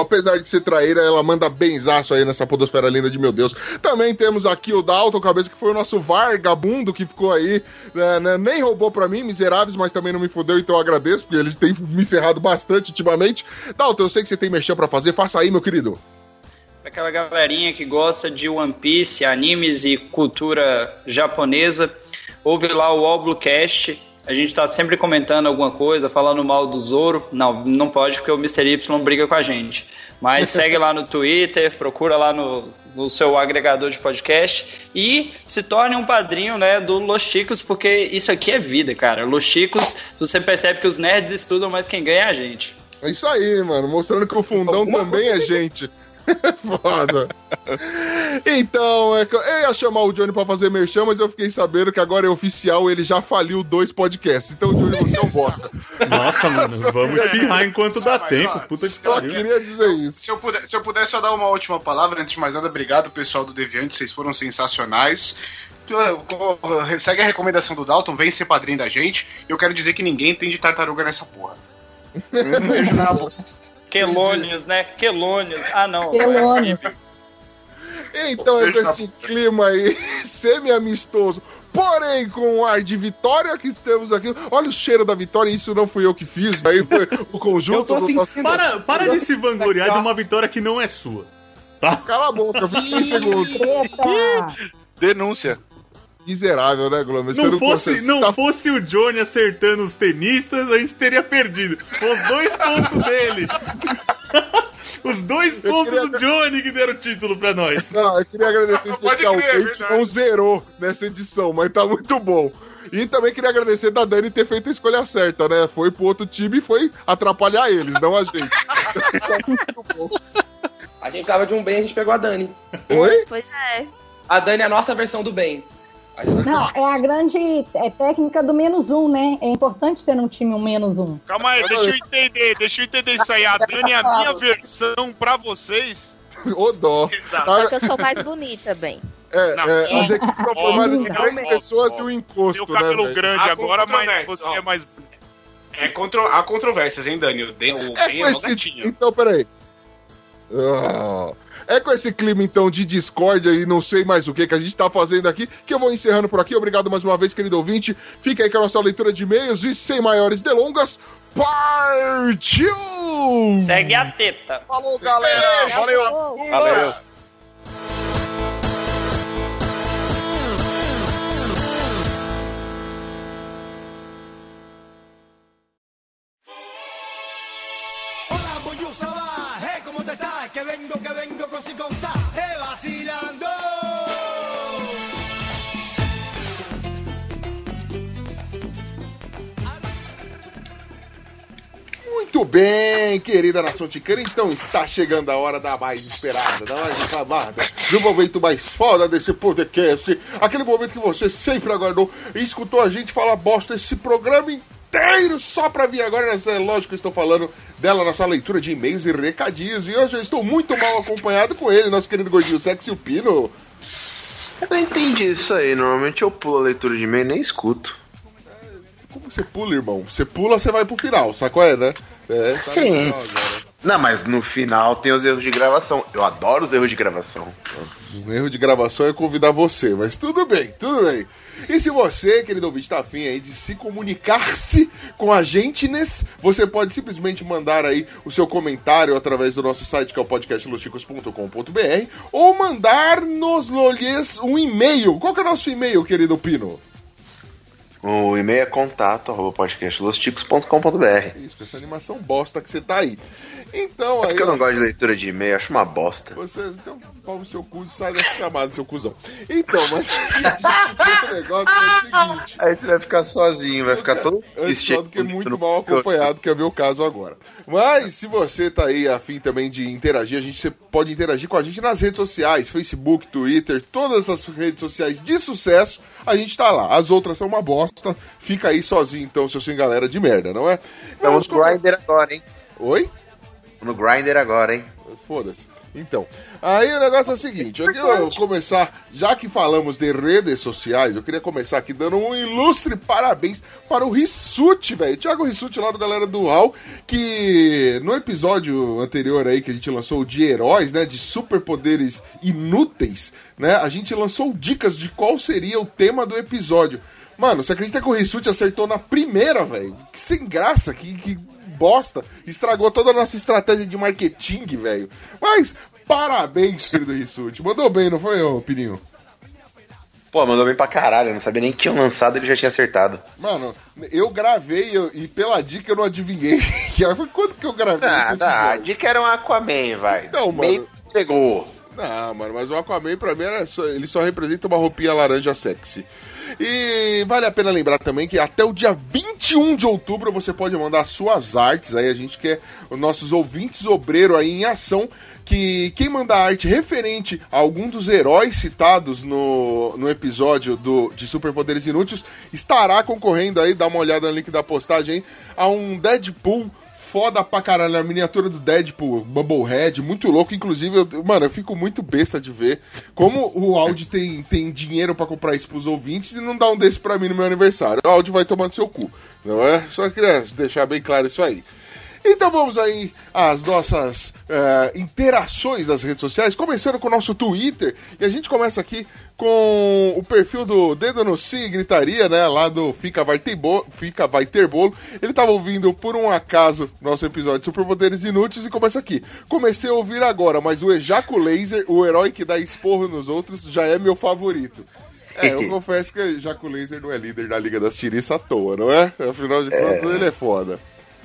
Apesar de ser traíra, ela manda benzaço aí nessa podosfera linda de meu Deus. Também temos aqui o Dalton, cabeça que foi o nosso vagabundo que ficou aí, né, né, nem roubou pra mim, miseráveis, mas também não me fudeu, então eu agradeço, porque eles têm me ferrado bastante ultimamente. Dalton, eu sei que você tem mexer pra fazer, faça aí, meu querido. Aquela galerinha que gosta de One Piece, animes e cultura japonesa, ouve lá o Oblocast. A gente tá sempre comentando alguma coisa, falando mal do Zoro. Não, não pode porque o Mr. Y briga com a gente. Mas segue lá no Twitter, procura lá no, no seu agregador de podcast e se torne um padrinho né, do Los Chicos, porque isso aqui é vida, cara. Los Chicos, você percebe que os nerds estudam, mas quem ganha é a gente. É isso aí, mano, mostrando que o fundão também é gente. Foda. Então, é que eu ia chamar o Johnny pra fazer merchan, mas eu fiquei sabendo que agora é oficial, ele já faliu dois podcasts. Então, Johnny, você é um bosta. Nossa, mano, vamos espirrar enquanto dá tempo. Puta que Só pariu. queria dizer isso. Se eu, puder, se eu puder só dar uma última palavra, antes de mais nada, obrigado pessoal do Deviante, vocês foram sensacionais. Segue a recomendação do Dalton, vem ser padrinho da gente. Eu quero dizer que ninguém tem de tartaruga nessa porra. Um beijo na boca. Quelônios, né? Quelônios. Ah, não. Quelônios. Então é com esse clima aí, semi-amistoso, porém com um ar de vitória que estamos aqui. Olha o cheiro da vitória, isso não fui eu que fiz, aí foi o conjunto do nosso... Para, para de se vangloriar de uma vitória que não é sua. Tá? Cala a boca, 20 segundos. Denúncia. Miserável, né, Glomer? Você Não fosse, consegue- não tá- fosse o Johnny acertando os tenistas, a gente teria perdido. Os dois pontos dele. Os dois pontos do Johnny que deram o título pra nós. Não, eu queria agradecer especialmente que não zerou nessa edição, mas tá muito bom. E também queria agradecer da Dani ter feito a escolha certa, né? Foi pro outro time e foi atrapalhar eles, não a gente. A gente precisava de um bem, a gente pegou a Dani. Oi? Pois é. A Dani é a nossa versão do bem. Não, é a grande é técnica do menos um, né? É importante ter um time um menos um. Calma aí, deixa eu entender, deixa eu entender isso aí. A Dani é a minha versão pra vocês. Ô dó. Só que eu sou mais bonita, bem. É, Não, é, ó, as equipes são formadas de três ó, pessoas ó, e o encosto, Meu cabelo né? grande Há agora, mas você ó. é mais. É contro... Há controvérsias, hein, Dani? O É Ben é esse... gatinho. Então, peraí. Ah, É com esse clima, então, de discórdia e não sei mais o que que a gente tá fazendo aqui, que eu vou encerrando por aqui. Obrigado mais uma vez, querido ouvinte. Fica aí com a nossa leitura de e-mails e, sem maiores delongas, partiu! Segue a teta. Falou, galera! Valeu. Valeu. Hola, Que vengo, que vengo con si con sa, hey, vacilando. Muito bem, querida nação ticana, então está chegando a hora da mais esperada, da mais reclamada, do momento mais foda desse podcast, aquele momento que você sempre aguardou e escutou a gente falar bosta esse programa inteiro só pra vir agora. É lógico que eu estou falando dela na sua leitura de e-mails e recadinhos. E hoje eu estou muito mal acompanhado com ele, nosso querido gordinho sexy, o Pino. Eu não entendi isso aí. Normalmente eu pulo a leitura de e-mail e nem escuto. Como você pula, irmão? Você pula, você vai pro final, sacou? É, né? É, tá no Sim. Não, mas no final tem os erros de gravação. Eu adoro os erros de gravação. Um erro de gravação é convidar você, mas tudo bem, tudo bem. E se você, querido ouvinte, tá afim aí de se comunicar-se com a gente, você pode simplesmente mandar aí o seu comentário através do nosso site, que é o podcastlosticos.com.br, ou mandar nos lolhês um e-mail. Qual que é o nosso e-mail, querido Pino? O e-mail é contato arroba podcastlosticos.com.br. Isso, essa animação bosta que você tá aí. Então, É aí. porque eu não gosto de leitura de e-mail, acho uma bosta. Você, então, pau no seu cu e sai dessa chamada, seu cuzão. Então, mas o negócio é o seguinte. Aí você vai ficar sozinho, vai ficar todo Antes só do que muito mal acompanhado, que é o meu caso agora. Mas se você tá aí afim também de interagir, a gente você pode interagir com a gente nas redes sociais, Facebook, Twitter, todas essas redes sociais de sucesso, a gente tá lá. As outras são uma bosta. Fica aí sozinho então, seu sem galera de merda, não é? Estamos no Grindr agora, hein? Oi? No Grindr agora, hein? Foda-se. Então, aí o negócio é o seguinte, eu queria começar, já que falamos de redes sociais, eu queria começar aqui dando um ilustre parabéns para o Rissuti, velho. Thiago Rissuti lá do Galera do UAU, que no episódio anterior aí que a gente lançou de heróis, né, de superpoderes inúteis, né, a gente lançou dicas de qual seria o tema do episódio. Mano, você acredita que o Rissuti acertou na primeira, velho? Que sem graça, que, que bosta. Estragou toda a nossa estratégia de marketing, velho. Mas, parabéns, querido Rissuti. Mandou bem, não foi, ô Pininho? Pô, mandou bem pra caralho. Eu não sabia nem que tinham lançado ele já tinha acertado. Mano, eu gravei eu- e pela dica eu não adivinhei. Foi quando que eu gravei Ah, tá. A episódio? dica era um Aquaman, vai. Então, mano. Meio chegou. Não, mano, mas o Aquaman pra mim era só- ele só representa uma roupinha laranja sexy. E vale a pena lembrar também que até o dia 21 de outubro você pode mandar suas artes. Aí a gente quer os nossos ouvintes obreiro aí em ação. Que quem mandar arte referente a algum dos heróis citados no, no episódio do, de Superpoderes Inúteis estará concorrendo aí, dá uma olhada no link da postagem aí, a um Deadpool foda pra caralho, a miniatura do Deadpool, Bubblehead, muito louco. Inclusive, eu- mano, eu fico muito besta de ver como o Audi tem, tem dinheiro pra comprar isso pros ouvintes e não dá um desse pra mim no meu aniversário. O Audi vai tomando seu cu, não é? Só queria deixar bem claro isso aí. Então vamos aí às nossas eh, interações nas redes sociais, começando com o nosso Twitter. E a gente começa aqui com o perfil do Dedo no Sim e Gritaria, né? Lá do Fica Vai Ter, Bo Fica Vai Ter Bolo. Ele tava ouvindo por um acaso nosso episódio de Superpoderes Inúteis e começa aqui. Comecei a ouvir agora, mas o Ejaco Laser, o herói que dá esporro nos outros, já é meu favorito. É, eu confesso que Ejaco Laser não é líder da Liga das Tiriças à toa, não é? Afinal de contas, ele é foda.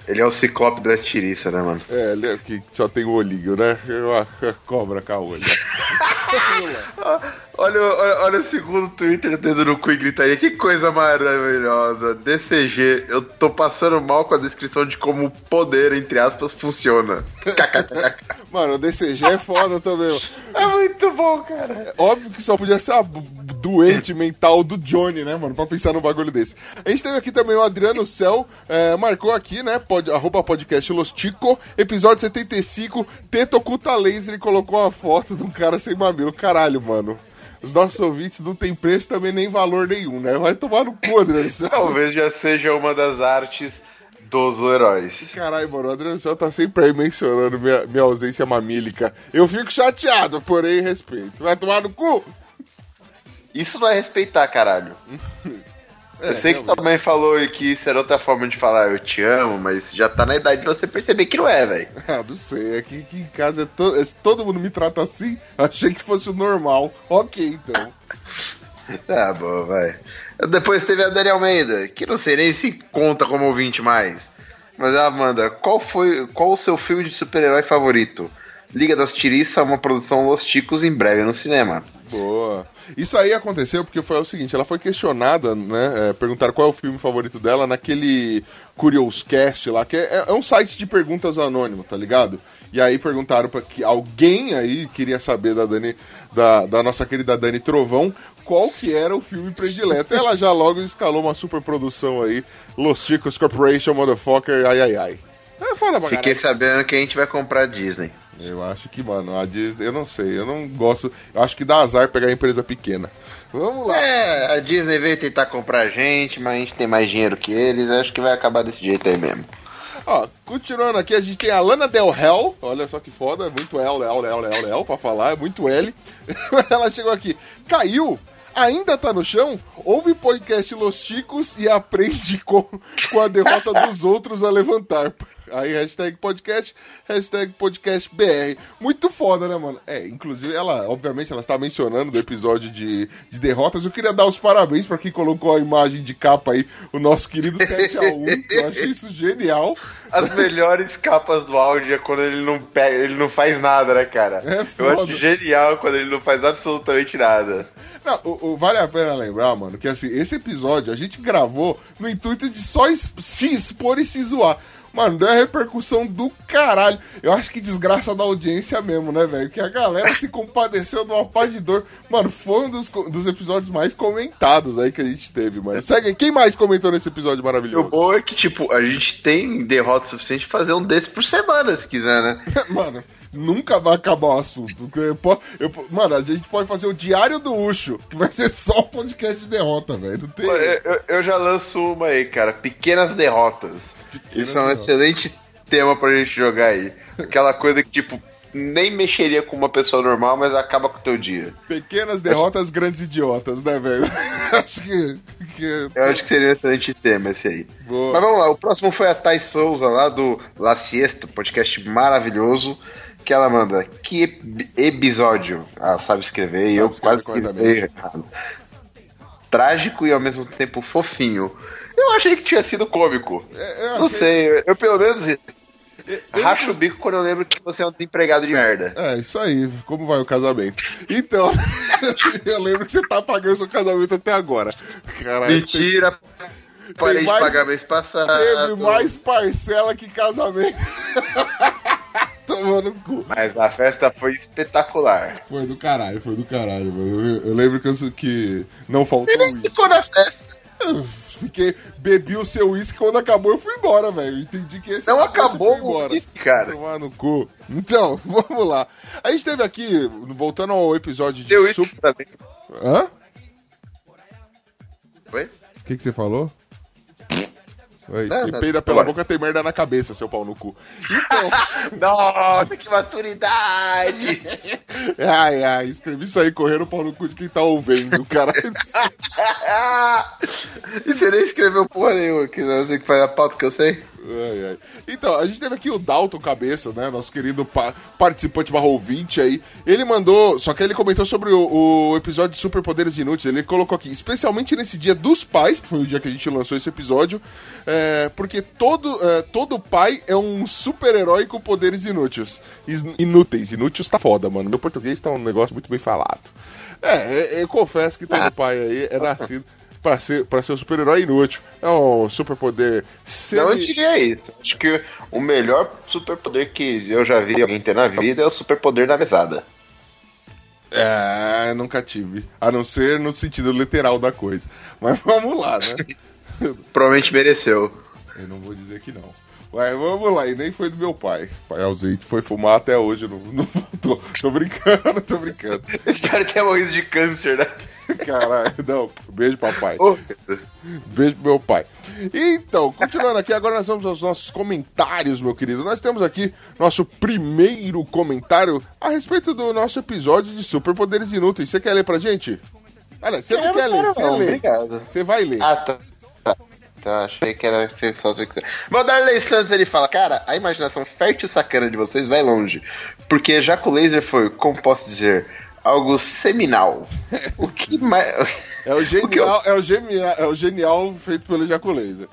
Ele é o ciclope da tiriça, né, mano? É, ele é que só tem o olhinho, né? A, a cobra com a olho. Olha, o- olha, olha o segundo Twitter dedo no cu e gritaria. Que coisa maravilhosa. DCG, eu tô passando mal com a descrição de como o poder, entre aspas, funciona. Mano, o DCG é foda também. mano. É muito bom, cara. É Óbvio que só podia ser a doente mental do Johnny, né, mano? Pra pensar num bagulho desse. A gente teve aqui também o Adriano Cel, é, marcou aqui, né? Pod, arroba podcast Los Tico, episódio 75, Teta Oculta Laser e colocou uma foto de um cara sem mamilo. Caralho, mano. Os nossos ouvintes não tem preço também nem valor nenhum, né? Vai tomar no cu, Adriano. Talvez já seja uma das artes dos heróis. Caralho, mano, o Adriano Cel tá sempre aí mencionando minha, minha ausência mamílica. Eu fico chateado, porém respeito. Vai tomar no cu? Isso não é respeitar, caralho. É, eu sei que tua mãe falou que isso era outra forma de falar eu te amo, mas já tá na idade de você perceber que não é, velho. Ah, não sei, aqui, aqui em casa é to- é- todo mundo me trata assim, achei que fosse o normal. Ok, então. Tá bom, vai. Depois teve a Dani Almeida, que não sei nem se conta como ouvinte mais. Mas ela manda, qual foi qual o seu filme de super-herói favorito? Liga das Tiriça, uma produção Los Ticos em breve no cinema. Boa. Isso aí aconteceu porque foi o seguinte, ela foi questionada, né? É, perguntaram qual é o filme favorito dela naquele Curioscast lá, que é, é um site de perguntas anônimo, tá ligado? E aí perguntaram para que alguém aí queria saber da Dani, da, da nossa querida Dani Trovão, qual que era o filme predileto. Ela já logo escalou uma super produção aí, Los Chicos Corporation, Motherfucker, ai ai ai. É foda pra Fiquei sabendo que a gente vai comprar Disney. Eu acho que, mano, a Disney, eu não sei, eu não gosto. Eu acho que dá azar pegar empresa pequena. Vamos lá. É, a Disney veio tentar comprar a gente, mas a gente tem mais dinheiro que eles. Acho que vai acabar desse jeito aí mesmo. Ó, continuando aqui, a gente tem a Lana Del Hell. Olha só que foda, é muito L, L, L, L, L pra falar, é muito L. Ela chegou aqui, caiu, ainda tá no chão, ouve podcast Los Chicos e aprende com, com a derrota dos outros a levantar. Aí, hashtag podcast, hashtag podcast BR. Muito foda, né, mano? É, inclusive, ela, obviamente, ela está mencionando do episódio de, de derrotas. Eu queria dar os parabéns pra quem colocou a imagem de capa aí, o nosso querido 7x1. Eu achei isso genial. As melhores capas do áudio é quando ele não pega, ele não faz nada, né, cara? É Eu foda. acho genial quando ele não faz absolutamente nada. Não, o- o- vale a pena lembrar, mano, que assim, esse episódio a gente gravou no intuito de só se expor e se zoar. Mano, deu uma repercussão do caralho. Eu acho que desgraça da audiência mesmo, né, velho? Que a galera se compadeceu de uma paz de dor. Mano, foi um dos, dos episódios mais comentados aí que a gente teve, mano. Segue, quem mais comentou nesse episódio E o maravilhoso? bom é que, tipo, a gente tem derrota suficiente pra fazer um desse por semana, se quiser, né? mano, nunca vai acabar o assunto. Eu eu mano, a gente pode fazer o Diário do Ucho, que vai ser só um podcast de derrota, velho. Tem... Eu, eu- já lanço uma aí, cara. Pequenas derrotas. Isso é um derrotas. excelente tema pra gente jogar aí. Aquela coisa que, tipo, nem mexeria com uma pessoa normal, mas acaba com o teu dia. Pequenas derrotas, grandes idiotas, né, velho? Acho que. que- Eu acho que seria um excelente tema esse aí. Boa. Mas vamos lá, o próximo foi a Thais Souza, lá do La Siesta, podcast maravilhoso. Que ela manda, que episódio? Ela sabe escrever e eu quase escrevi errado. Trágico e ao mesmo tempo fofinho. Eu achei que tinha sido cômico. É, eu Não achei- sei, eu, eu pelo menos racho o bico quando eu lembro que você é um desempregado de merda. É, isso aí. Como vai o casamento? Então, eu lembro que você tá pagando seu casamento até agora. Caralho. Mentira! Parei de mais- pagar mês passado. Teve mais parcela que casamento. Tomando cu. Mas a festa foi espetacular. Foi do caralho, foi do caralho, mano. Eu, eu lembro que, eu- que não faltou nem isso. ficou na festa. Eu fiquei, bebi o seu uísque quando acabou eu fui embora, velho. Entendi que esse Não acabou o uísque, cara. Tomar no cu. Então, vamos lá. A gente teve aqui, voltando ao episódio de Deu isso Sup- também. Hã? Oi? O que, que você falou? Oi, Nada, quem peida pela boca tem merda na cabeça, seu pau no cu. Então, Nossa, que maturidade! ai, ai, escrevi isso aí correndo o pau no cu de quem tá ouvindo, cara. e você nem escreveu porra nenhuma, que não sei que faz a pauta que eu sei. Ai, ai. Então, a gente teve aqui o Dalton Cabeça, né? Nosso querido pa- participante barra ouvinte aí. Ele mandou. Só que ele comentou sobre o, o episódio de Superpoderes Inúteis. Ele colocou aqui, especialmente nesse dia dos pais, que foi o dia que a gente lançou esse episódio. é, porque todo, é, todo pai é um super-herói com poderes inúteis. Is- Inúteis. Inúteis tá foda, mano. Meu português tá um negócio muito bem falado. É, é, eu confesso que todo pai aí é nascido. Pra ser, pra ser um super-herói inútil. É um superpoder. Não, eu semi- diria isso. Acho que o melhor superpoder que eu já vi alguém ter na vida é o superpoder da mesada. É, nunca tive. A não ser no sentido literal da coisa. Mas vamos lá, né? Provavelmente mereceu. Eu não vou dizer que não. Mas vamos lá, e nem foi do meu pai. Pai ausente, foi fumar até hoje, não, não voltou. Tô brincando, tô brincando. Espero ter morrido de câncer, né? Caralho, não. Beijo, papai. Beijo pro meu pai. Então, continuando aqui, agora nós vamos aos nossos comentários, meu querido. Nós temos aqui nosso primeiro comentário a respeito do nosso episódio de Superpoderes Inúteis. Você quer ler pra gente? Olha, você não quer ler, você não, lê. obrigado. Você vai ler. Ah, tá. Tá, achei que era ser só você quiser. Mas o Darley Santos ele fala: Cara, a imaginação fértil sacana de vocês vai longe. Porque já que o laser foi, como posso dizer, algo seminal. O que mais. É o genial, é o genial, é o genial feito pelo Jaculeza.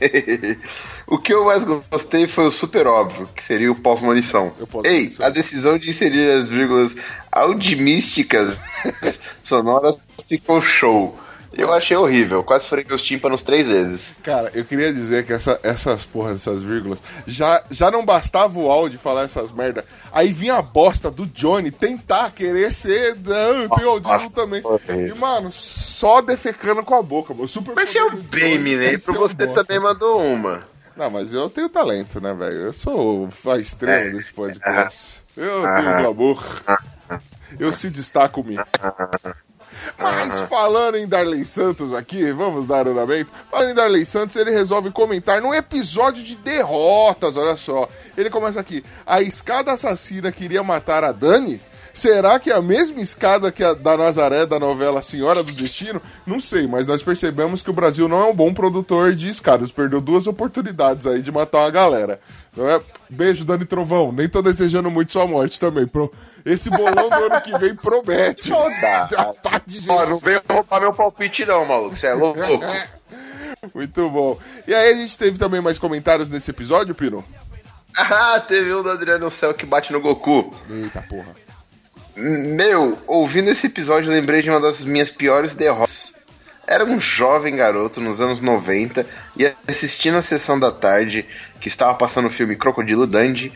o que eu mais gostei foi o super óbvio, que seria o pós-munição. Ei, a decisão de inserir as vírgulas audimísticas sonoras ficou show. Eu achei horrível, quase furei meus tímpanos três vezes. Cara, eu queria dizer que essa- essas porras, essas vírgulas, já, já não bastava o áudio falar essas merda. Aí vinha a bosta do Johnny tentar querer ser. Não, tem audismo também. E, mano, só defecando com a boca, mano. Super Mas eu bem, Minei, pro você também mandou uma. Não, mas eu tenho talento, né, velho? Eu sou a estrela É. desse podcast. Eu tenho glamour. Eu se destaco-me. Mas falando em Darley Santos aqui, vamos dar andamento. Falando em Darley Santos, ele resolve comentar num episódio de derrotas, olha só. Ele começa aqui. A escada assassina queria matar a Dani? Será que é a mesma escada que a da Nazaré da novela Senhora do Destino? Não sei, mas nós percebemos que o Brasil não é um bom produtor de escadas. Perdeu duas oportunidades aí de matar uma galera. Não é? Beijo, Dani Trovão. Nem tô desejando muito sua morte também. Pro... Esse bolão do ano que vem promete. Gente. Ó, não veio roubar meu palpite não, maluco, você é louco. Muito bom. E aí a gente teve também mais comentários nesse episódio, Pino? Ah, teve um do Adriano Céu que bate no Goku. Eita porra. Meu, ouvindo esse episódio, lembrei de uma das minhas piores derrotas. Era um jovem garoto nos anos 90 e assistindo a sessão da tarde que estava passando o filme Crocodilo Dundee,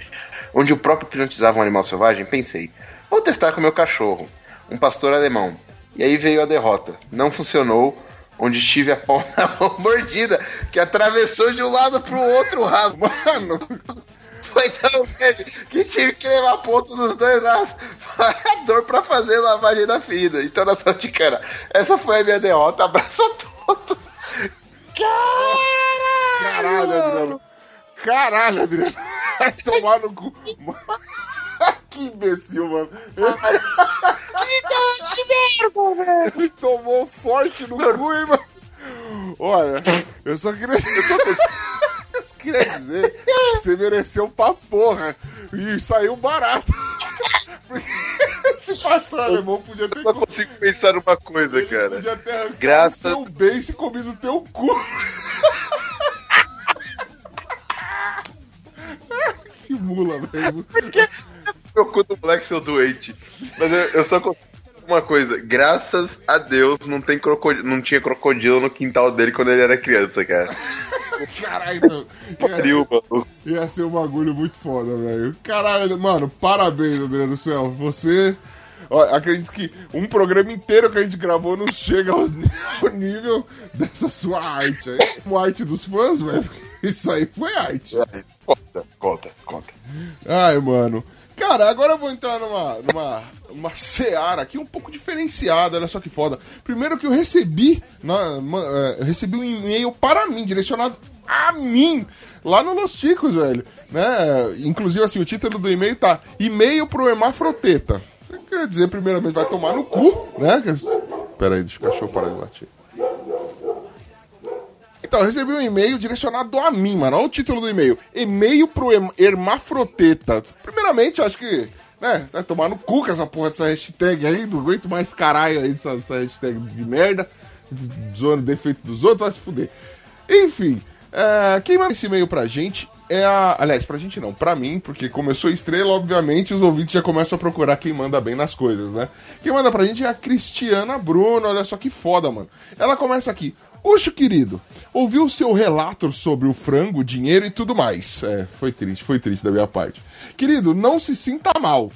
onde o próprio hipnotizava um animal selvagem, pensei, vou testar com meu cachorro, um pastor alemão. E aí veio a derrota. Não funcionou, onde tive a pau na mão mordida, que atravessou de um lado pro outro rasgo. Mano! Foi tão grande que tive que levar ponto dos dois lados a dor pra fazer lavagem da ferida. Então, na de cara, essa foi a minha derrota. Abraço a todos. Caralho, Adriano. Caralho, Adriano. Vai tomar no cu. que imbecil, mano. Que merda, velho. Ele tomou forte no cu, hein, mano. Olha, eu só queria. Eu só, só queria dizer que você mereceu pra porra. E saiu barato. Esse pastor alemão podia ter. Eu não consigo pensar numa coisa, cara. Podia ter Graças- seu beijo e comido teu cu. Que mula, velho. Meu cu do Black seu doente. Mas eu, eu só consigo uma coisa. Graças a Deus não, tem crocodilo, não tinha crocodilo no quintal dele quando ele era criança, cara. Caralho, então, Pariu, mano. Ia ser um bagulho muito foda, velho. Caralho, mano, parabéns, Adriano do Céu. Você. Ó, acredito que um programa inteiro que a gente gravou não chega ao, nível dessa sua arte aí. Como arte dos fãs, velho. Isso aí foi arte. Conta, conta, conta. Ai, mano. Cara, agora eu vou entrar numa, numa uma seara aqui um pouco diferenciada, olha só que foda. Primeiro que eu recebi, na, é, eu recebi um e-mail para mim, direcionado a mim, lá no Los Ticos, velho. Né? Inclusive, assim, o título do e-mail tá E-mail pro Hermafroteta. Quer dizer, primeiramente, vai tomar no cu, né? Pera aí, deixa o cachorro parar de latir. Então, eu recebi um e-mail direcionado a mim, mano. Olha o título do e-mail. E-mail pro Herm- Hermafroteta. Primeiramente, acho que, né, vai tomar no cu com essa porra dessa hashtag aí. Não aguento mais caralho aí dessa, dessa hashtag de merda. Zoando defeito dos outros, vai se fuder. Enfim, é, quem manda esse e-mail pra gente é a. Aliás, pra gente não, pra mim, porque sou estrela, obviamente os ouvintes já começam a procurar quem manda bem nas coisas, né? Quem manda pra gente é a Cristiana Bruno, olha só que foda, mano. Ela começa aqui. Oxo, querido, ouvi o seu relato sobre o frango, dinheiro e tudo mais. É, foi triste, foi triste da minha parte. Querido, não se sinta mal.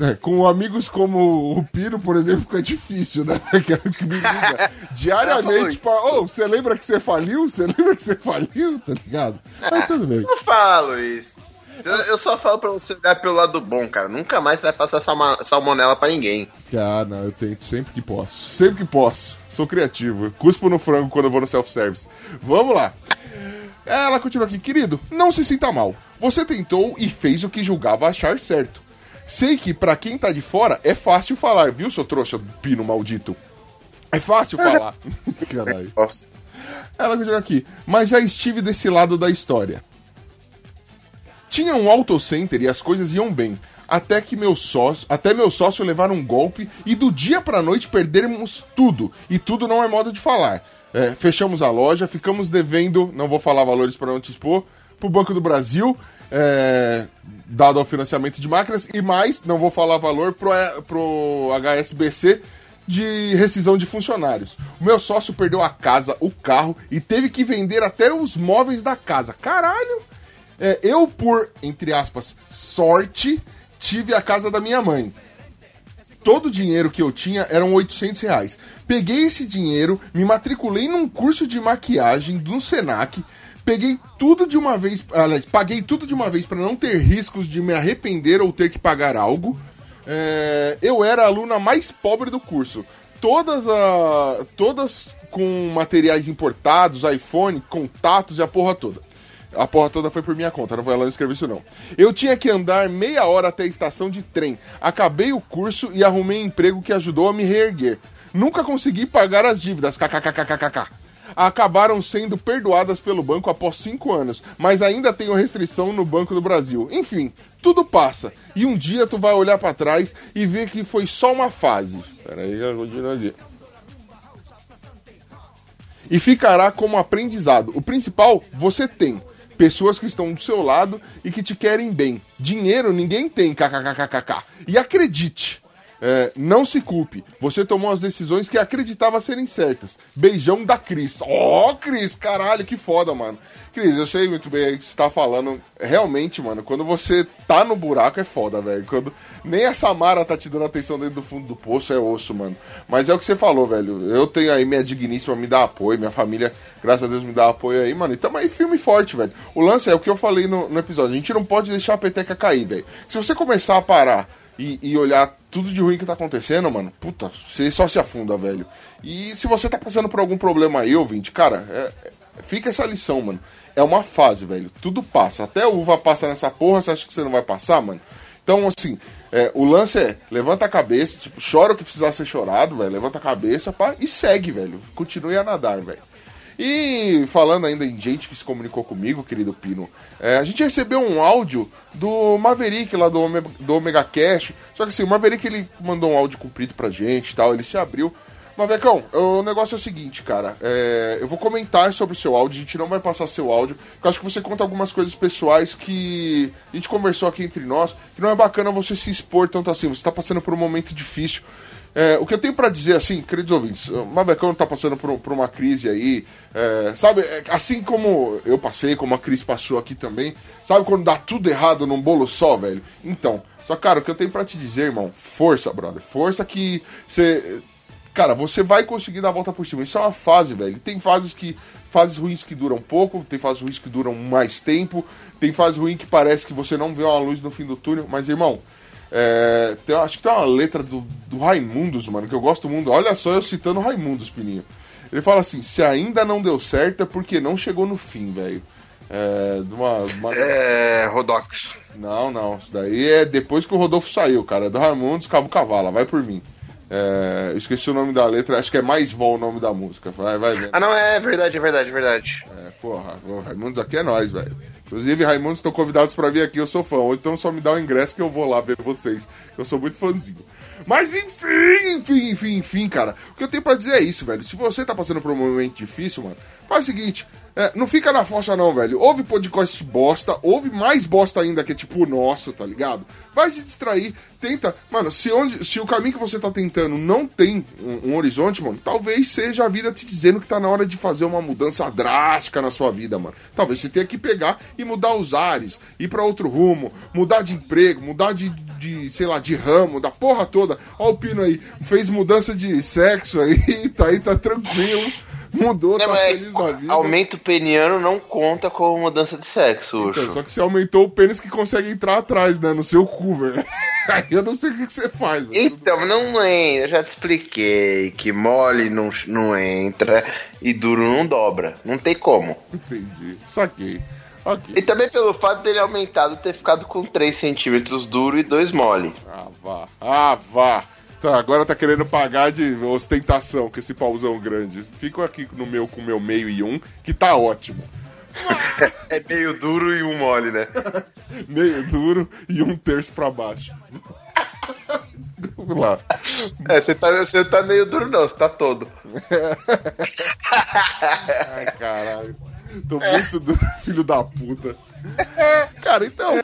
É, com amigos como o Piro, por exemplo, fica difícil, né? Que é me liga diariamente pra. Ô, você lembra que você faliu? Você lembra que você faliu? Tá ligado? Mas tudo bem. Eu não falo isso. Eu, só falo pra você olhar pelo lado bom, cara. Nunca mais você vai passar salmonela pra ninguém. Ah, não, eu tento sempre que posso. Sempre que posso. Sou criativo. Cuspo no frango quando eu vou no self-service. Vamos lá. Ela continua aqui, querido, não se sinta mal. Você tentou e fez o que julgava achar certo. Sei que pra quem tá de fora é fácil falar, viu, seu trouxa pino maldito? É fácil falar. Caralho. Nossa. Ela continua aqui, mas já estive desse lado da história. Tinha um auto center e as coisas iam bem. Até que meu sócio, até meu sócio levar um golpe e do dia pra noite perdermos tudo. E tudo não é modo de falar. É, fechamos a loja, ficamos devendo, não vou falar valores para não te expor, pro Banco do Brasil, é, dado ao financiamento de máquinas, e mais, não vou falar valor, pro, é, pro HSBC de rescisão de funcionários. O meu sócio perdeu a casa, o carro e teve que vender até os móveis da casa. Caralho! É, eu, por, entre aspas, sorte, tive a casa da minha mãe. Todo o dinheiro que eu tinha eram 800 reais. Peguei esse dinheiro, me matriculei num curso de maquiagem do Senac, peguei tudo de uma vez, aliás, paguei tudo de uma vez para não ter riscos de me arrepender ou ter que pagar algo. É, eu era a aluna mais pobre do curso. Todas, a, todas com materiais importados, iPhone, contatos e a porra toda. A porra toda foi por minha conta, não foi ela que escreveu isso não. Eu tinha que andar meia hora até a estação de trem. Acabei o curso e arrumei emprego que ajudou a me reerguer. Nunca consegui pagar as dívidas, kkkkkk. Acabaram sendo perdoadas pelo banco após cinco anos, mas ainda tenho restrição no Banco do Brasil. Enfim, tudo passa. E um dia tu vai olhar para trás e ver que foi só uma fase. Peraí, eu vou continuar aqui e ficará como aprendizado. O principal, você tem pessoas que estão do seu lado e que te querem bem. Dinheiro ninguém tem, kkkkkk. E acredite, é, não se culpe. Você tomou as decisões que acreditava serem certas. Beijão da Cris. Ó, oh, Cris, caralho, que foda, mano. Cris, eu sei muito bem o que você tá falando. Realmente, mano, quando você tá no buraco é foda, velho. Quando nem a Samara tá te dando atenção dentro do fundo do poço é osso, mano. Mas é o que você falou, velho. Eu tenho aí minha digníssima me dá apoio, minha família, graças a Deus, me dá apoio aí, mano. E tamo aí firme e forte, velho. O lance é o que eu falei no, no episódio. A gente não pode deixar a peteca cair, velho. Se você começar a parar e, e, olhar tudo de ruim que tá acontecendo, mano, puta, você só se afunda, velho. E se você tá passando por algum problema aí, ouvinte, cara, é, é, fica essa lição, mano. É uma fase, velho. Tudo passa. Até uva passa nessa porra, você acha que você não vai passar, mano? Então, assim, é, o lance é, levanta a cabeça, tipo, chora o que precisar ser chorado, velho. Levanta a cabeça pá, e segue, velho. Continue a nadar, velho. E falando ainda em gente que se comunicou comigo, querido Pino, é, a gente recebeu um áudio do Maverick lá do, Omega, do Omega Cash. Só que assim, o Maverick ele mandou um áudio comprido pra gente e tal, ele se abriu. Mavecão, o negócio é o seguinte, cara. É, eu vou comentar sobre o seu áudio, a gente não vai passar seu áudio, porque eu acho que você conta algumas coisas pessoais que a gente conversou aqui entre nós, que não é bacana você se expor tanto assim, você tá passando por um momento difícil. É, o que eu tenho para dizer, assim, queridos ouvintes, o Mavecão tá passando por, por uma crise aí, é, sabe, é, assim como eu passei, como a Cris passou aqui também, sabe quando dá tudo errado num bolo só, velho? Então, só, cara, o que eu tenho para te dizer, irmão, força, brother, força que você cara, você vai conseguir dar a volta por cima. Isso é uma fase, velho. Tem fases que. Fases ruins que duram pouco, tem fases ruins que duram mais tempo, tem fases ruins que parece que você não vê uma luz no fim do túnel, mas irmão. É, tem, acho que tem uma letra do, do Raimundos, mano, que eu gosto muito. Olha só eu citando Raimundos, Pininho. Ele fala assim: se ainda não deu certo é porque não chegou no fim, velho. É, de uma, uma... é. Rodox. Não, não. Isso daí é depois que o Rodolfo saiu, cara. É do Raimundos, Cavo Cavala, vai por mim. É, eu esqueci o nome da letra, acho que é mais Vol o nome da música. Vai, vai. Ah, não, é verdade, é verdade, é verdade. É, porra, o Raimundos aqui é nós, velho. Inclusive, Raimundos estão convidados para vir aqui, eu sou fã. Ou então só me dá o ingresso que eu vou lá ver vocês. Eu sou muito fãzinho. Mas enfim, enfim, enfim, enfim, cara. O que eu tenho para dizer é isso, velho. Se você tá passando por um momento difícil, mano, faz o seguinte. É, não fica na força não, velho. Ouve podcast bosta, ouve mais bosta ainda que é tipo o nosso, tá ligado? Vai se distrair, tenta. Mano, se, onde, se o caminho que você tá tentando não tem um, um, horizonte, mano, talvez seja a vida te dizendo que tá na hora de fazer uma mudança drástica na sua vida, mano. Talvez você tenha que pegar e mudar os ares, ir para outro rumo, mudar de emprego, mudar de, de, sei lá, de ramo, da porra toda. Ó o Pino aí, fez mudança de sexo aí, tá aí, tá tranquilo mudou, não, tá feliz da vida. Aumento peniano não conta como mudança de sexo, então, Só que você aumentou o pênis que consegue entrar atrás, né? No seu cu, velho. Aí eu não sei o que, que você faz. Então, não entra. Eu já te expliquei que mole não, não entra e duro não dobra. Não tem como. Entendi. Saquei. Okay. E também pelo fato dele aumentado ter ficado com 3 centímetros duro e 2 mole. Ah, vá. Ah, vá. Tá, agora tá querendo pagar de ostentação com esse pauzão grande. Fico aqui no meu com o meu meio e um, que tá ótimo. é meio duro e um mole, né? meio duro e um terço pra baixo. Vamos lá. É, você tá, você tá meio duro não, você tá todo. Ai, caralho. Tô muito duro, filho da puta. Cara, então.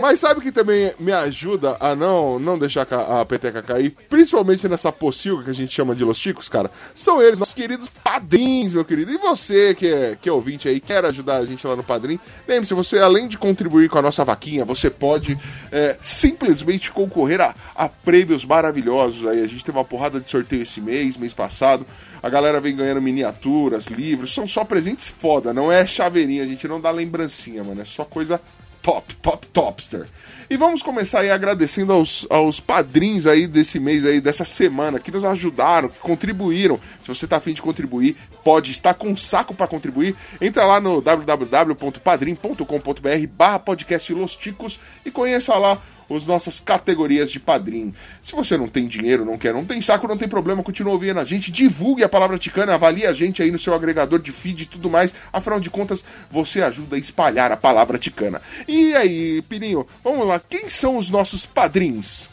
Mas sabe que também me ajuda a não, não deixar a peteca cair? Principalmente nessa pocilga que a gente chama de Los Chicos, cara. São eles, nossos queridos padrinhos, meu querido. E você que é, que é ouvinte aí, quer ajudar a gente lá no padrinho, lembre-se, você além de contribuir com a nossa vaquinha, você pode é, simplesmente concorrer a, a prêmios maravilhosos aí. A gente teve uma porrada de sorteio esse mês, mês passado. A galera vem ganhando miniaturas, livros, são só presentes foda, não é chaveirinha, a gente não dá lembrancinha, mano, é só coisa top, top, topster. E vamos começar aí agradecendo aos, aos padrinhos aí desse mês aí, dessa semana, que nos ajudaram, que contribuíram. Se você tá afim de contribuir, pode estar com um saco para contribuir, entra lá no www.padrim.com.br barra podcast Los Ticos e conheça lá as nossas categorias de padrinho. Se você não tem dinheiro, não quer, não tem saco, não tem problema, continua ouvindo a gente, divulgue a palavra ticana, avalie a gente aí no seu agregador de feed e tudo mais. Afinal de contas, você ajuda a espalhar a palavra ticana. E aí, Pininho, vamos lá, quem são os nossos padrinhos?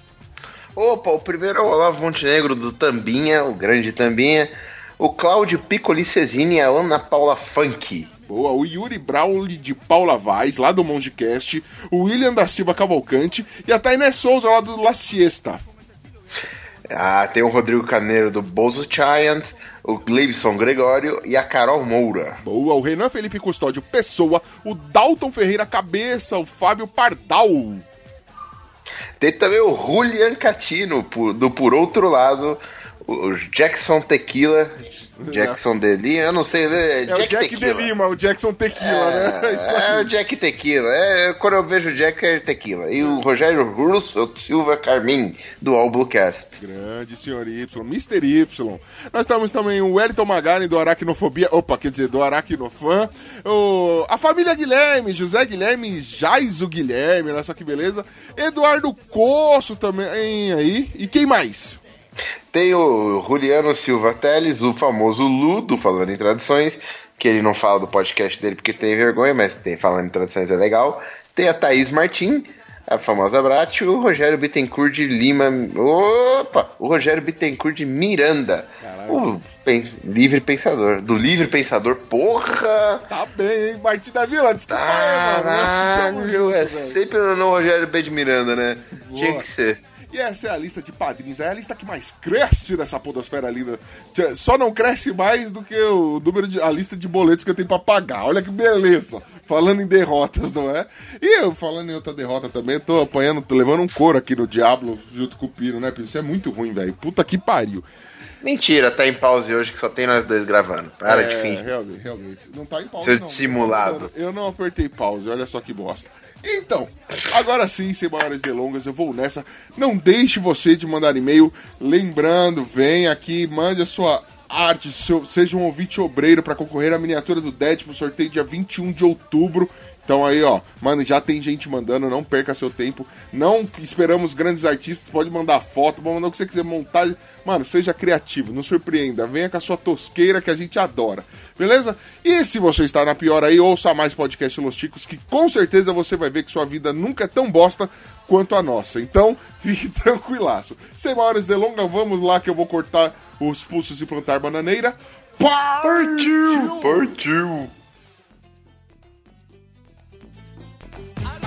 Opa, o primeiro é o Olavo Montenegro do Tambinha, o grande Tambinha. O Cláudio Piccoli Cesini e a Ana Paula Funk. Boa, o Yuri Brauli de Paula Vaz, lá do Mongecast, o William da Silva Cavalcante e a Tainé Souza, lá do La Siesta. Ah, tem o Rodrigo Caneiro do Bozo Giant, o Gleibson Gregório e a Carol Moura. Boa, o Renan Felipe Custódio Pessoa, o Dalton Ferreira Cabeça, o Fábio Pardal. Tem também o Julian Catino, do Por Outro Lado, o Jackson Tequila, Jackson Deli, eu não sei, é É o Jack Tequila. de Lima, o Jackson Tequila, né? É isso É, aí. o Jack Tequila. É, quando eu vejo o Jack é Tequila. E o Rogério Roosevelt Silva Carmin, do All Bluecast. Grande senhor Y, Mr. Y. Nós temos também o Wellington Magani do Aracnofobia, opa, quer dizer, do Aracnofan. O, a família Guilherme, José Guilherme, Jaiso Guilherme, olha só que beleza. Eduardo Coço também aí. E quem mais? Tem o Juliano Silva Teles, o famoso Lu, do Falando em Tradições, que ele não fala do podcast dele porque tem vergonha, mas tem Falando em Tradições é legal. Tem a Thaís Martim, a famosa Brat, e o Rogério Bittencourt de Lima. Opa! O Rogério Bittencourt de Miranda. O pen- livre pensador. Do livre pensador, porra! Tá bem, hein? Martim da Vila, desculpa Caralho, é sempre no Rogério B de Miranda, né? Tinha que ser. E essa é a lista de padrinhos, é a lista que mais cresce nessa podosfera linda. Só não cresce mais do que o número de a lista de boletos que eu tenho pra pagar. Olha que beleza. Falando em derrotas, não é? E eu falando em outra derrota também, tô apanhando, tô levando um couro aqui no Diablo junto com o Pino, né, Pino? Isso é muito ruim, velho. Puta que pariu. Mentira, tá em pause hoje que só tem nós dois gravando. Para de É, fingir. Realmente, realmente. Não tá em pause, Seu não. dissimulado. Eu não apertei pause, olha só que bosta. Então, agora sim, sem maiores delongas, eu vou nessa. Não deixe você de mandar e-mail. Lembrando, vem aqui, mande a sua arte, seu- seja um ouvinte obreiro para concorrer à miniatura do Deadpool, sorteio dia 21 de outubro. Então aí, ó, mano, já tem gente mandando, não perca seu tempo. Não esperamos grandes artistas, pode mandar foto, pode mandar o que você quiser montar. Mano, seja criativo, nos surpreenda, venha com a sua tosqueira que a gente adora. Beleza? E se você está na pior aí, ouça mais podcast Los Ticos, que com certeza você vai ver que sua vida nunca é tão bosta quanto a nossa. Então, fique tranquilaço. Sem maiores delongas, vamos lá que eu vou cortar os pulsos e plantar bananeira. Partiu! Partiu! I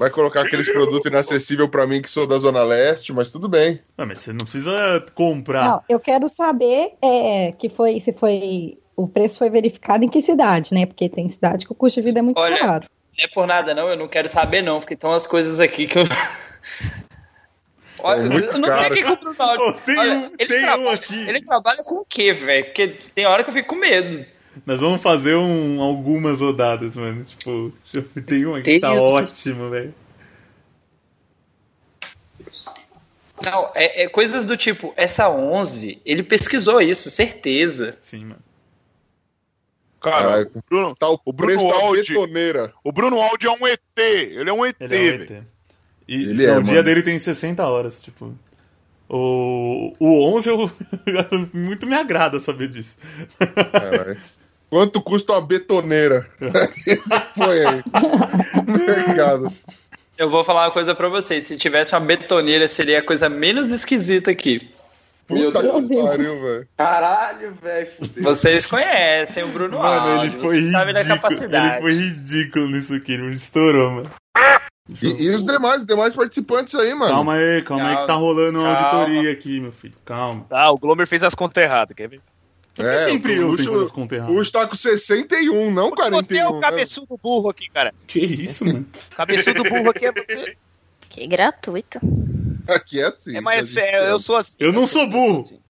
Vai colocar aqueles produtos inacessíveis pra mim que sou da Zona Leste, mas tudo bem. Não, mas você não precisa comprar. Não, eu quero saber é, que foi, se foi. O preço foi verificado em que cidade, né? Porque tem cidade que o custo de vida é muito Olha, caro. Não é por nada, não. Eu não quero saber, não. Porque tem umas coisas aqui que eu. Olha, muito eu não sei caro. o que compra o. Ô, tem Olha, um- ele, tem um trabalha, aqui. ele trabalha com o quê, velho? Porque tem hora que eu fico com medo. Nós vamos fazer um, algumas rodadas, mano. Tipo, tem um aqui que tá ótimo, velho. Não, é, é coisas do tipo, essa 11, ele pesquisou isso, certeza. Sim, mano. Cara, Caralho. o Bruno, Tá o, o Bruno da Aldi. betoneira. O Bruno Aldi é um ET. Ele é um ET. Ele é um velho. ET. E Ele não, é, o dia mano. dele tem 60 horas, tipo. O, o 11 eu, muito me agrada saber disso. Caralho. Quanto custa uma betoneira? Esse foi aí. Mercado. Eu vou falar uma coisa pra vocês. Se tivesse uma betoneira, seria a coisa menos esquisita aqui. Puta Meu que pariu, velho. Caralho, velho. fudeu. Vocês conhecem o Bruno Mano, Aldi, ele foi ridículo. capacidade. Ele foi ridículo nisso aqui, ele estourou, mano. E, e os demais, os demais participantes aí, mano? Calma aí, calma aí que tá rolando uma Calma. auditoria aqui, meu filho. Calma. Ah, o Glomer fez as contas erradas, quer ver? É, sempre eu tenho que as contas o erradas. Ucho tá com 61, não Porque você é 41. o né? cabeçudo burro aqui, cara. Que isso, mano? Cabeçudo burro aqui é você. Que gratuito. Aqui é assim. É, mas gente é, eu sou assim. Eu não sou burro.